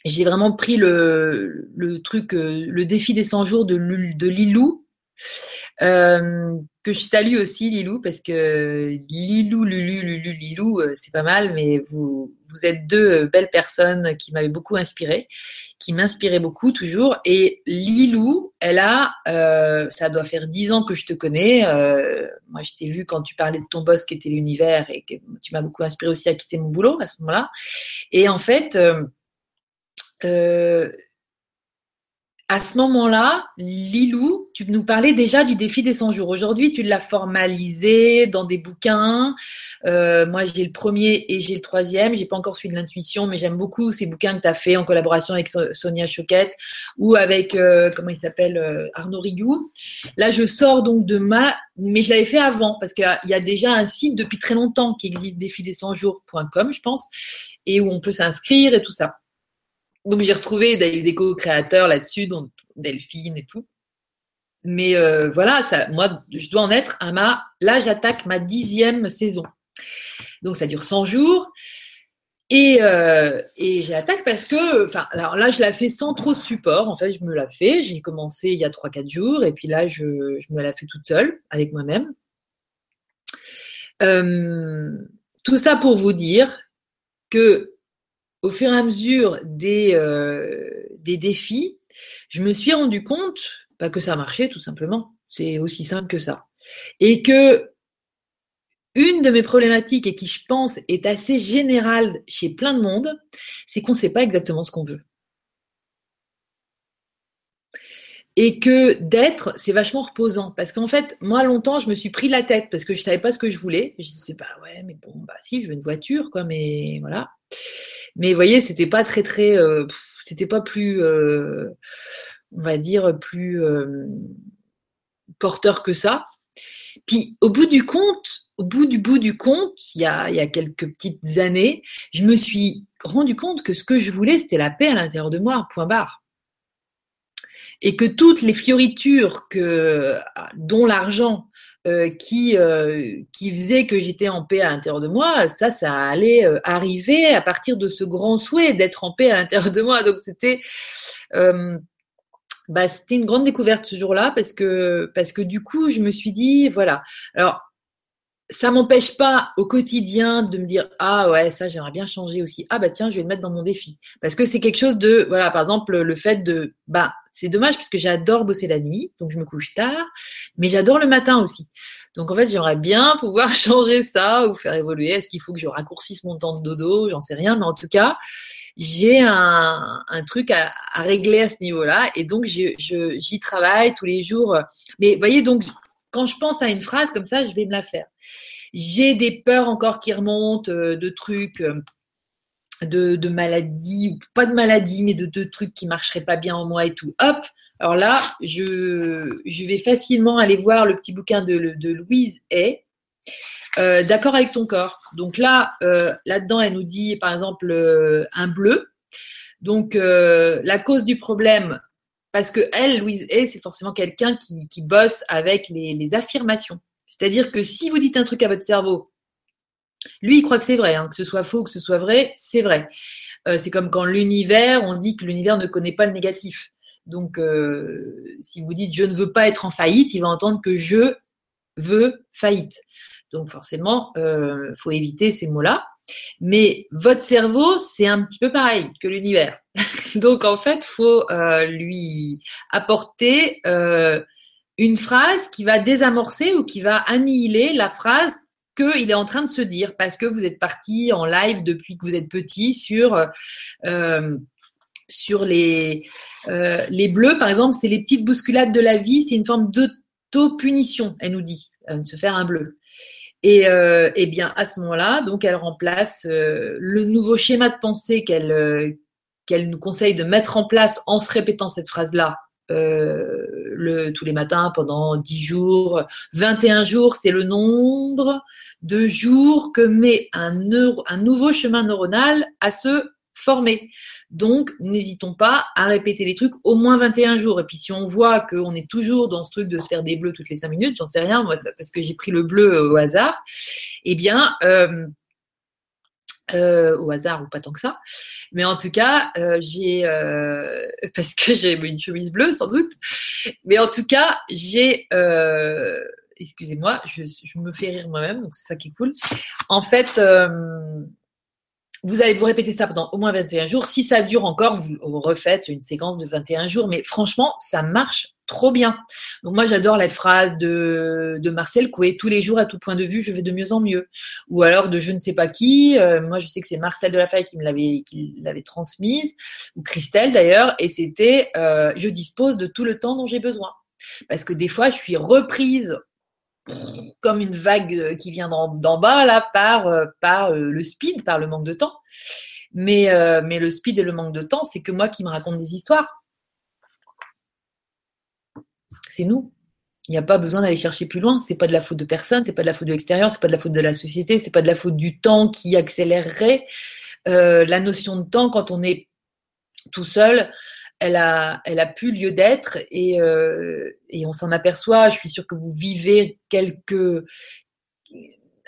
j'ai vraiment pris le, le truc, le défi des 100 jours de, de Lilou. Euh, que je salue aussi Lilou parce que Lilou, Lulu, Lulu, Lilou, euh, c'est pas mal, mais vous, vous êtes deux euh, belles personnes qui m'avaient beaucoup inspiré, qui m'inspiraient beaucoup toujours. Et Lilou, elle a, ça doit faire dix ans que je te connais. Moi, je t'ai vu quand tu parlais de ton boss qui était l'univers et que tu m'as beaucoup inspiré aussi à quitter mon boulot à ce moment-là. Et en fait, à ce moment-là, Lilou, tu nous parlais déjà du défi des 100 jours. Aujourd'hui, tu l'as formalisé dans des bouquins. Euh, moi, j'ai le premier et j'ai le troisième. J'ai pas encore suivi de l'intuition, mais j'aime beaucoup ces bouquins que tu as fait en collaboration avec Sonia Choquette ou avec, euh, comment il s'appelle, euh, Arnaud Rigou. Là, je sors donc de ma... Mais je l'avais fait avant, parce qu'il y a déjà un site depuis très longtemps qui existe, défi des 100 jours.com, je pense, et où on peut s'inscrire et tout ça. Donc j'ai retrouvé des, co-créateurs là-dessus, dont Delphine et tout. Mais euh, voilà, moi, je dois en être à ma. Là, j'attaque ma dixième saison. Donc ça dure 100 jours. Et, euh, et j'attaque parce que, enfin, alors là, je la fais sans trop de support. En fait, je me la fais. J'ai commencé il y a 3-4 jours et puis là, je, je, me la fais toute seule avec moi-même. Euh, tout ça pour vous dire que au fur et à mesure des, euh, des défis, je me suis rendu compte bah, que ça marchait tout simplement. C'est aussi simple que ça. Et que une de mes problématiques et qui je pense est assez générale chez plein de monde, c'est qu'on ne sait pas exactement ce qu'on veut. et que d'être, c'est vachement reposant. Parce qu'en fait, moi, longtemps, je me suis pris la tête parce que je savais pas ce que je voulais. Je disais, bah ouais, mais bon, bah si, je veux une voiture, quoi, mais voilà. Mais vous voyez, c'était pas très, très, euh, c'était pas plus, euh, on va dire, plus euh, porteur que ça. Puis, au bout du compte, au bout du bout du compte, il y a, il y a quelques petites années, je me suis rendu compte que ce que je voulais, c'était la paix à l'intérieur de moi, point barre et que toutes les fioritures que, dont l'argent euh, qui, euh, qui faisait que j'étais en paix à l'intérieur de moi, ça, ça allait euh, arriver à partir de ce grand souhait d'être en paix à l'intérieur de moi. Donc c'était bah, c'était une grande découverte ce jour-là parce que parce que du coup je me suis dit voilà alors ça m'empêche pas au quotidien de me dire ah ouais ça j'aimerais bien changer aussi. Ah bah tiens je vais le mettre dans mon défi parce que c'est quelque chose de voilà par exemple le fait de bah c'est dommage parce que j'adore bosser la nuit donc je me couche tard mais j'adore le matin aussi. Donc en fait j'aimerais bien pouvoir changer ça ou faire évoluer. Est-ce qu'il faut que je raccourcisse mon temps de dodo? J'en sais rien mais en tout cas j'ai un, truc à, régler à ce niveau-là. Et donc j'y travaille tous les jours. Mais voyez donc quand je pense à une phrase comme ça, je vais me la faire. J'ai des peurs encore qui remontent, euh, de trucs, euh, de, maladies, pas de maladies, mais de, trucs qui marcheraient pas bien en moi et tout. Hop, alors là, je, vais facilement aller voir le petit bouquin de, Louise Hay. Euh, d'accord avec ton corps. Donc là, là-dedans, elle nous dit, par exemple, un bleu. Donc, la cause du problème, parce que elle, Louise A, c'est forcément quelqu'un qui, bosse avec les, affirmations. C'est-à-dire que si vous dites un truc à votre cerveau, lui, il croit que c'est vrai, hein, que ce soit faux, que ce soit vrai, c'est vrai. Euh, c'est comme quand l'univers, on dit que l'univers ne connaît pas le négatif. Donc, euh, si vous dites je ne veux pas être en faillite, il va entendre que je veux faillite. Donc, forcément, il euh, faut éviter ces mots-là. Mais votre cerveau, c'est un petit peu pareil que l'univers. Donc en fait, faut euh, lui apporter euh, une phrase qui va désamorcer ou qui va annihiler la phrase qu'il est en train de se dire parce que vous êtes parti en live depuis que vous êtes petit sur euh, les bleus par exemple, c'est les petites bousculades de la vie, c'est une forme d'auto-punition, elle nous dit, de se faire un bleu. Et, et, bien à ce moment-là, donc elle remplace le nouveau schéma de pensée qu'elle qu'elle nous conseille de mettre en place en se répétant cette phrase-là euh, le, tous les matins pendant 10 jours. 21 jours, c'est le nombre de jours que met un, un nouveau chemin neuronal à se former. Donc, n'hésitons pas à répéter les trucs au moins 21 jours. Et puis, si on voit qu'on est toujours dans ce truc de se faire des bleus toutes les 5 minutes, j'en sais rien, moi, parce que j'ai pris le bleu au hasard, eh bien, euh, euh, au hasard ou pas tant que ça. Mais en tout cas, euh, j'ai euh, parce que j'ai une chemise bleue sans doute. Mais en tout cas, j'ai excusez-moi, je, je, me fais rire moi-même, donc c'est ça qui est cool. En fait, vous allez vous répéter ça pendant au moins 21 jours. Si ça dure encore, vous, refaites une séquence de 21 jours. Mais franchement, ça marche trop bien. Donc moi, j'adore la phrase de, Marcel Coué, tous les jours à tout point de vue, je vais de mieux en mieux. Ou alors de je ne sais pas qui. Euh, moi, je sais que c'est Marcel de la Faille qui me l'avait qui l'avait transmise, ou Christelle d'ailleurs, et c'était euh, je dispose de tout le temps dont j'ai besoin. Parce que des fois, je suis reprise comme une vague euh, qui vient d'en bas là par, par le speed, par le manque de temps. Mais le speed et le manque de temps, c'est que moi qui me raconte des histoires. Nous. Il n'y a pas besoin d'aller chercher plus loin. C'est pas de la faute de personne, c'est pas de la faute de l'extérieur, c'est pas de la faute de la société, c'est pas de la faute du temps qui accélérerait la notion de temps quand on est tout seul elle a, elle a plus lieu d'être et, euh, et on s'en aperçoit. Je suis sûre que vous vivez quelques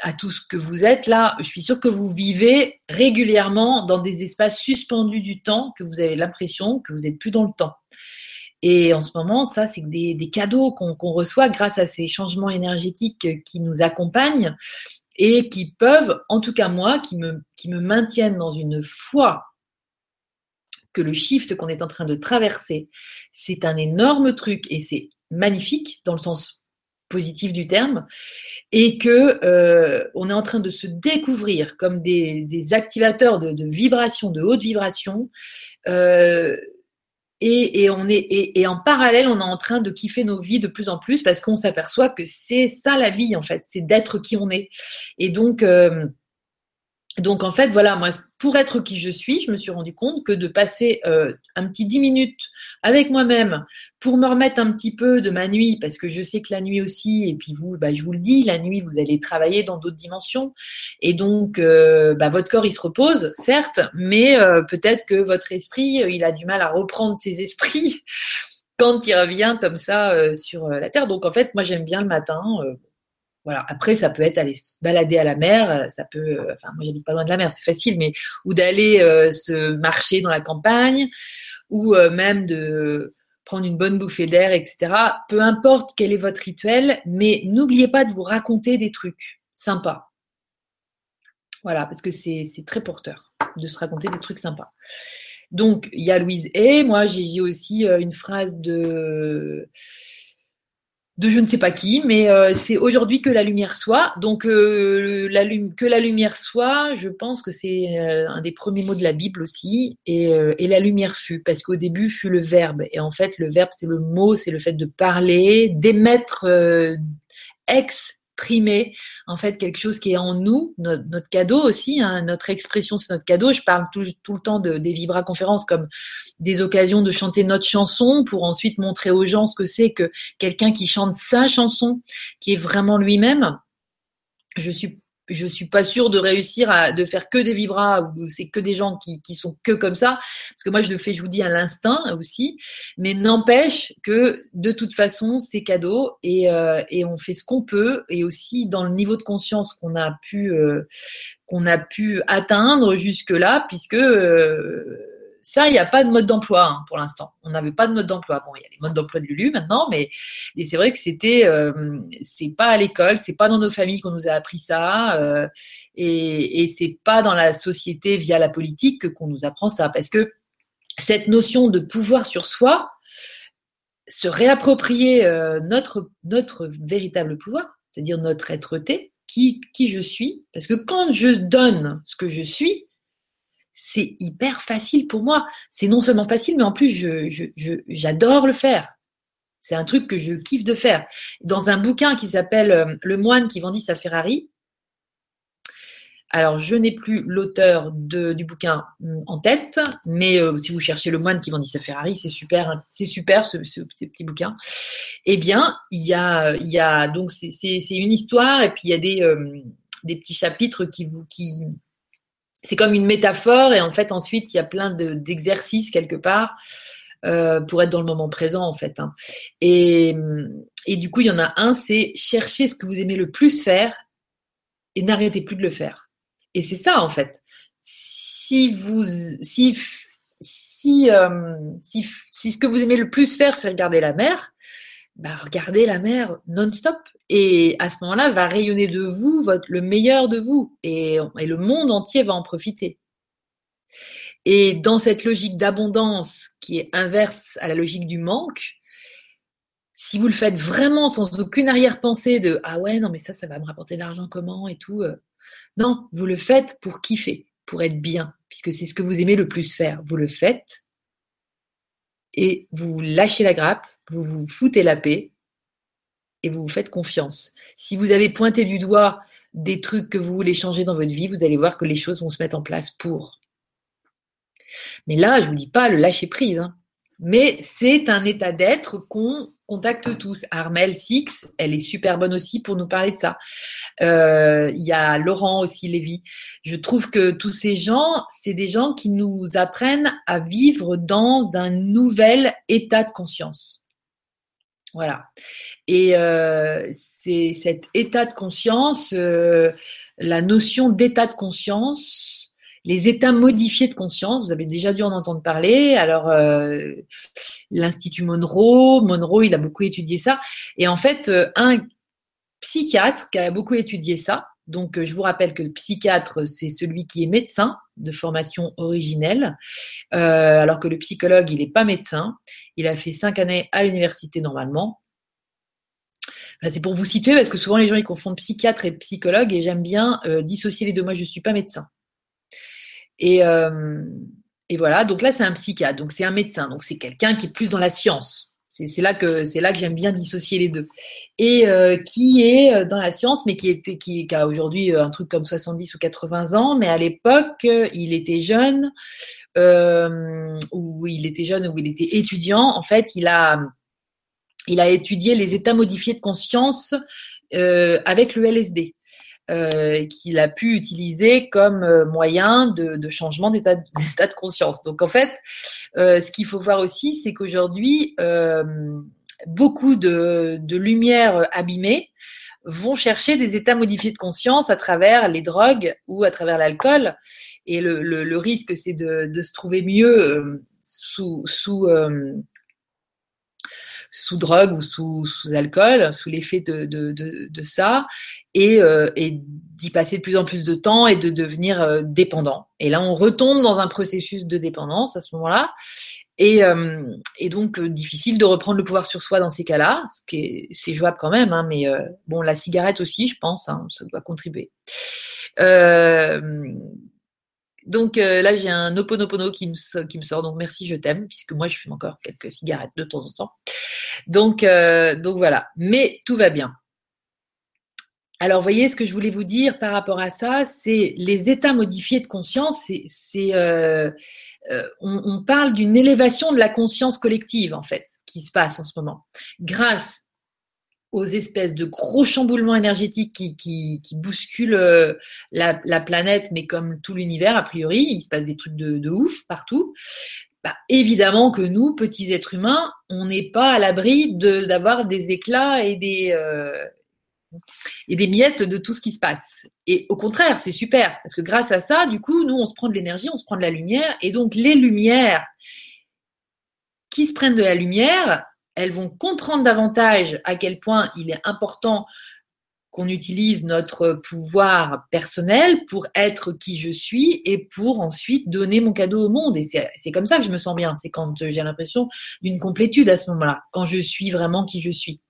à tout ce que vous êtes là, je suis sûre que vous vivez régulièrement dans des espaces suspendus du temps, que vous avez l'impression que vous n'êtes plus dans le temps. Et en ce moment, ça, c'est des, des cadeaux qu'on reçoit grâce à ces changements énergétiques qui nous accompagnent et qui peuvent, en tout cas moi, qui me, qui me maintiennent dans une foi que le shift qu'on est en train de traverser, c'est un énorme truc et c'est magnifique dans le sens positif du terme, et que euh, on est en train de se découvrir comme des, activateurs de, vibrations, de haute vibration, euh, et, on est et, en parallèle, on est en train de kiffer nos vies de plus en plus parce qu'on s'aperçoit que c'est ça la vie en fait, c'est d'être qui on est. Et donc euh, donc en fait, voilà, moi, pour être qui je suis, je me suis rendu compte que de passer euh, un petit dix minutes avec moi-même pour me remettre un petit peu de ma nuit, parce que je sais que la nuit aussi, et puis vous, bah, je vous le dis, la nuit, vous allez travailler dans d'autres dimensions, et donc euh, bah, votre corps, il se repose, certes, mais euh, peut-être que votre esprit, il a du mal à reprendre ses esprits quand il revient comme ça sur la terre. Donc en fait, moi, j'aime bien le matin Après, ça peut être aller se balader à la mer, euh, ça peut, euh, enfin, moi j'habite pas loin de la mer, c'est facile, mais ou d'aller euh, se marcher dans la campagne, ou même de prendre une bonne bouffée d'air, etc. Peu importe quel est votre rituel, mais n'oubliez pas de vous raconter des trucs sympas. Voilà, parce que c'est très porteur de se raconter des trucs sympas. Donc, il y a Louise et moi j'ai aussi une phrase de de je ne sais pas qui, mais euh, c'est aujourd'hui que la lumière soit. Donc euh, que la lumière soit, je pense que c'est euh, un des premiers mots de la Bible aussi. Et, et la lumière fut, parce qu'au début fut le verbe. Et en fait, le verbe, c'est le mot, c'est le fait de parler, d'émettre ex exprimer en fait quelque chose qui est en nous, notre, cadeau aussi, hein, notre expression c'est notre cadeau. Je parle tout, le temps de, des Vibra conférences comme des occasions de chanter notre chanson pour ensuite montrer aux gens ce que c'est que quelqu'un qui chante sa chanson, qui est vraiment lui-même. Je suis je suis pas sûre de réussir à de faire que des vibras ou c'est que des gens qui, qui sont que comme ça. Parce que moi je le fais je vous dis à l'instinct aussi. Mais n'empêche que de toute façon c'est cadeau et, euh, et on fait ce qu'on peut. Et aussi dans le niveau de conscience qu'on a pu euh, qu'on a pu atteindre jusque là puisque euh, ça, il n'y a pas de mode d'emploi hein, pour l'instant. On n'avait pas de mode d'emploi. Bon, il y a les modes d'emploi de Lulu maintenant, mais, c'est vrai que c'était, euh, c'est pas à l'école, c'est pas dans nos familles qu'on nous a appris ça, euh, et, et c'est pas dans la société via la politique qu'on nous apprend ça, parce que cette notion de pouvoir sur soi, se réapproprier euh, notre notre véritable pouvoir, c'est-à-dire notre être-té, qui qui je suis, parce que quand je donne ce que je suis, c'est hyper facile pour moi. C'est non seulement facile, mais en plus, j'adore le faire. C'est un truc que je kiffe de faire. Dans un bouquin qui s'appelle euh, Le moine qui vendit sa Ferrari, alors je n'ai plus l'auteur du bouquin mm, en tête, mais euh, si vous cherchez Le moine qui vendit sa Ferrari, c'est super, hein, c'est super ce, petit bouquin. Eh bien, il y a, y a donc c'est une histoire et puis il y a des, euh, des petits chapitres qui vous qui c'est comme une métaphore et en fait ensuite il y a plein d'exercices quelque part euh, pour être dans le moment présent en fait. Hein. Et, et, du coup il y en a un, c'est chercher ce que vous aimez le plus faire et n'arrêtez plus de le faire. Et c'est ça en fait. Si vous si si, euh, si, si ce que vous aimez le plus faire c'est regarder la mer, bah regardez la mer non-stop. Et à ce moment-là, va rayonner de vous le meilleur de vous. Et, et le monde entier va en profiter. Et dans cette logique d'abondance qui est inverse à la logique du manque, si vous le faites vraiment sans aucune arrière-pensée de ah ouais non mais ça ça va me rapporter de l'argent comment et tout euh, non vous le faites pour kiffer pour être bien puisque c'est ce que vous aimez le plus faire. Vous le faites et vous lâchez la grappe vous vous foutez la paix et vous vous faites confiance. Si vous avez pointé du doigt des trucs que vous voulez changer dans votre vie, vous allez voir que les choses vont se mettre en place pour. Mais là, je vous dis pas le lâcher prise, hein. mais c'est un état d'être qu'on contacte tous. Armel Six, elle est super bonne aussi pour nous parler de ça. Euh, il y a Laurent aussi, Lévy. Je trouve que tous ces gens, c'est des gens qui nous apprennent à vivre dans un nouvel état de conscience. Voilà. Et euh, c'est cet état de conscience, euh, la notion d'état de conscience, les états modifiés de conscience, vous avez déjà dû en entendre parler. Alors, euh, l'Institut Monroe, Monroe, il a beaucoup étudié ça. Et en fait, un psychiatre qui a beaucoup étudié ça, donc je vous rappelle que le psychiatre, c'est celui qui est médecin de formation originelle, alors que le psychologue, il n'est pas médecin. Il a fait cinq années à l'université normalement. c'est pour vous situer parce que souvent les gens ils confondent psychiatre et psychologue et j'aime bien euh, dissocier les deux. Moi je ne suis pas médecin. Euh, et voilà, donc là c'est un psychiatre, donc c'est un médecin, donc c'est quelqu'un qui est plus dans la science. C'est là que c'est là que j'aime bien dissocier les deux. Et euh, qui est euh, dans la science, mais qui était qui, a aujourd'hui euh, un truc comme 70 ou 80 ans, mais à l'époque il était jeune, ou il était jeune ou il était étudiant. En fait, il a il a étudié les états modifiés de conscience avec le LSD. Euh, qu'il a pu utiliser comme euh, moyen de, de changement d'état de conscience. Donc en fait, euh, ce qu'il faut voir aussi, c'est qu'aujourd'hui, euh, beaucoup de, de lumières abîmées vont chercher des états modifiés de conscience à travers les drogues ou à travers l'alcool. Et le, le, le risque, c'est de, de, se trouver mieux euh, sous, sous sous drogue ou sous, sous alcool, sous l'effet de, de, de, de, ça, et, euh, et d'y passer de plus en plus de temps et de devenir euh, dépendant. Et là, on retombe dans un processus de dépendance à ce moment-là. Et, euh, et donc, euh, difficile de reprendre le pouvoir sur soi dans ces cas-là, ce qui est, c'est jouable quand même, hein, mais euh, bon, la cigarette aussi, je pense, hein, ça doit contribuer. Euh, donc euh, là, j'ai un Oponopono qui me, sort. Donc merci, je t'aime, puisque moi, je fume encore quelques cigarettes de temps en temps. Donc, euh, donc voilà. Mais tout va bien. Alors, voyez, ce que je voulais vous dire par rapport à ça, c'est les états modifiés de conscience. C'est, euh, on, parle d'une élévation de la conscience collective, en fait, qui se passe en ce moment, grâce aux espèces de gros chamboulements énergétiques qui, qui, qui bousculent euh, la, la, planète, mais comme tout l'univers, a priori, il se passe des trucs de, de ouf partout. Bah, évidemment que nous, petits êtres humains, on n'est pas à l'abri d'avoir des éclats et des, euh, et des miettes de tout ce qui se passe. Et au contraire, c'est super, parce que grâce à ça, du coup, nous, on se prend de l'énergie, on se prend de la lumière, et donc les lumières qui se prennent de la lumière, elles vont comprendre davantage à quel point il est important qu'on utilise notre pouvoir personnel pour être qui je suis et pour ensuite donner mon cadeau au monde. Et c'est comme ça que je me sens bien. C'est quand j'ai l'impression d'une complétude à ce moment-là, quand je suis vraiment qui je suis.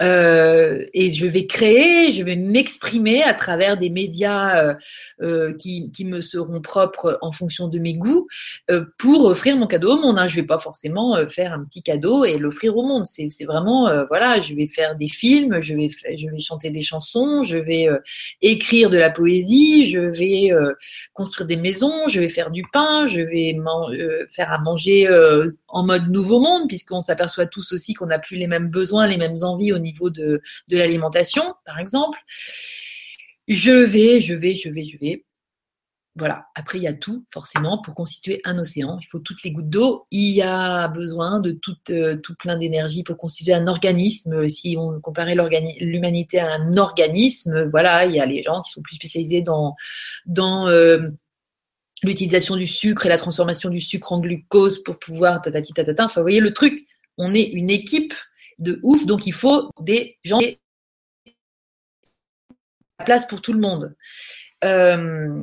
Euh, et je vais créer, je vais m'exprimer à travers des médias euh, euh, qui, qui, me seront propres en fonction de mes goûts pour offrir mon cadeau au monde. Hein. Je vais pas forcément faire un petit cadeau et l'offrir au monde. C'est vraiment voilà, je vais faire des films, je vais je vais chanter des chansons, je vais écrire de la poésie, je vais construire des maisons, je vais faire du pain, je vais faire à manger en mode nouveau monde puisqu'on s'aperçoit tous aussi qu'on n'a plus les mêmes besoins, les mêmes envies au niveau niveau de, de l'alimentation, par exemple. Je vais, je vais, je vais, je vais. Voilà. Après, il y a tout, forcément, pour constituer un océan. Il faut toutes les gouttes d'eau. Il y a besoin de tout, euh, tout plein d'énergie pour constituer un organisme. Si on comparait l'humanité à un organisme, voilà, il y a les gens qui sont plus spécialisés dans, euh, l'utilisation du sucre et la transformation du sucre en glucose pour pouvoir tatati tatata. Enfin, vous voyez le truc. On est une équipe de ouf. Donc, il faut des gens la place pour tout le monde. Euh,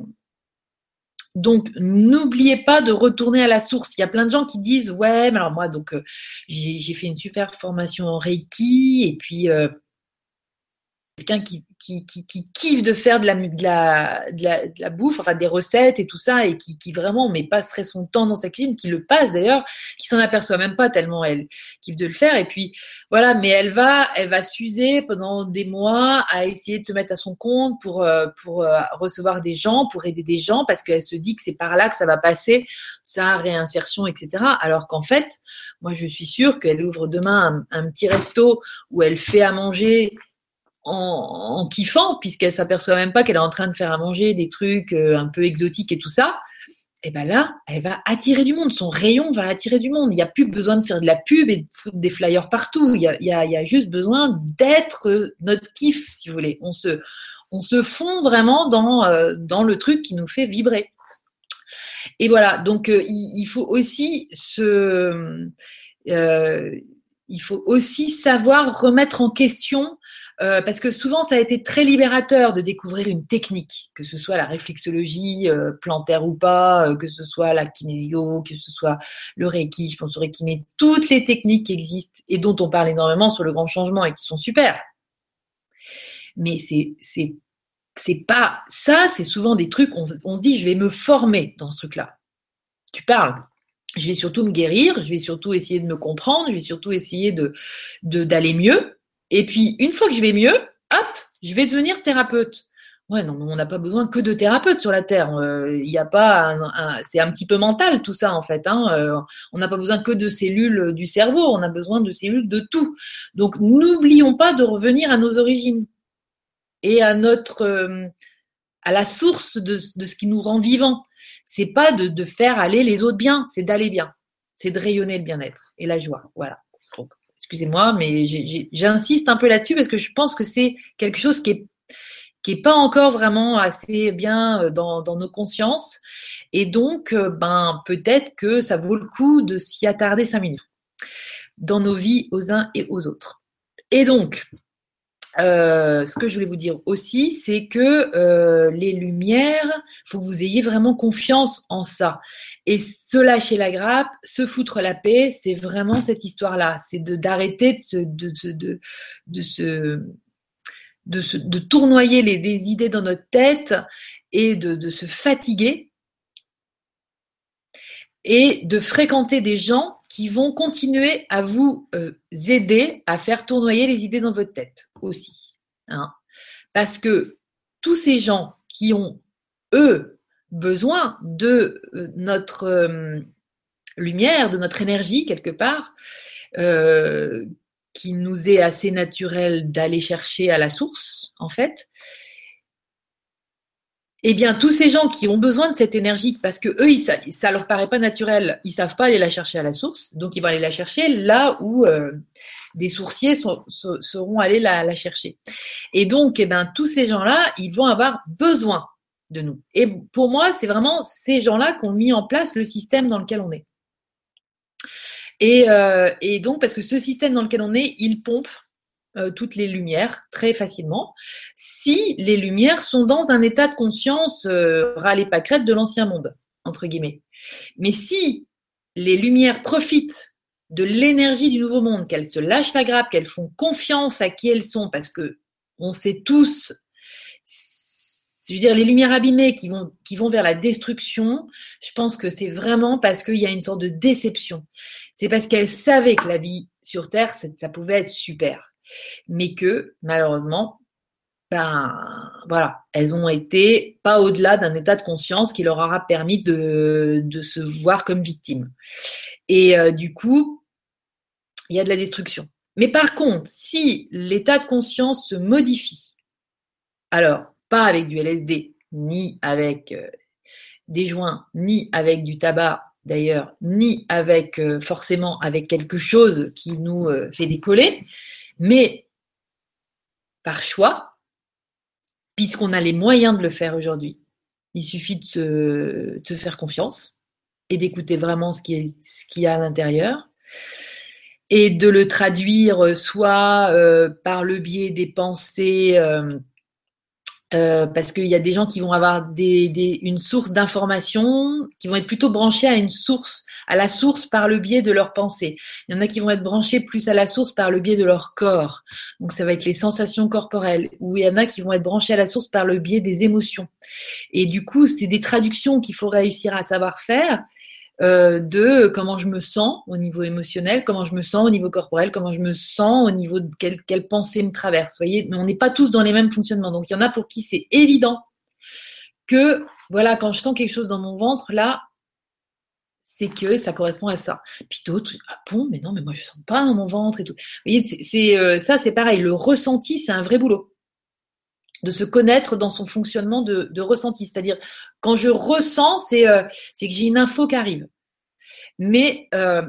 donc, n'oubliez pas de retourner à la source. Il y a plein de gens qui disent, ouais, mais alors moi, donc, euh, j'ai fait une super formation en Reiki, et puis, euh, quelqu'un qui, qui, qui, qui, kiffe de faire de la, bouffe, enfin des recettes et tout ça, et qui, qui vraiment mais passerait son temps dans sa cuisine, qui le passe d'ailleurs, qui s'en aperçoit même pas tellement elle kiffe de le faire. Et puis voilà, mais elle va, elle va s'user pendant des mois à essayer de se mettre à son compte pour, euh, pour euh, recevoir des gens, pour aider des gens, parce qu'elle se dit que c'est par là que ça va passer, sa réinsertion, etc. Alors qu'en fait, moi je suis sûre qu'elle ouvre demain un, un petit resto où elle fait à manger en, kiffant, puisqu'elle s'aperçoit même pas qu'elle est en train de faire à manger des trucs euh, un peu exotiques et tout ça, et ben là, elle va attirer du monde. Son rayon va attirer du monde. Il n'y a plus besoin de faire de la pub et de foutre des flyers partout. Il y a, y a, juste besoin d'être notre kiff, si vous voulez. On se, on se fond vraiment dans, euh, dans le truc qui nous fait vibrer. Et voilà, donc euh, il, faut aussi se, il faut aussi savoir remettre en question euh, parce que souvent ça a été très libérateur de découvrir une technique, que ce soit la réflexologie euh, plantaire ou pas, euh, que ce soit la kinésio, que ce soit le reiki, je pense au reiki, mais toutes les techniques qui existent et dont on parle énormément sur le grand changement et qui sont super. Mais c'est c'est c'est pas ça, c'est souvent des trucs on, on se dit je vais me former dans ce truc-là. tu parles. Je vais surtout me guérir, je vais surtout essayer de me comprendre, je vais surtout essayer de d'aller mieux. Et puis, une fois que je vais mieux, hop, je vais devenir thérapeute. Ouais, non, on n'a pas besoin que de thérapeutes sur la Terre. Euh, il n'y a pas, un, c'est un petit peu mental tout ça en fait. Hein. Euh, on n'a pas besoin que de cellules du cerveau, on a besoin de cellules de tout. Donc n'oublions pas de revenir à nos origines et à notre, euh, à la source de, de, ce qui nous rend vivants. C'est pas de, de faire aller les autres bien, c'est d'aller bien, c'est de rayonner le bien-être et la joie. Voilà. Excusez-moi, mais j'insiste un peu là-dessus parce que je pense que c'est quelque chose qui est qui est pas encore vraiment assez bien euh, dans, nos consciences. Et donc, euh, ben, peut-être que ça vaut le coup de s'y attarder cinq minutes dans nos vies aux uns et aux autres. Et donc, euh, ce que je voulais vous dire aussi, c'est que les lumières, faut que vous ayez vraiment confiance en ça. Et se lâcher la grappe, se foutre la paix, c'est vraiment cette histoire-là. C'est de d'arrêter de, de, de, de, se de, tournoyer les, des idées dans notre tête et de, se fatiguer et de fréquenter des gens qui vont continuer à vous euh, aider à faire tournoyer les idées dans votre tête aussi. Hein. Parce que tous ces gens qui ont, eux, besoin de euh, notre euh, lumière, de notre énergie quelque part, qui nous est assez naturel d'aller chercher à la source, en fait, eh bien, tous ces gens qui ont besoin de cette énergie, parce que eux, ça, ça leur paraît pas naturel, ils savent pas aller la chercher à la source, donc ils vont aller la chercher là où euh, des sourciers seront allés la, chercher. Et donc, eh ben, tous ces gens-là, ils vont avoir besoin de nous. Et pour moi, c'est vraiment ces gens-là qui ont mis en place le système dans lequel on est. Euh, et, donc, parce que ce système dans lequel on est, il pompe euh, toutes les lumières très facilement. Si les lumières sont dans un état de conscience euh, pas crête de l'ancien monde, entre guillemets. Mais si les lumières profitent de l'énergie du nouveau monde, qu'elles se lâchent la grappe, qu'elles font confiance à qui elles sont, parce que on sait tous je veux dire, les lumières abîmées qui vont, qui vont vers la destruction, je pense que c'est vraiment parce qu'il y a une sorte de déception. C'est parce qu'elles savaient que la vie sur Terre, ça pouvait être super. Mais que, malheureusement, ben, voilà, elles ont été pas au-delà d'un état de conscience qui leur aura permis de, se voir comme victimes. Et euh, du coup, il y a de la destruction. Mais par contre, si l'état de conscience se modifie, alors pas avec du LSD, ni avec euh, des joints, ni avec du tabac d'ailleurs, ni avec euh, forcément avec quelque chose qui nous fait décoller, mais par choix, puisqu'on a les moyens de le faire aujourd'hui. Il suffit de se, faire confiance et d'écouter vraiment ce qu'il y a à l'intérieur et de le traduire soit par le biais des pensées euh, parce qu'il y a des gens qui vont avoir une source d'information, qui vont être plutôt branchés à une source, à la source par le biais de leur pensée. Il y en a qui vont être branchés plus à la source par le biais de leur corps. Donc ça va être les sensations corporelles. Ou il y en a qui vont être branchés à la source par le biais des émotions. Et du coup, c'est des traductions qu'il faut réussir à savoir faire euh, de comment je me sens au niveau émotionnel, comment je me sens au niveau corporel, comment je me sens au niveau de quelle, quelle pensée me traverse. Voyez, mais on n'est pas tous dans les mêmes fonctionnements. Donc il y en a pour qui c'est évident que voilà, quand je sens quelque chose dans mon ventre, là, c'est que ça correspond à ça. Puis d'autres, ah bon, mais non, mais moi je sens pas dans mon ventre et tout. Vous voyez, c'est euh, ça, c'est pareil. Le ressenti, c'est un vrai boulot de se connaître dans son fonctionnement de, ressenti. C'est-à-dire, quand je ressens, c'est euh, que j'ai une info qui arrive. Mais euh,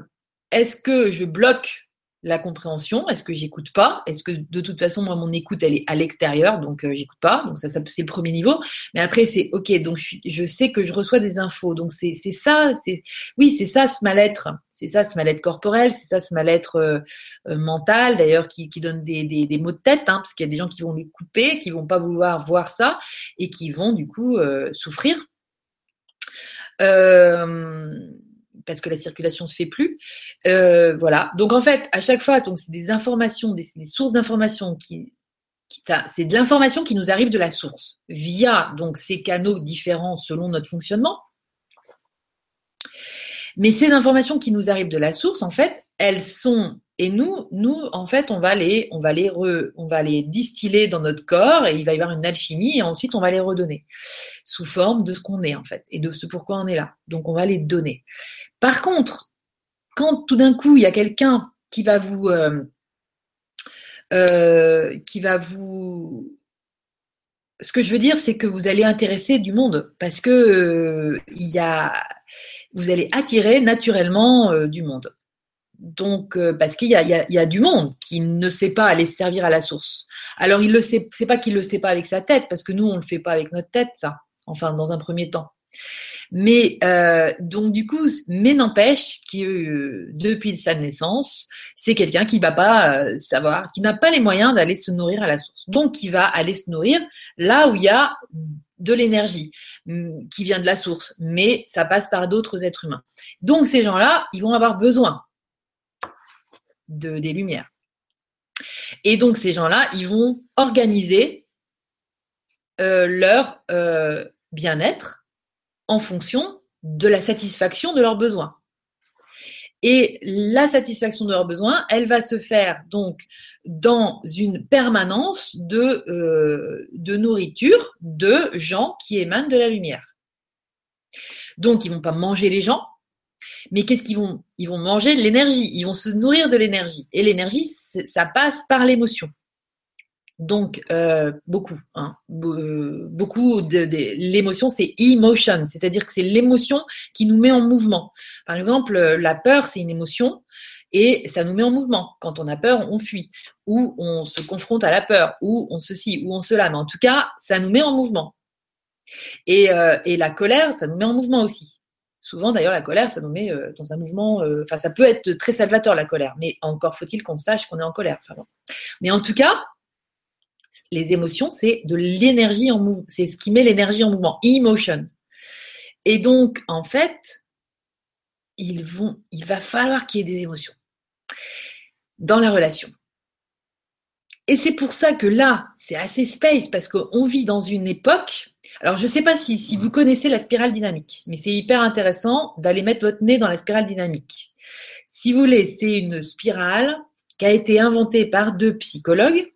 est-ce que je bloque la compréhension Est-ce que j'écoute pas? Est-ce que de toute façon, moi, mon écoute, elle est à l'extérieur, donc euh, j'écoute pas? Donc ça, c'est le premier niveau. Mais après, c'est ok. Donc je, sais que je reçois des infos. Donc c'est ça. C'est oui, c'est ça ce mal-être. C'est ça ce mal-être corporel. C'est ça ce mal-être euh, euh, mental, d'ailleurs, qui, donne des, des, des maux de tête, hein, parce qu'il y a des gens qui vont les couper, qui vont pas vouloir voir ça et qui vont du coup souffrir. Parce que la circulation se fait plus. Euh, voilà. Donc en fait, à chaque fois, donc c'est des informations, des, sources d'informations qui, c'est de l'information qui nous arrive de la source via donc ces canaux différents selon notre fonctionnement. Mais ces informations qui nous arrivent de la source, en fait, elles sont et nous, nous, en fait, on va les, on va les on va les distiller dans notre corps et il va y avoir une alchimie et ensuite on va les redonner sous forme de ce qu'on est en fait et de ce pourquoi on est là. Donc on va les donner. Par contre, quand tout d'un coup il y a quelqu'un qui va vous, euh, euh, qui va vous, ce que je veux dire, c'est que vous allez intéresser du monde parce que euh, il y a, vous allez attirer naturellement du monde. Donc, euh, parce qu'il y, a, du monde qui ne sait pas aller servir à la source. Alors, il le sait, pas qu'il le sait pas avec sa tête, parce que nous, on le fait pas avec notre tête, ça. Enfin, dans un premier temps. Mais euh, donc du coup, mais n'empêche que euh, depuis sa naissance, c'est quelqu'un qui va pas savoir, qui n'a pas les moyens d'aller se nourrir à la source. Donc, qui va aller se nourrir là où il y a de l'énergie mm, qui vient de la source, mais ça passe par d'autres êtres humains. Donc ces gens-là, ils vont avoir besoin de, des lumières. Et donc ces gens-là, ils vont organiser euh, leur euh, bien-être en fonction de la satisfaction de leurs besoins. Et la satisfaction de leurs besoins, elle va se faire donc dans une permanence de, euh, de nourriture de gens qui émanent de la lumière. Donc, ils vont pas manger les gens, mais qu'est-ce qu'ils vont Ils vont manger de l'énergie, ils vont se nourrir de l'énergie. Et l'énergie, ça passe par l'émotion. Donc, euh, beaucoup, hein, euh, beaucoup de, l'émotion, c'est emotion, c'est-à-dire que c'est l'émotion qui nous met en mouvement. Par exemple, la peur, c'est une émotion et ça nous met en mouvement. Quand on a peur, on fuit, ou on se confronte à la peur, ou on ceci, ou on cela. Mais en tout cas, ça nous met en mouvement. Et, euh, la colère, ça nous met en mouvement aussi. Souvent, d'ailleurs, la colère, ça nous met euh, dans un mouvement. Euh, enfin, ça peut être très salvateur, la colère, mais encore faut-il qu'on sache qu'on est en colère. Mais en tout cas, les émotions, c'est de l'énergie en mouvement. C'est ce qui met l'énergie en mouvement. Emotion. Et donc, en fait, il va falloir qu'il y ait des émotions dans la relation. Et c'est pour ça que là, c'est assez space parce qu'on vit dans une époque alors, je ne sais pas si, vous connaissez la spirale dynamique, mais c'est hyper intéressant d'aller mettre votre nez dans la spirale dynamique. Si vous voulez, c'est une spirale qui a été inventée par deux psychologues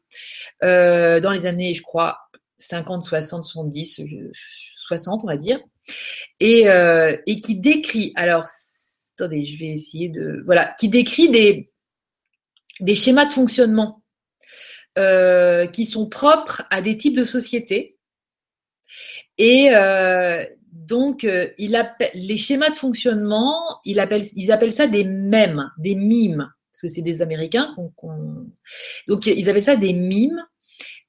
euh, dans les années, je crois, 50, 60, 70, 60, on va dire, et, euh, et qui décrit, alors, attendez, je vais essayer de, voilà, qui décrit des, des schémas de fonctionnement euh, qui sont propres à des types de sociétés et euh, donc, euh, il appelle, les schémas de fonctionnement, il appelle, ils appellent ça des mèmes, des mimes, parce que c'est des Américains. Donc, ils appellent ça des mimes.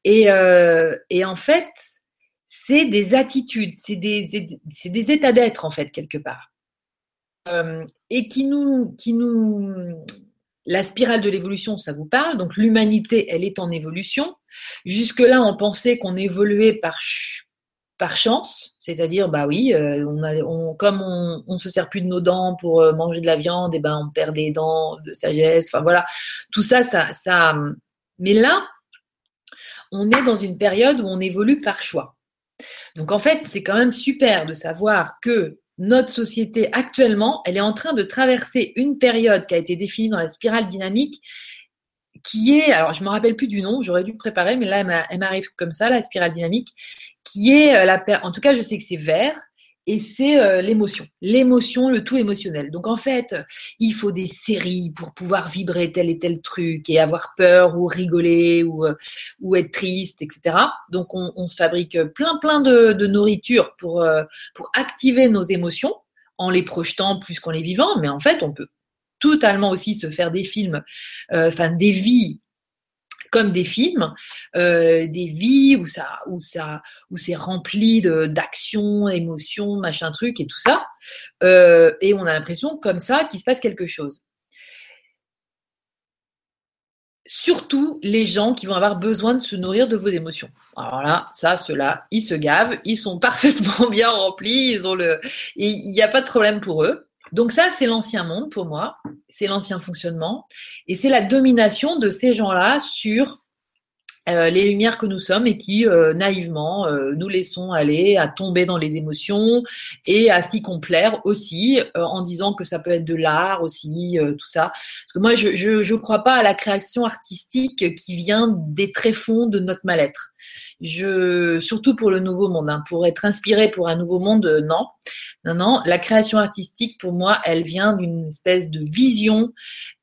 Et, euh, et en fait, c'est des attitudes, c'est des, des états d'être, en fait, quelque part. et qui nous, qui nous, la spirale de l'évolution, ça vous parle. Donc, l'humanité, elle est en évolution. Jusque-là, on pensait qu'on évoluait par par chance, c'est-à-dire bah oui, euh, on a, on, comme on, on se sert plus de nos dents pour euh, manger de la viande, et ben on perd des dents de sagesse. Enfin voilà, tout ça, ça, ça. Mais là, on est dans une période où on évolue par choix. Donc en fait, c'est quand même super de savoir que notre société actuellement, elle est en train de traverser une période qui a été définie dans la spirale dynamique qui est, alors je me rappelle plus du nom, j'aurais dû préparer, mais là elle m'arrive comme ça, la spirale dynamique, qui est euh, la, en tout cas je sais que c'est vert, et c'est euh, l'émotion, l'émotion, le tout émotionnel. Donc en fait, il faut des séries pour pouvoir vibrer tel et tel truc et avoir peur ou rigoler ou, euh, ou être triste, etc. Donc on, on se fabrique plein plein de, de nourriture pour, pour activer nos émotions en les projetant plus qu'en les vivant, mais en fait on peut totalement aussi se faire des films, euh, enfin des vies comme des films, euh, des vies où ça, où ça, où c'est rempli d'actions, émotions, machin truc et tout ça, euh, et on a l'impression comme ça qu'il se passe quelque chose. Surtout les gens qui vont avoir besoin de se nourrir de vos émotions. Alors là, ça, ceux-là, ils se gavent, ils sont parfaitement bien remplis, ils ont le, il n'y a pas de problème pour eux. Donc ça, c'est l'ancien monde pour moi, c'est l'ancien fonctionnement, et c'est la domination de ces gens-là sur euh, les lumières que nous sommes et qui euh, naïvement euh, nous laissons aller à tomber dans les émotions et à s'y complaire aussi en disant que ça peut être de l'art aussi tout ça. Parce que moi je, je crois pas à la création artistique qui vient des tréfonds de notre mal-être surtout pour le nouveau monde hein, pour être inspiré pour un nouveau monde non. Non, non, la création artistique, pour moi, elle vient d'une espèce de vision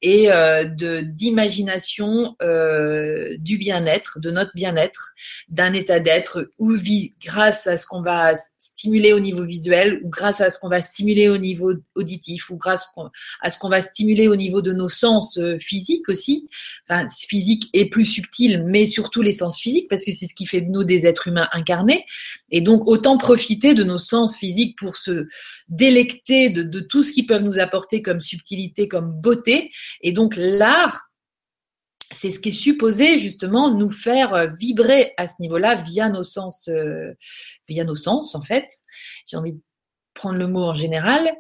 et euh, d'imagination euh, du bien-être, de notre bien-être, d'un état d'être où vit grâce à ce qu'on va stimuler au niveau visuel, ou grâce à ce qu'on va stimuler au niveau auditif, ou grâce à ce qu'on va stimuler au niveau de nos sens euh, physiques aussi, enfin physiques et plus subtils, mais surtout les sens physiques, parce que c'est ce qui fait de nous des êtres humains incarnés. Et donc autant profiter de nos sens physiques pour se délecter de, tout ce qu'ils peuvent nous apporter comme subtilité, comme beauté. Et donc l'art, c'est ce qui est supposé justement nous faire vibrer à ce niveau-là via nos sens, euh, via nos sens en fait. J'ai envie de prendre le mot en général.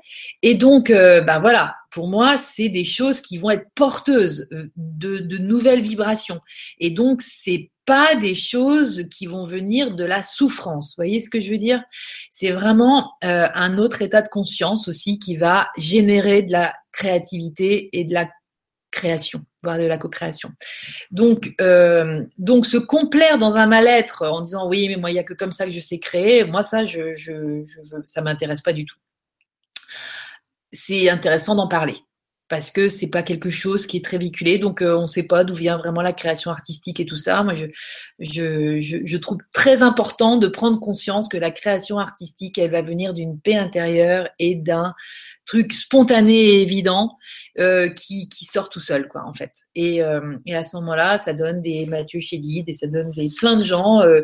Et donc, euh, ben voilà, pour moi, c'est des choses qui vont être porteuses euh, de, de nouvelles vibrations. Et donc, c'est pas des choses qui vont venir de la souffrance. Vous voyez ce que je veux dire? C'est vraiment euh, un autre état de conscience aussi qui va générer de la créativité et de la création, voire de la co-création. Donc, euh, donc se complaire dans un mal-être en disant oui, mais moi il n'y a que comme ça que je sais créer. Moi ça, je, je, je ça m'intéresse pas du tout. C'est intéressant d'en parler parce que c'est pas quelque chose qui est très véhiculé, donc euh, on ne sait pas d'où vient vraiment la création artistique et tout ça. Moi, je, je, je, je, trouve très important de prendre conscience que la création artistique, elle va venir d'une paix intérieure et d'un truc spontané et évident euh, qui, qui sort tout seul, quoi, en fait. Et, euh, et à ce moment-là, ça donne des Mathieu Chédid et ça donne des plein de gens euh,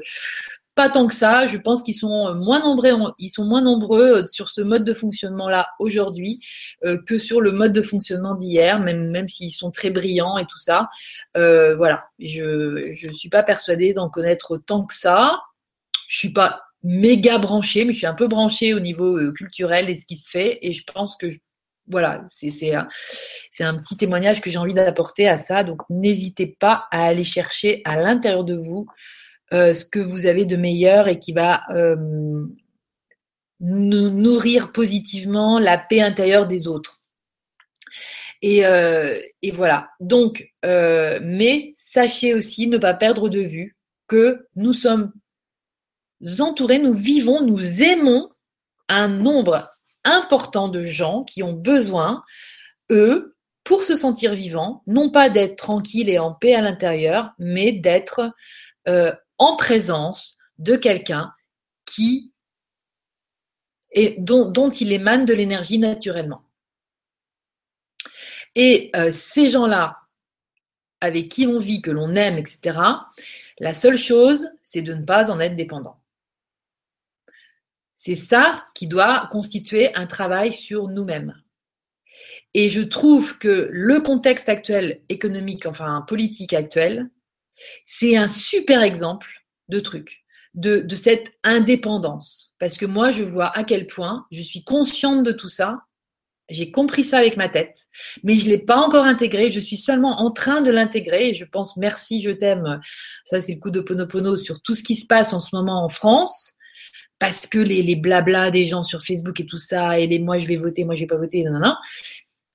pas tant que ça. Je pense qu'ils sont moins nombreux, ils sont moins nombreux euh, sur ce mode de fonctionnement-là aujourd'hui euh, que sur le mode de fonctionnement d'hier, même même s'ils sont très brillants et tout ça. Euh, voilà, je je suis pas persuadée d'en connaître tant que ça. Je suis pas méga branchée, mais je suis un peu branchée au niveau culturel et ce qui se fait. Et je pense que voilà, c'est un, un petit témoignage que j'ai envie d'apporter à ça. Donc n'hésitez pas à aller chercher à l'intérieur de vous euh, ce que vous avez de meilleur et qui va euh, nous nourrir positivement la paix intérieure des autres. Et, euh, voilà. Donc, mais sachez aussi ne pas perdre de vue que nous sommes entourés, nous vivons, nous aimons un nombre important de gens qui ont besoin, eux, pour se sentir vivants, non pas d'être tranquille et en paix à l'intérieur, mais d'être euh, en présence de quelqu'un qui et dont, il émane de l'énergie naturellement. Et euh, ces gens-là, avec qui on vit, que l'on aime, etc., la seule chose, c'est de ne pas en être dépendant. C'est ça qui doit constituer un travail sur nous-mêmes. Et je trouve que le contexte actuel économique, enfin politique actuel, c'est un super exemple de truc, de, de cette indépendance. Parce que moi, je vois à quel point je suis consciente de tout ça. J'ai compris ça avec ma tête, mais je ne l'ai pas encore intégré. Je suis seulement en train de l'intégrer je pense merci, je t'aime. Ça, c'est le coup de Ponopono sur tout ce qui se passe en ce moment en France. Parce que les, les blabla des gens sur Facebook et tout ça, et les moi je vais voter, moi je vais pas voter, non, non, non.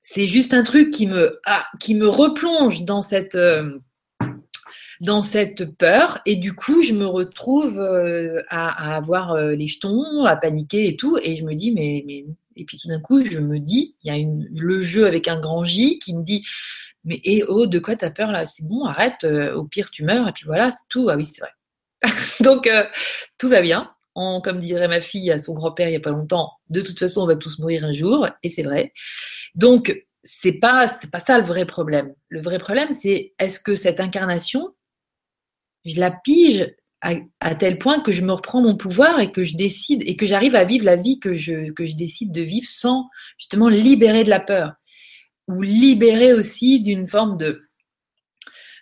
C'est juste un truc qui me, ah, qui me replonge dans cette, euh, dans cette peur. Et du coup je me retrouve euh, à, avoir euh, les jetons, à paniquer et tout. Et je me dis mais, mais et puis tout d'un coup je me dis il y a une, le jeu avec un grand J qui me dit mais eh oh de quoi t'as peur là? C'est bon arrête euh, au pire tu meurs. Et puis voilà c'est tout. Ah oui c'est vrai. Donc tout va bien. En, comme dirait ma fille à son grand-père il y a pas longtemps de toute façon on va tous mourir un jour. Et c'est vrai. Donc c'est pas c'est pas ça le vrai problème. Le vrai problème c'est est-ce que cette incarnation je la pige à, tel point que je me reprends mon pouvoir et que je décide et que j'arrive à vivre la vie que je, décide de vivre sans justement libérer de la peur. Ou libérer aussi d'une forme de,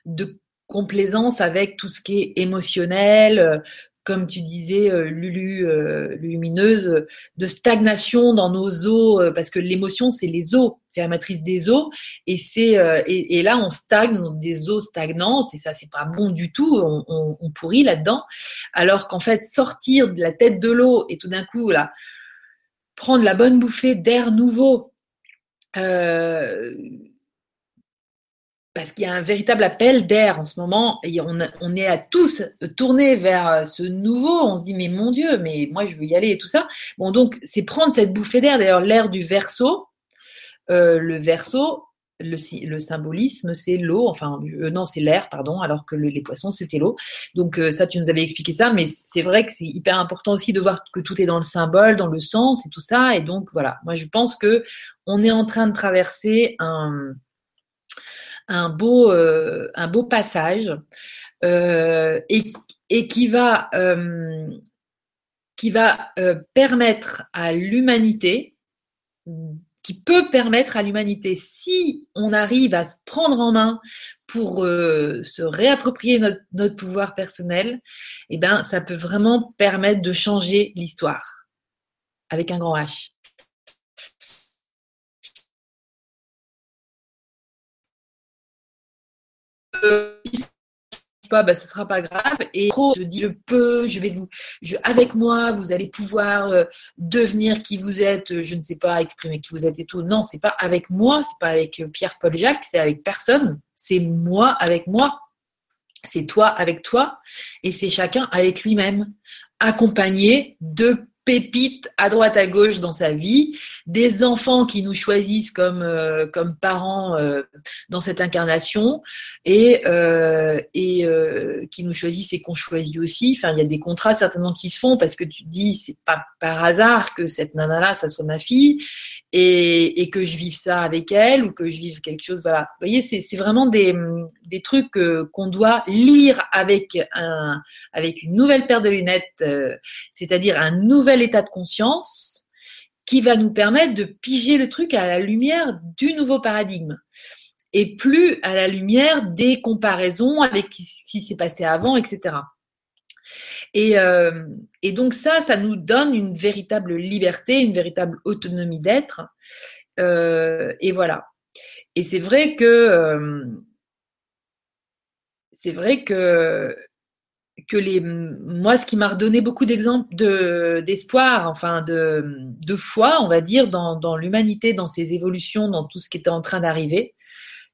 de complaisance avec tout ce qui est émotionnel, comme tu disais, euh, Lulu, euh, lumineuse, de stagnation dans nos os, euh, parce que l'émotion, c'est les os, c'est la matrice des os, et c'est et, là on stagne dans des os stagnantes, et ça c'est pas bon du tout, on, pourrit là-dedans, alors qu'en fait sortir de la tête de l'eau et tout d'un coup là prendre la bonne bouffée d'air nouveau. Euh, parce qu'il y a un véritable appel d'air en ce moment on, est à tous tournés vers euh, ce nouveau. On se dit mais mon Dieu, mais moi je veux y aller et tout ça. Bon donc c'est prendre cette bouffée d'air. D'ailleurs l'air du verso, euh, le verso, le, symbolisme c'est l'eau. Enfin euh, non c'est l'air pardon, alors que les poissons c'était l'eau. Donc ça tu nous avais expliqué ça, mais c'est vrai que c'est hyper important aussi de voir que tout est dans le symbole, dans le sens et tout ça. Et donc voilà, moi je pense que on est en train de traverser un un beau, euh, un beau passage euh, et, et, qui va, euh, qui va permettre à l'humanité, qui peut permettre à l'humanité, si on arrive à se prendre en main pour se réapproprier notre, notre, pouvoir personnel, eh ben, ça peut vraiment permettre de changer l'histoire avec un grand H. pas, bah, ce sera pas grave. Et je dis, je peux, je vais vous, je, avec moi, vous allez pouvoir euh, devenir qui vous êtes, je ne sais pas, exprimer qui vous êtes et tout. Non, c'est pas avec moi, c'est pas avec euh, Pierre, Paul, Jacques, c'est avec personne. C'est moi avec moi. C'est toi avec toi. Et c'est chacun avec lui-même. Accompagné de pépites à droite à gauche dans sa vie, des enfants qui nous choisissent comme, euh, comme parents euh, dans cette incarnation et, euh, et qui nous choisissent et qu'on choisit aussi. Enfin, il y a des contrats certainement qui se font parce que tu te dis c'est pas par hasard que cette nana-là, ça soit ma fille et, et, que je vive ça avec elle ou que je vive quelque chose. Voilà. C'est vraiment des, des trucs qu'on doit lire avec, un, avec une nouvelle paire de lunettes, c'est-à-dire un nouvel état de conscience qui va nous permettre de piger le truc à la lumière du nouveau paradigme et plus à la lumière des comparaisons avec ce qui s'est passé avant, etc. Et, euh, et, donc ça, ça nous donne une véritable liberté, une véritable autonomie d'être. Euh, et voilà. Et c'est vrai que euh, c'est vrai que que les, moi, ce qui m'a redonné beaucoup d'exemples de, d'espoir, enfin de, foi, on va dire, dans, l'humanité, dans ses évolutions, dans tout ce qui était en train d'arriver,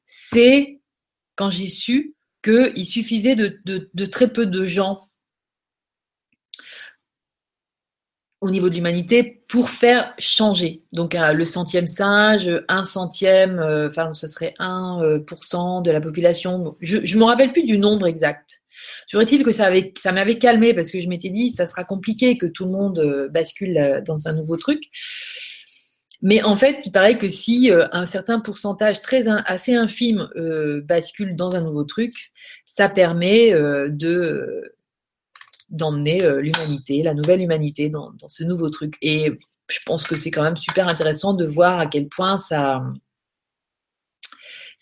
c'est quand j'ai su qu'il suffisait de, très peu de gens au niveau de l'humanité pour faire changer. Donc euh, le centième singe, un centième, euh, enfin ce serait 1% de la population. Je ne me rappelle plus du nombre exact. Toujours est-il que ça, avait, ça m'avait calmé parce que je m'étais dit, ça sera compliqué que tout le monde euh, bascule euh, dans un nouveau truc. Mais en fait, il paraît que si euh, un certain pourcentage très assez infime bascule dans un nouveau truc, ça permet de d'emmener l'humanité, la nouvelle humanité dans, ce nouveau truc. Et je pense que c'est quand même super intéressant de voir à quel point ça,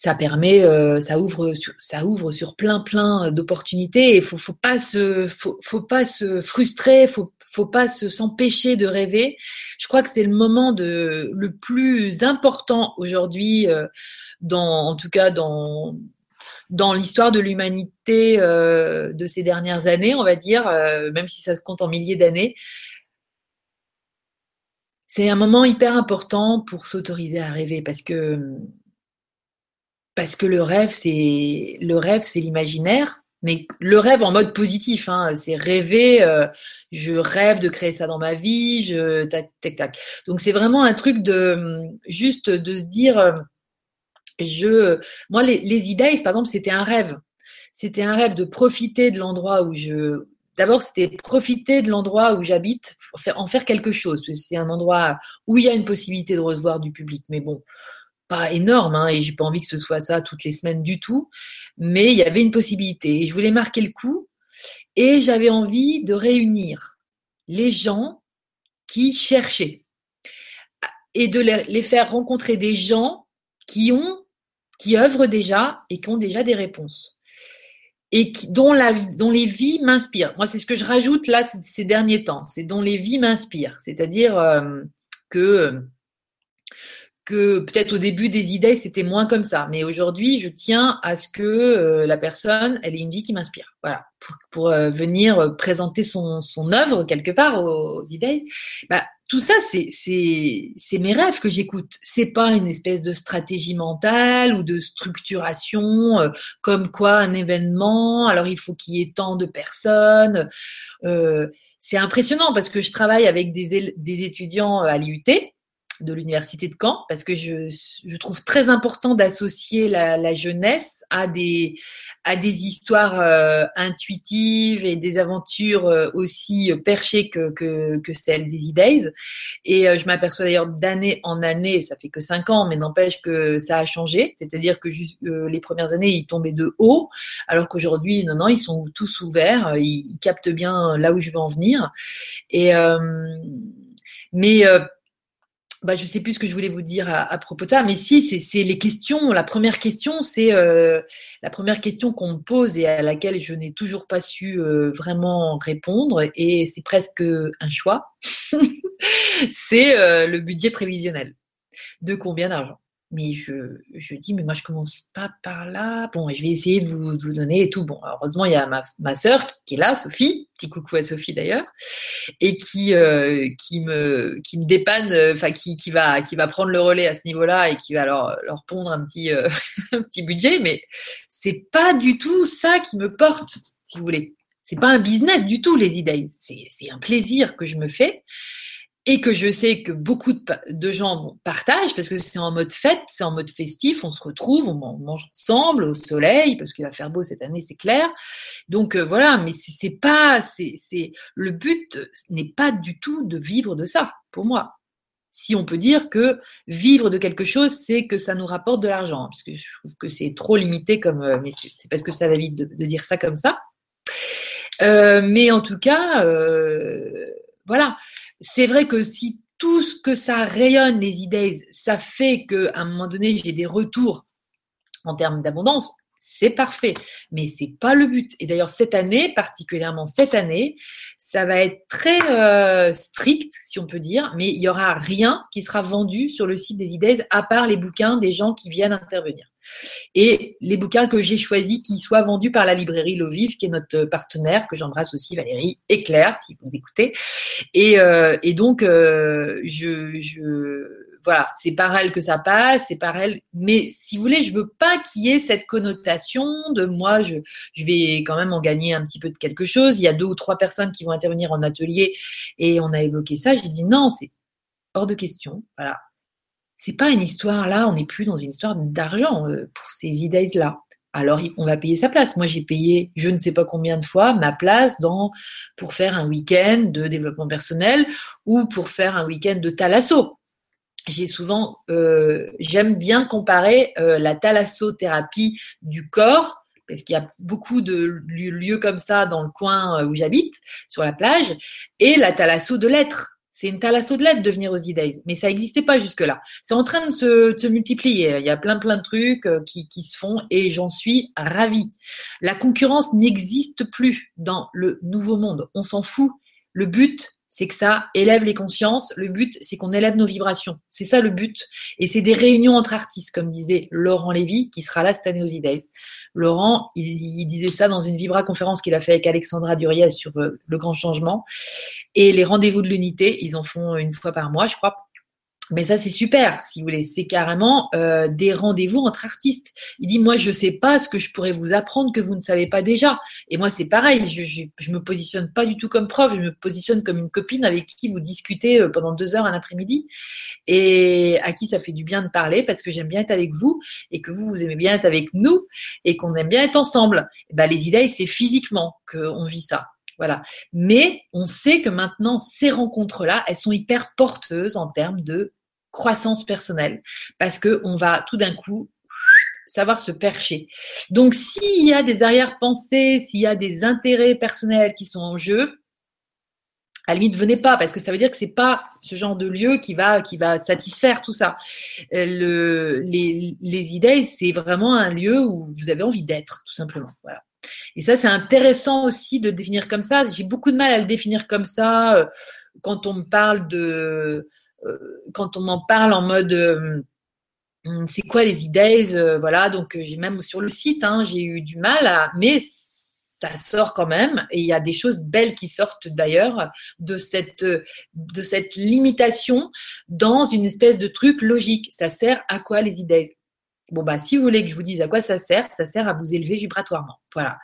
ça permet, euh, ça ouvre, sur, ça ouvre sur plein plein d'opportunités. Et faut, faut pas se, faut, faut pas se frustrer, faut, faut pas se s'empêcher de rêver. Je crois que c'est le moment de le plus important aujourd'hui, euh, dans, en tout cas dans dans l'histoire de l'humanité euh, de ces dernières années, on va dire, même si ça se compte en milliers d'années. C'est un moment hyper important pour s'autoriser à rêver parce que parce que le rêve, c'est le rêve, c'est l'imaginaire, mais le rêve en mode positif, hein, c'est rêver. Euh, je rêve de créer ça dans ma vie. Je tac tac tac. Donc c'est vraiment un truc de juste de se dire, euh, je, moi les, les idées, par exemple, c'était un rêve. C'était un rêve de profiter de l'endroit où je, D'abord, c'était profiter de l'endroit où j'habite, en faire quelque chose. C'est un endroit où il y a une possibilité de recevoir du public. Mais bon, pas énorme, hein, et j'ai pas envie que ce soit ça toutes les semaines du tout, mais il y avait une possibilité. Et je voulais marquer le coup, et j'avais envie de réunir les gens qui cherchaient et de les faire rencontrer des gens qui ont, qui œuvrent déjà et qui ont déjà des réponses. et dont, la, dont les vies m'inspirent. Moi, c'est ce que je rajoute là ces derniers temps, c'est dont les vies m'inspirent. C'est-à-dire euh, que que peut-être au début des idées, c'était moins comme ça. Mais aujourd'hui, je tiens à ce que euh, la personne, elle ait une vie qui m'inspire. Voilà, pour, euh, venir présenter son, son œuvre quelque part aux, idées. Bah, tout ça, c'est, c'est, c'est mes rêves que j'écoute. C'est pas une espèce de stratégie mentale ou de structuration euh, comme quoi un événement, alors il faut qu'il y ait tant de personnes. c'est impressionnant parce que je travaille avec des, des étudiants à l'IUT de l'université de Caen parce que je, je trouve très important d'associer la, la, jeunesse à des à des histoires euh, intuitives et des aventures euh, aussi perchées que, que, que celles des e-days. Et euh, je m'aperçois d'ailleurs d'année en année, ça fait que cinq ans, mais n'empêche que ça a changé. C'est-à-dire que juste, les premières années, ils tombaient de haut, alors qu'aujourd'hui, non, non, ils sont tous ouverts, ils, ils, captent bien là où je veux en venir. Et mais bah, je sais plus ce que je voulais vous dire à, propos de ça, mais si, c'est les questions. La première question, c'est euh, la première question qu'on me pose et à laquelle je n'ai toujours pas su euh, vraiment répondre, et c'est presque un choix. c'est euh, le budget prévisionnel. De combien d'argent? Mais je, je dis, mais moi, je commence pas par là. Bon, je vais essayer de vous, vous donner et tout. Bon, heureusement, il y a ma, ma sœur qui, est là, Sophie. Coucou à Sophie d'ailleurs. Et qui, euh, qui, me, qui me dépanne, enfin, qui, qui, va, qui va prendre le relais à ce niveau-là et qui va leur, pondre un petit, euh, un petit budget. Mais c'est pas du tout ça qui me porte, si vous voulez. C'est pas un business du tout, les idées. C'est un plaisir que je me fais et que je sais que beaucoup de, gens partagent parce que c'est en mode fête, c'est en mode festif, on se retrouve, on mange ensemble au soleil parce qu'il va faire beau cette année, c'est clair. Donc euh, voilà, mais c'est pas, c'est le but n'est pas du tout de vivre de ça pour moi. Si on peut dire que vivre de quelque chose, c'est que ça nous rapporte de l'argent, parce que je trouve que c'est trop limité comme, euh, mais c'est parce que ça va vite de, de, dire ça comme ça. Euh, mais en tout cas, euh, voilà c'est vrai que si tout ce que ça rayonne, les idées, ça fait qu'à un moment donné, j'ai des retours en termes d'abondance, c'est parfait, mais c'est pas le but. Et d'ailleurs cette année, particulièrement cette année, ça va être très euh, strict, si on peut dire, mais il y aura rien qui sera vendu sur le site des idées à part les bouquins des gens qui viennent intervenir. Et les bouquins que j'ai choisis qui soient vendus par la librairie Lovive, qui est notre partenaire, que j'embrasse aussi, Valérie et Claire, si vous écoutez. Et, euh, donc, euh, je, voilà, c'est par elle que ça passe, c'est par elle. Mais si vous voulez, je veux pas qu'il y ait cette connotation de moi, je, je vais quand même en gagner un petit peu de quelque chose. Il y a deux ou trois personnes qui vont intervenir en atelier et on a évoqué ça. J'ai dit non, c'est hors de question. Voilà, c'est pas une histoire là, on n'est plus dans une histoire d'argent euh, pour ces idées là. Alors on va payer sa place. Moi j'ai payé je ne sais pas combien de fois ma place pour faire un week-end de développement personnel ou pour faire un week-end de thalasso. J'ai souvent euh, j'aime bien comparer euh, la thalassothérapie du corps parce qu'il y a beaucoup de lieux comme ça dans le coin où j'habite, sur la plage, et la thalasso de l'être. C'est une thalasso de l'aide de venir aux e-days, mais ça n'existait pas jusque-là. C'est en train de se, multiplier. Il y a plein plein de trucs euh, qui, qui se font et j'en suis ravie. La concurrence n'existe plus dans le nouveau monde. On s'en fout. Le but, c'est que ça élève les consciences. Le but, c'est qu'on élève nos vibrations. C'est ça le but. Et c'est des réunions entre artistes, comme disait Laurent Lévy, qui sera là cette année aux E-Days. Laurent, il, disait ça dans une Vibra conférence qu'il a fait avec Alexandra Duriez sur euh, le grand changement. Et les rendez-vous de l'unité, ils en font une fois par mois, je crois. Mais ça, c'est super, si vous voulez. C'est carrément euh, des rendez-vous entre artistes. Il dit, moi, je sais pas ce que je pourrais vous apprendre que vous ne savez pas déjà. Et moi, c'est pareil. Je, je, me positionne pas du tout comme prof. Je me positionne comme une copine avec qui vous discutez euh, pendant deux heures un après-midi et à qui ça fait du bien de parler parce que j'aime bien être avec vous et que vous, vous aimez bien être avec nous et qu'on aime bien être ensemble. Et ben, les idées, c'est physiquement qu'on vit ça. Voilà. Mais on sait que maintenant, ces rencontres-là, elles sont hyper porteuses en termes de croissance personnelle parce que on va tout d'un coup savoir se percher. Donc s'il y a des arrière-pensées, s'il y a des intérêts personnels qui sont en jeu, à la limite, venez pas parce que ça veut dire que c'est pas ce genre de lieu qui va qui va satisfaire tout ça. Euh, le, les, les idées, c'est vraiment un lieu où vous avez envie d'être, tout simplement. Voilà. Et ça, c'est intéressant aussi de le définir comme ça. J'ai beaucoup de mal à le définir comme ça euh, quand on me parle de, quand on m'en parle en mode euh, hum, c'est quoi les idées voilà donc j'ai même sur le site hein, j'ai eu du mal à mais ça sort quand même et il y a des choses belles qui sortent d'ailleurs de cette de cette limitation dans une espèce de truc logique. Ça sert à quoi les idées? Bon, bah, si vous voulez que je vous dise à quoi ça sert, ça sert à vous élever vibratoirement. Voilà.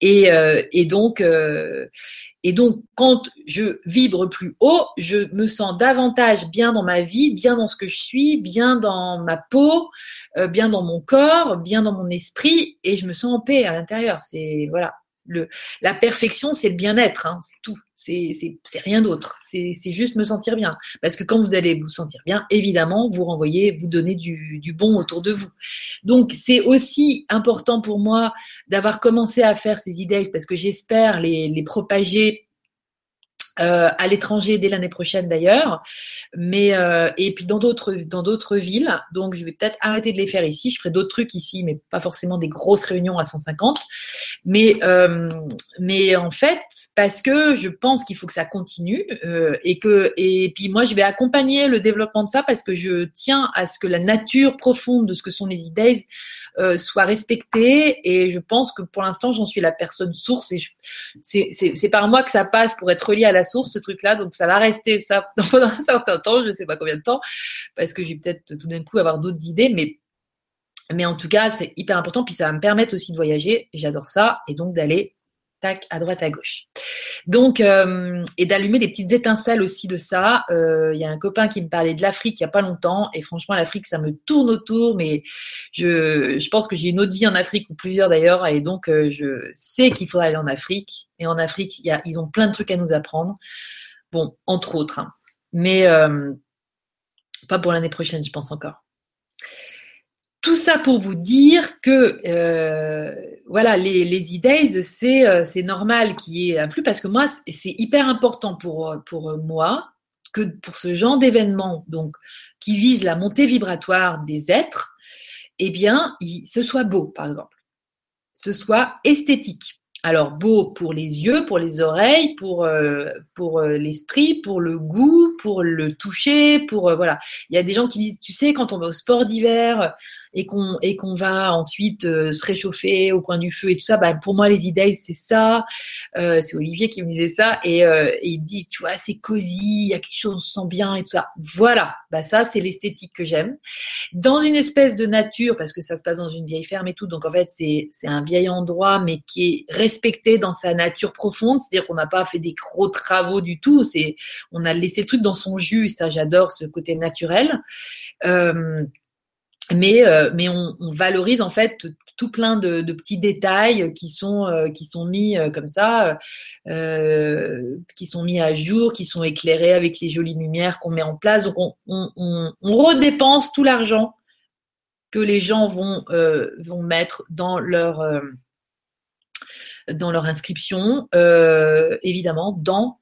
Et, euh, et donc, euh, et donc, quand je vibre plus haut, je me sens davantage bien dans ma vie, bien dans ce que je suis, bien dans ma peau, euh, bien dans mon corps, bien dans mon esprit, et je me sens en paix à l'intérieur. C'est voilà la perfection, c'est le bien-être, hein, c'est tout. C'est, rien d'autre. C'est, juste me sentir bien. Parce que quand vous allez vous sentir bien, évidemment, vous renvoyez, vous donnez du, bon autour de vous. Donc, c'est aussi important pour moi d'avoir commencé à faire ces idées parce que j'espère les, les propager euh, à l'étranger dès l'année prochaine d'ailleurs, mais euh, et puis dans d'autres dans d'autres villes. Donc je vais peut-être arrêter de les faire ici. Je ferai d'autres trucs ici, mais pas forcément des grosses réunions à 150. Mais euh, mais en fait parce que je pense qu'il faut que ça continue et que et puis moi je vais accompagner le développement de ça parce que je tiens à ce que la nature profonde de ce que sont les idées soit respectée et je pense que pour l'instant j'en suis la personne source et c'est c'est par moi que ça passe pour être relié à la source, ce truc-là. Donc, ça va rester ça pendant un certain temps, je sais pas combien de temps, parce que je vais peut-être tout d'un coup avoir d'autres idées, mais, mais en tout cas, c'est hyper important. Puis ça va me permettre aussi de voyager. J'adore ça. Et donc d'aller tac, à droite, à gauche. Donc, euh, et d'allumer des petites étincelles aussi de ça. Euh, il y a un copain qui me parlait de l'Afrique il n'y a pas longtemps, et franchement, l'Afrique, ça me tourne autour, mais je, je pense que j'ai une autre vie en Afrique, ou plusieurs d'ailleurs, et donc euh, je sais qu'il faudra aller en Afrique. Et en Afrique, y a, ils ont plein de trucs à nous apprendre. Bon, entre autres. Hein. Mais pas pour l'année prochaine, je pense encore. Tout ça pour vous dire que euh, voilà, les, les e-days, c'est euh, c'est normal qu'il y ait un flux parce que moi, c'est hyper important pour, moi que pour ce genre d'événement qui vise la montée vibratoire des êtres, eh bien, ce soit beau, par exemple, ce soit esthétique. Alors beau pour les yeux, pour les oreilles, pour euh, l'esprit, pour le goût, pour le toucher, pour voilà. Il y a des gens qui disent, tu sais, quand on va au sport d'hiver, et qu'on et qu'on va ensuite euh, se réchauffer au coin du feu et tout ça, bah, pour moi les idées c'est ça. Euh, c'est Olivier qui me disait ça et, euh, il dit tu vois c'est cosy, il y a quelque chose on se sent bien et tout ça. Voilà, bah ça c'est l'esthétique que j'aime. Dans une espèce de nature parce que ça se passe dans une vieille ferme et tout, donc en fait c'est c'est un vieil endroit mais qui est respecté dans sa nature profonde, c'est-à-dire qu'on n'a pas fait des gros travaux du tout, c'est on a laissé le truc dans son jus, ça j'adore ce côté naturel. Euh, mais euh, mais on, on, valorise en fait tout plein de, de petits détails qui sont euh, qui sont mis euh, comme ça, qui sont mis à jour, qui sont éclairés avec les jolies lumières qu'on met en place. Donc on, on, on redépense tout l'argent que les gens vont vont mettre dans leur dans leur inscription, évidemment dans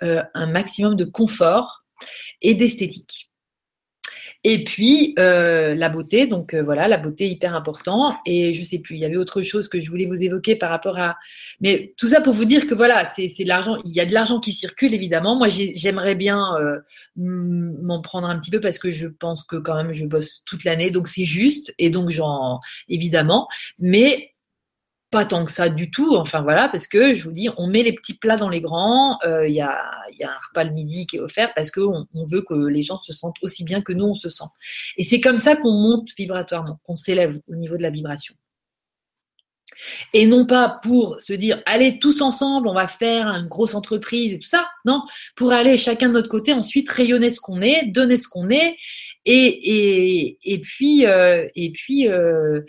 un maximum de confort et d'esthétique. Et puis euh, la beauté, donc euh, voilà, la beauté hyper important. Et je sais plus, il y avait autre chose que je voulais vous évoquer par rapport à. Mais tout ça pour vous dire que voilà, c'est l'argent. Il y a de l'argent qui circule évidemment. Moi, j'aimerais bien euh, m'en prendre un petit peu parce que je pense que quand même je bosse toute l'année, donc c'est juste. Et donc j'en évidemment, mais pas tant que ça du tout. Enfin voilà, parce que je vous dis, on met les petits plats dans les grands. Il euh, y, a, un repas le midi qui est offert parce qu'on on veut que les gens se sentent aussi bien que nous on se sent. Et c'est comme ça qu'on monte vibratoirement, qu'on s'élève au niveau de la vibration. Et non pas pour se dire, allez tous ensemble, on va faire une grosse entreprise et tout ça. Non, pour aller chacun de notre côté, ensuite rayonner ce qu'on est, donner ce qu'on est, et, et, et puis, euh, et puis, euh,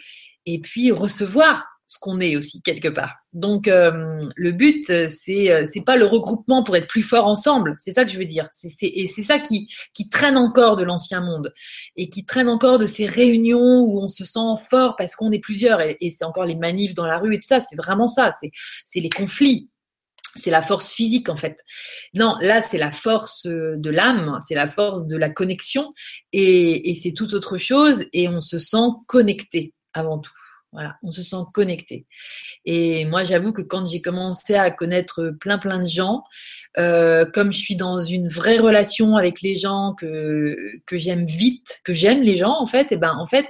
et puis recevoir ce qu'on est aussi quelque part. Donc euh, le but c'est euh, c'est pas le regroupement pour être plus fort ensemble, c'est ça que je veux dire. Et c'est ça qui qui traîne encore de l'ancien monde et qui traîne encore de ces réunions où on se sent fort parce qu'on est plusieurs et, et c'est encore les manifs dans la rue et tout ça. C'est vraiment ça. C'est c'est les conflits. C'est la force physique en fait. Non, là c'est la force de l'âme, c'est la force de la connexion et, et c'est tout autre chose et on se sent connecté avant tout. Voilà, on se sent connecté. Et moi, j'avoue que quand j'ai commencé à connaître plein plein de gens, euh, comme je suis dans une vraie relation avec les gens que que j'aime vite, que j'aime les gens en fait, et ben en fait,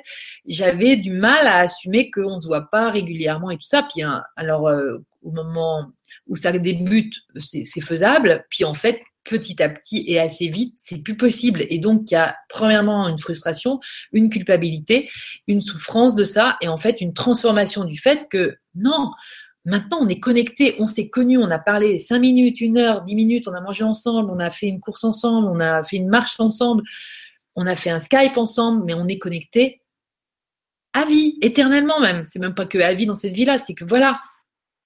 j'avais du mal à assumer qu'on se voit pas régulièrement et tout ça. Puis hein, alors euh, au moment où ça débute, c'est faisable. Puis en fait, petit à petit et assez vite, c'est plus possible. Et donc, il y a premièrement une frustration, une culpabilité, une souffrance de ça, et en fait, une transformation du fait que non, maintenant on est connecté, on s'est connu, on a parlé 5 minutes, 1 heure, 10 minutes, on a mangé ensemble, on a fait une course ensemble, on a fait une marche ensemble, on a fait un Skype ensemble, mais on est connecté à vie, éternellement même. C'est même pas que à vie dans cette vie-là, c'est que voilà,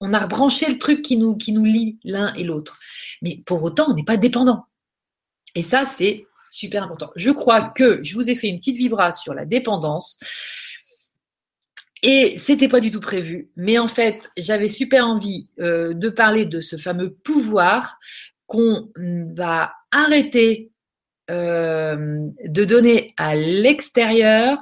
on a rebranché le truc qui nous, lie l'un et l'autre. Mais pour autant, on n'est pas dépendant. Et ça, c'est super important. Je crois que je vous ai fait une petite vibra sur la dépendance. Et c'était pas du tout prévu, mais en fait, j'avais super envie euh, de parler de ce fameux pouvoir qu'on va arrêter euh, de donner à l'extérieur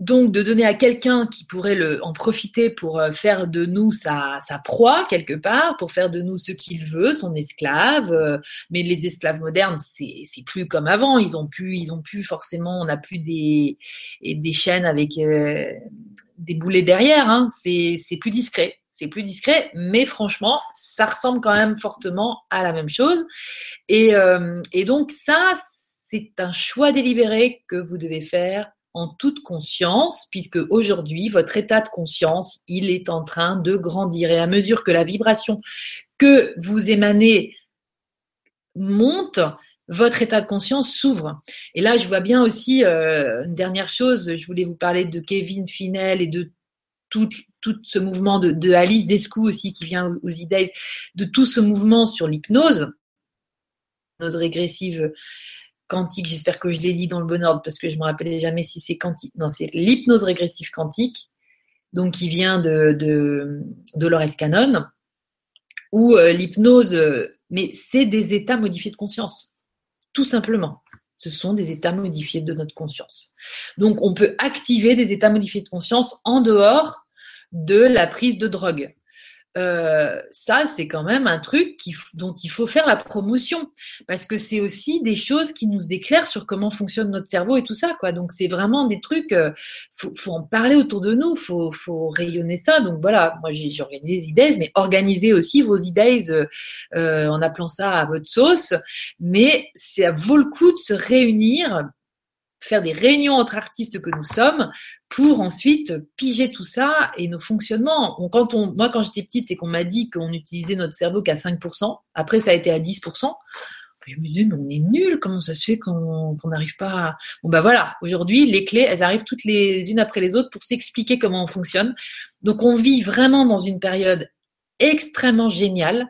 donc de donner à quelqu'un qui pourrait le, en profiter pour euh, faire de nous sa, sa proie quelque part, pour faire de nous ce qu'il veut, son esclave. Euh, mais les esclaves modernes, c'est, plus comme avant. Ils ont pu, ils ont pu forcément, on n'a plus des, des chaînes avec euh, des boulets derrière. Hein. C'est, c'est plus discret. C'est plus discret, mais franchement, ça ressemble quand même fortement à la même chose. Et, et donc ça, c'est un choix délibéré que vous devez faire en toute conscience, puisque aujourd'hui, votre état de conscience, il est en train de grandir. Et à mesure que la vibration que vous émanez monte, votre état de conscience s'ouvre. Et là, je vois bien aussi euh, une dernière chose, je voulais vous parler de Kevin Finel et de tout, ce mouvement de, Alice Descou aussi qui vient aux idées, de tout ce mouvement sur l'hypnose, l'hypnose régressive quantique, j'espère que je l'ai dit dans le bon ordre parce que je me rappelais jamais si c'est quantique. Non, c'est l'hypnose régressive quantique, donc qui vient de, de Dolores Cannon, ou euh, l'hypnose, euh, mais c'est des états modifiés de conscience, tout simplement. Ce sont des états modifiés de notre conscience. Donc on peut activer des états modifiés de conscience en dehors de la prise de drogue. Euh, ça, c'est quand même un truc dont il faut faire la promotion parce que c'est aussi des choses qui nous éclairent sur comment fonctionne notre cerveau et tout ça, quoi. Donc, c'est vraiment des trucs, euh, faut, faut, en parler autour de nous, faut, faut rayonner ça. Donc, voilà, moi, j'ai organisé des idées, mais organisez aussi vos idées euh, en appelant ça à votre sauce. Mais ça vaut le coup de se réunir faire des réunions entre artistes que nous sommes pour ensuite piger tout ça et nos fonctionnements. moi, quand j'étais petite et qu'on m'a dit qu'on utilisait notre cerveau qu'à 5%, après ça a été à 10%, je me disais, mais on est nul, comment ça se fait qu'on n'arrive pas à... Bon, bah voilà, aujourd'hui, les clés, elles arrivent toutes les unes après les autres pour s'expliquer comment on fonctionne. Donc, on vit vraiment dans une période extrêmement géniale.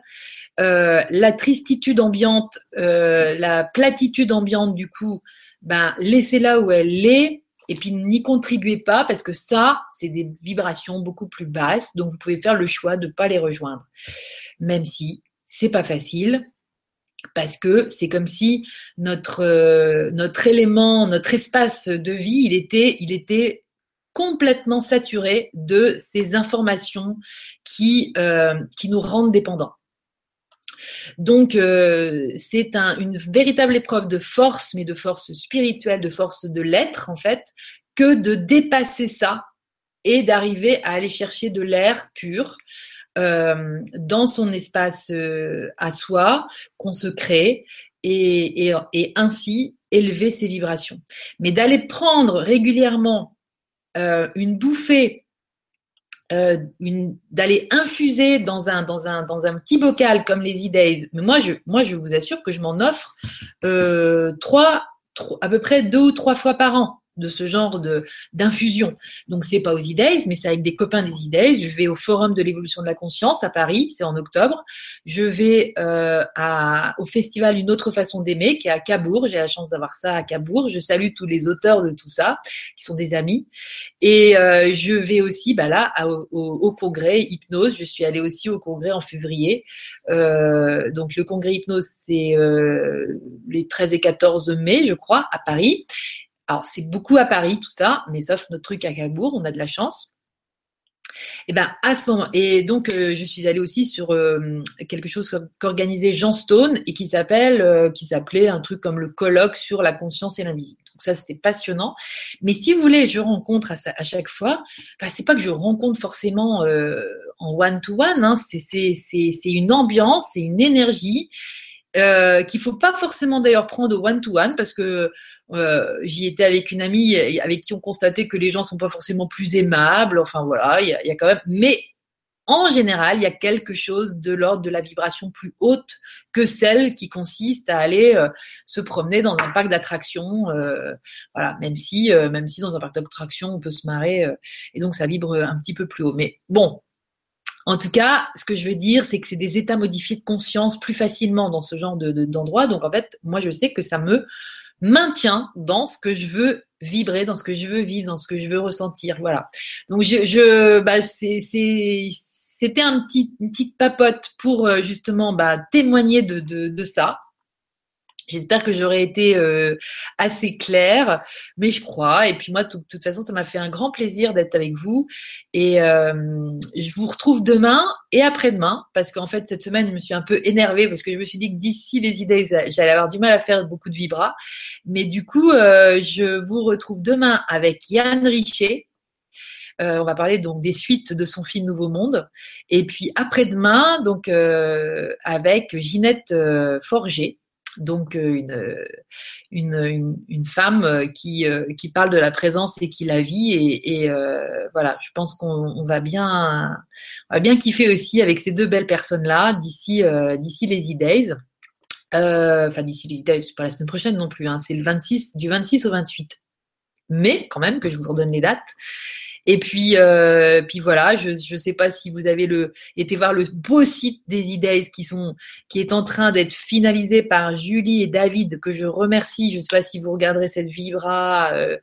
Euh, la tristitude ambiante, euh, la platitude ambiante, du coup, ben, laissez-la où elle est et puis n'y contribuez pas parce que ça, c'est des vibrations beaucoup plus basses, donc vous pouvez faire le choix de ne pas les rejoindre. Même si c'est pas facile, parce que c'est comme si notre, euh, notre élément, notre espace de vie, il était, il était complètement saturé de ces informations qui, euh, qui nous rendent dépendants. Donc, euh, c'est une véritable épreuve de force, mais de force spirituelle, de force de l'être, en fait, que de dépasser ça et d'arriver à aller chercher de l'air pur euh, dans son espace euh, à soi qu'on se crée et, ainsi élever ses vibrations. Mais d'aller prendre régulièrement une bouffée euh, d'aller infuser dans un, dans, un, dans un petit bocal comme les E-Days. Mais moi je, moi, je vous assure que je m'en offre euh, trois, à peu près deux ou trois fois par an de ce genre de d'infusion. Donc c'est pas aux E-Days, mais c'est avec des copains des E-Days. Je vais au Forum de l'évolution de la conscience à Paris, c'est en octobre. Je vais euh, au festival Une autre façon d'aimer, qui est à Cabourg. J'ai la chance d'avoir ça à Cabourg. Je salue tous les auteurs de tout ça, qui sont des amis. Et euh, je vais aussi, bah là, au, congrès hypnose. Je suis allée aussi au congrès en février. Euh, donc le congrès hypnose, c'est les 13 et 14 mai, je crois, à Paris Alors, c'est beaucoup à Paris, tout ça, mais sauf notre truc à Cabourg, on a de la chance. Et ben à ce moment et donc euh, je suis allée aussi sur euh, quelque chose qu'organisait Jean Stone et qui s'appelle euh, qui s'appelait un truc comme le colloque sur la conscience et l'invisible. Donc ça c'était passionnant. Mais si vous voulez, je rencontre à, à chaque fois. Enfin c'est pas que je rencontre forcément en one to one. Hein, c'est c'est c'est c'est une ambiance, c'est une énergie euh, qu'il faut pas forcément d'ailleurs prendre au one-to-one parce que euh, j'y étais avec une amie avec qui on constatait que les gens sont pas forcément plus aimables. Enfin voilà, il y y a, quand même. Mais en général, il y a quelque chose de l'ordre de la vibration plus haute que celle qui consiste à aller euh, se promener dans un parc d'attractions. Euh, voilà, même si euh, même si dans un parc d'attractions on peut se marrer et donc ça vibre un petit peu plus haut. Mais bon, en tout cas, ce que je veux dire, c'est que c'est des états modifiés de conscience plus facilement dans ce genre d'endroit. De, Donc, en fait, moi, je sais que ça me maintient dans ce que je veux vibrer, dans ce que je veux vivre, dans ce que je veux ressentir. Voilà. Donc, je, je bah, c'était un petit, une petite papote pour euh, justement bah, témoigner de, de ça. J'espère que j'aurais été euh, assez claire, mais je crois. Et puis moi, de toute façon, ça m'a fait un grand plaisir d'être avec vous. Et euh, je vous retrouve demain et après-demain, parce qu'en fait, cette semaine, je me suis un peu énervée parce que je me suis dit que d'ici les idées, j'allais avoir du mal à faire beaucoup de vibras. Mais du coup, euh, je vous retrouve demain avec Yann Richer. on va parler donc des suites de son film Nouveau Monde. Et puis après-demain, donc avec Ginette Forger donc euh, une, une, femme euh, qui, euh, qui parle de la présence et qui la vit. Et, voilà, je pense qu'on va bien, va bien kiffer aussi avec ces deux belles personnes-là d'ici les E-Days. Enfin, d'ici les E-Days, c'est pas la semaine prochaine non plus, hein, c'est le 26, du 26 au 28. Mais quand même, que je vous redonne les dates. Et puis, euh, puis voilà, je ne sais pas si vous avez le, été voir le beau site des e qui, sont, qui est en train d'être finalisé par Julie et David, que je remercie. Je ne sais pas si vous regarderez cette vibra euh,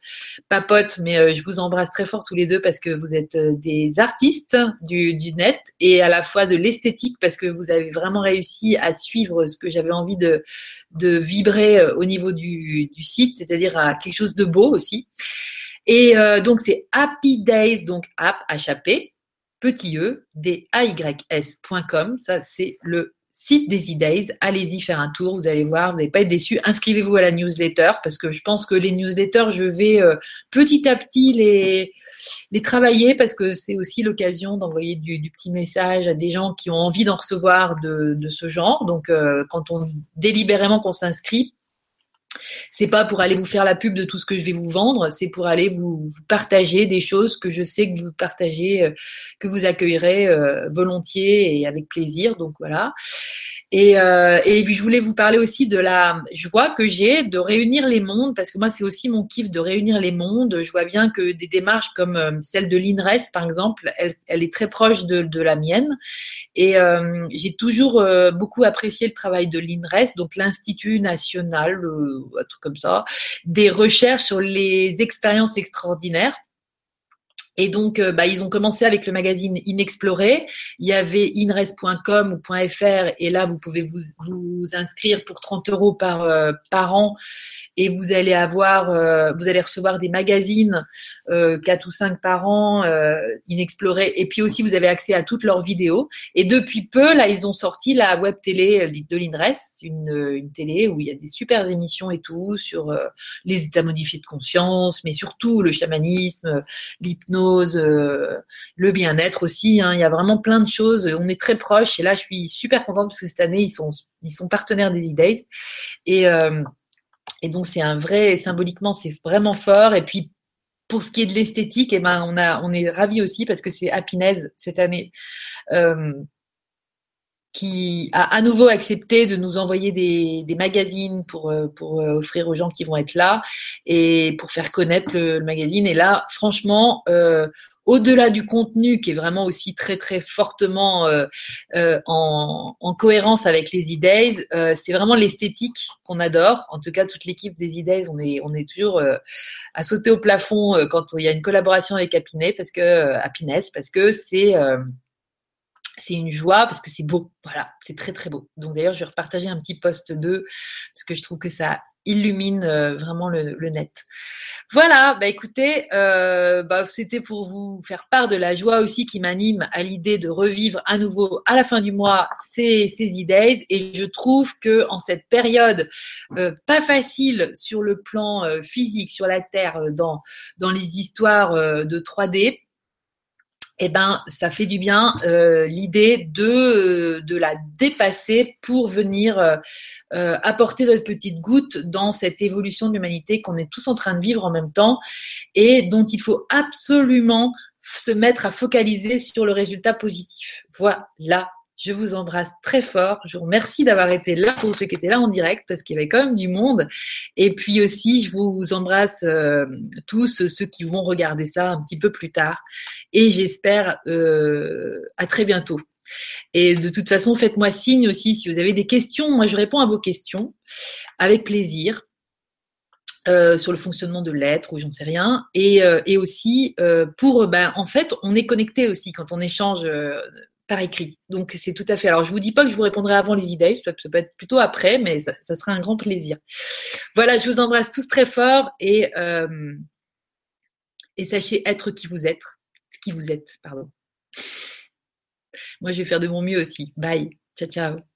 papote, mais euh, je vous embrasse très fort tous les deux parce que vous êtes euh, des artistes du, du net et à la fois de l'esthétique parce que vous avez vraiment réussi à suivre ce que j'avais envie de, de vibrer euh, au niveau du, du site, c'est-à-dire à quelque chose de beau aussi. Et euh, donc, c'est Happy Days, donc app, H-A-P, petit e, D-A-Y-S.com. Ça, c'est le site des e-days. Allez-y faire un tour, vous allez voir, vous n'allez pas être déçus. Inscrivez-vous à la newsletter parce que je pense que les newsletters, je vais euh, petit à petit les, les travailler parce que c'est aussi l'occasion d'envoyer du, du, petit message à des gens qui ont envie d'en recevoir de, de, ce genre. Donc, euh, quand on délibérément qu'on s'inscrit, c'est pas pour aller vous faire la pub de tout ce que je vais vous vendre, c'est pour aller vous, partager des choses que je sais que vous partagez, euh, que vous accueillerez euh, volontiers et avec plaisir. Donc voilà. Et, euh, et puis je voulais vous parler aussi de la joie que j'ai de réunir les mondes, parce que moi c'est aussi mon kiff de réunir les mondes. Je vois bien que des démarches comme celle de l'INRES par exemple, elle, est très proche de, la mienne. Et j'ai toujours beaucoup apprécié le travail de l'INRES, donc l'Institut national, tout comme ça, des recherches sur les expériences extraordinaires. Et donc, euh, bah, ils ont commencé avec le magazine Inexploré. Il y avait inres.com ou .fr et là, vous pouvez vous, inscrire pour 30 euros par, euh, par an et vous allez avoir, euh, vous allez recevoir des magazines, euh, 4 ou 5 par an, Inexploré. Et puis aussi, vous avez accès à toutes leurs vidéos. Et depuis peu, là, ils ont sorti la web télé de l'INRES, une télé où il y a des super émissions et tout sur les états modifiés de conscience, mais surtout le chamanisme, l'hypnose euh, le bien-être aussi. Hein. Il y a vraiment plein de choses. On est très proches et là, je suis super contente parce que cette année, ils sont, ils sont partenaires des e-days. Et, euh, donc, c'est un vrai, symboliquement, c'est vraiment fort. Et puis, pour ce qui est de l'esthétique, et eh ben, on, a, on est ravis aussi parce que c'est Happiness cette année. Euh, qui a à nouveau accepté de nous envoyer des, des magazines pour, pour offrir aux gens qui vont être là et pour faire connaître le, le magazine. Et là, franchement, euh, au-delà du contenu qui est vraiment aussi très très fortement euh, euh, en, en, cohérence avec les E-Days, euh, c'est vraiment l'esthétique qu'on adore. En tout cas, toute l'équipe des E-Days, on est, on est toujours à sauter au plafond quand il y a une collaboration avec Happiness parce que, Happiness, parce que c'est c'est une joie parce que c'est beau. Voilà, c'est très très beau. Donc d'ailleurs, je vais repartager un petit post 2 parce que je trouve que ça illumine vraiment le, net. Voilà, bah écoutez, bah, c'était pour vous faire part de la joie aussi qui m'anime à l'idée de revivre à nouveau à la fin du mois ces, ces e-days. Et je trouve que en cette période pas facile sur le plan physique, sur la Terre, dans, dans les histoires de 3D, eh ben, ça fait du bien euh, l'idée de, de la dépasser pour venir euh, apporter notre petite goutte dans cette évolution de l'humanité qu'on est tous en train de vivre en même temps et dont il faut absolument se mettre à focaliser sur le résultat positif. Voilà je vous embrasse très fort. Je vous remercie d'avoir été là pour ceux qui étaient là en direct parce qu'il y avait quand même du monde. Et puis aussi, je vous embrasse euh, tous ceux qui vont regarder ça un petit peu plus tard. Et j'espère euh, à très bientôt. Et de toute façon, faites-moi signe aussi si vous avez des questions. Moi, je réponds à vos questions avec plaisir. Euh, sur le fonctionnement de l'être ou j'en sais rien et, et aussi pour ben, en fait on est connecté aussi quand on échange par écrit. Donc c'est tout à fait. Alors je vous dis pas que je vous répondrai avant les idées, ça peut être plutôt après, mais ça, sera un grand plaisir. Voilà, je vous embrasse tous très fort et euh, et sachez être qui vous êtes, ce qui vous êtes, pardon. Moi je vais faire de mon mieux aussi. Bye, ciao ciao.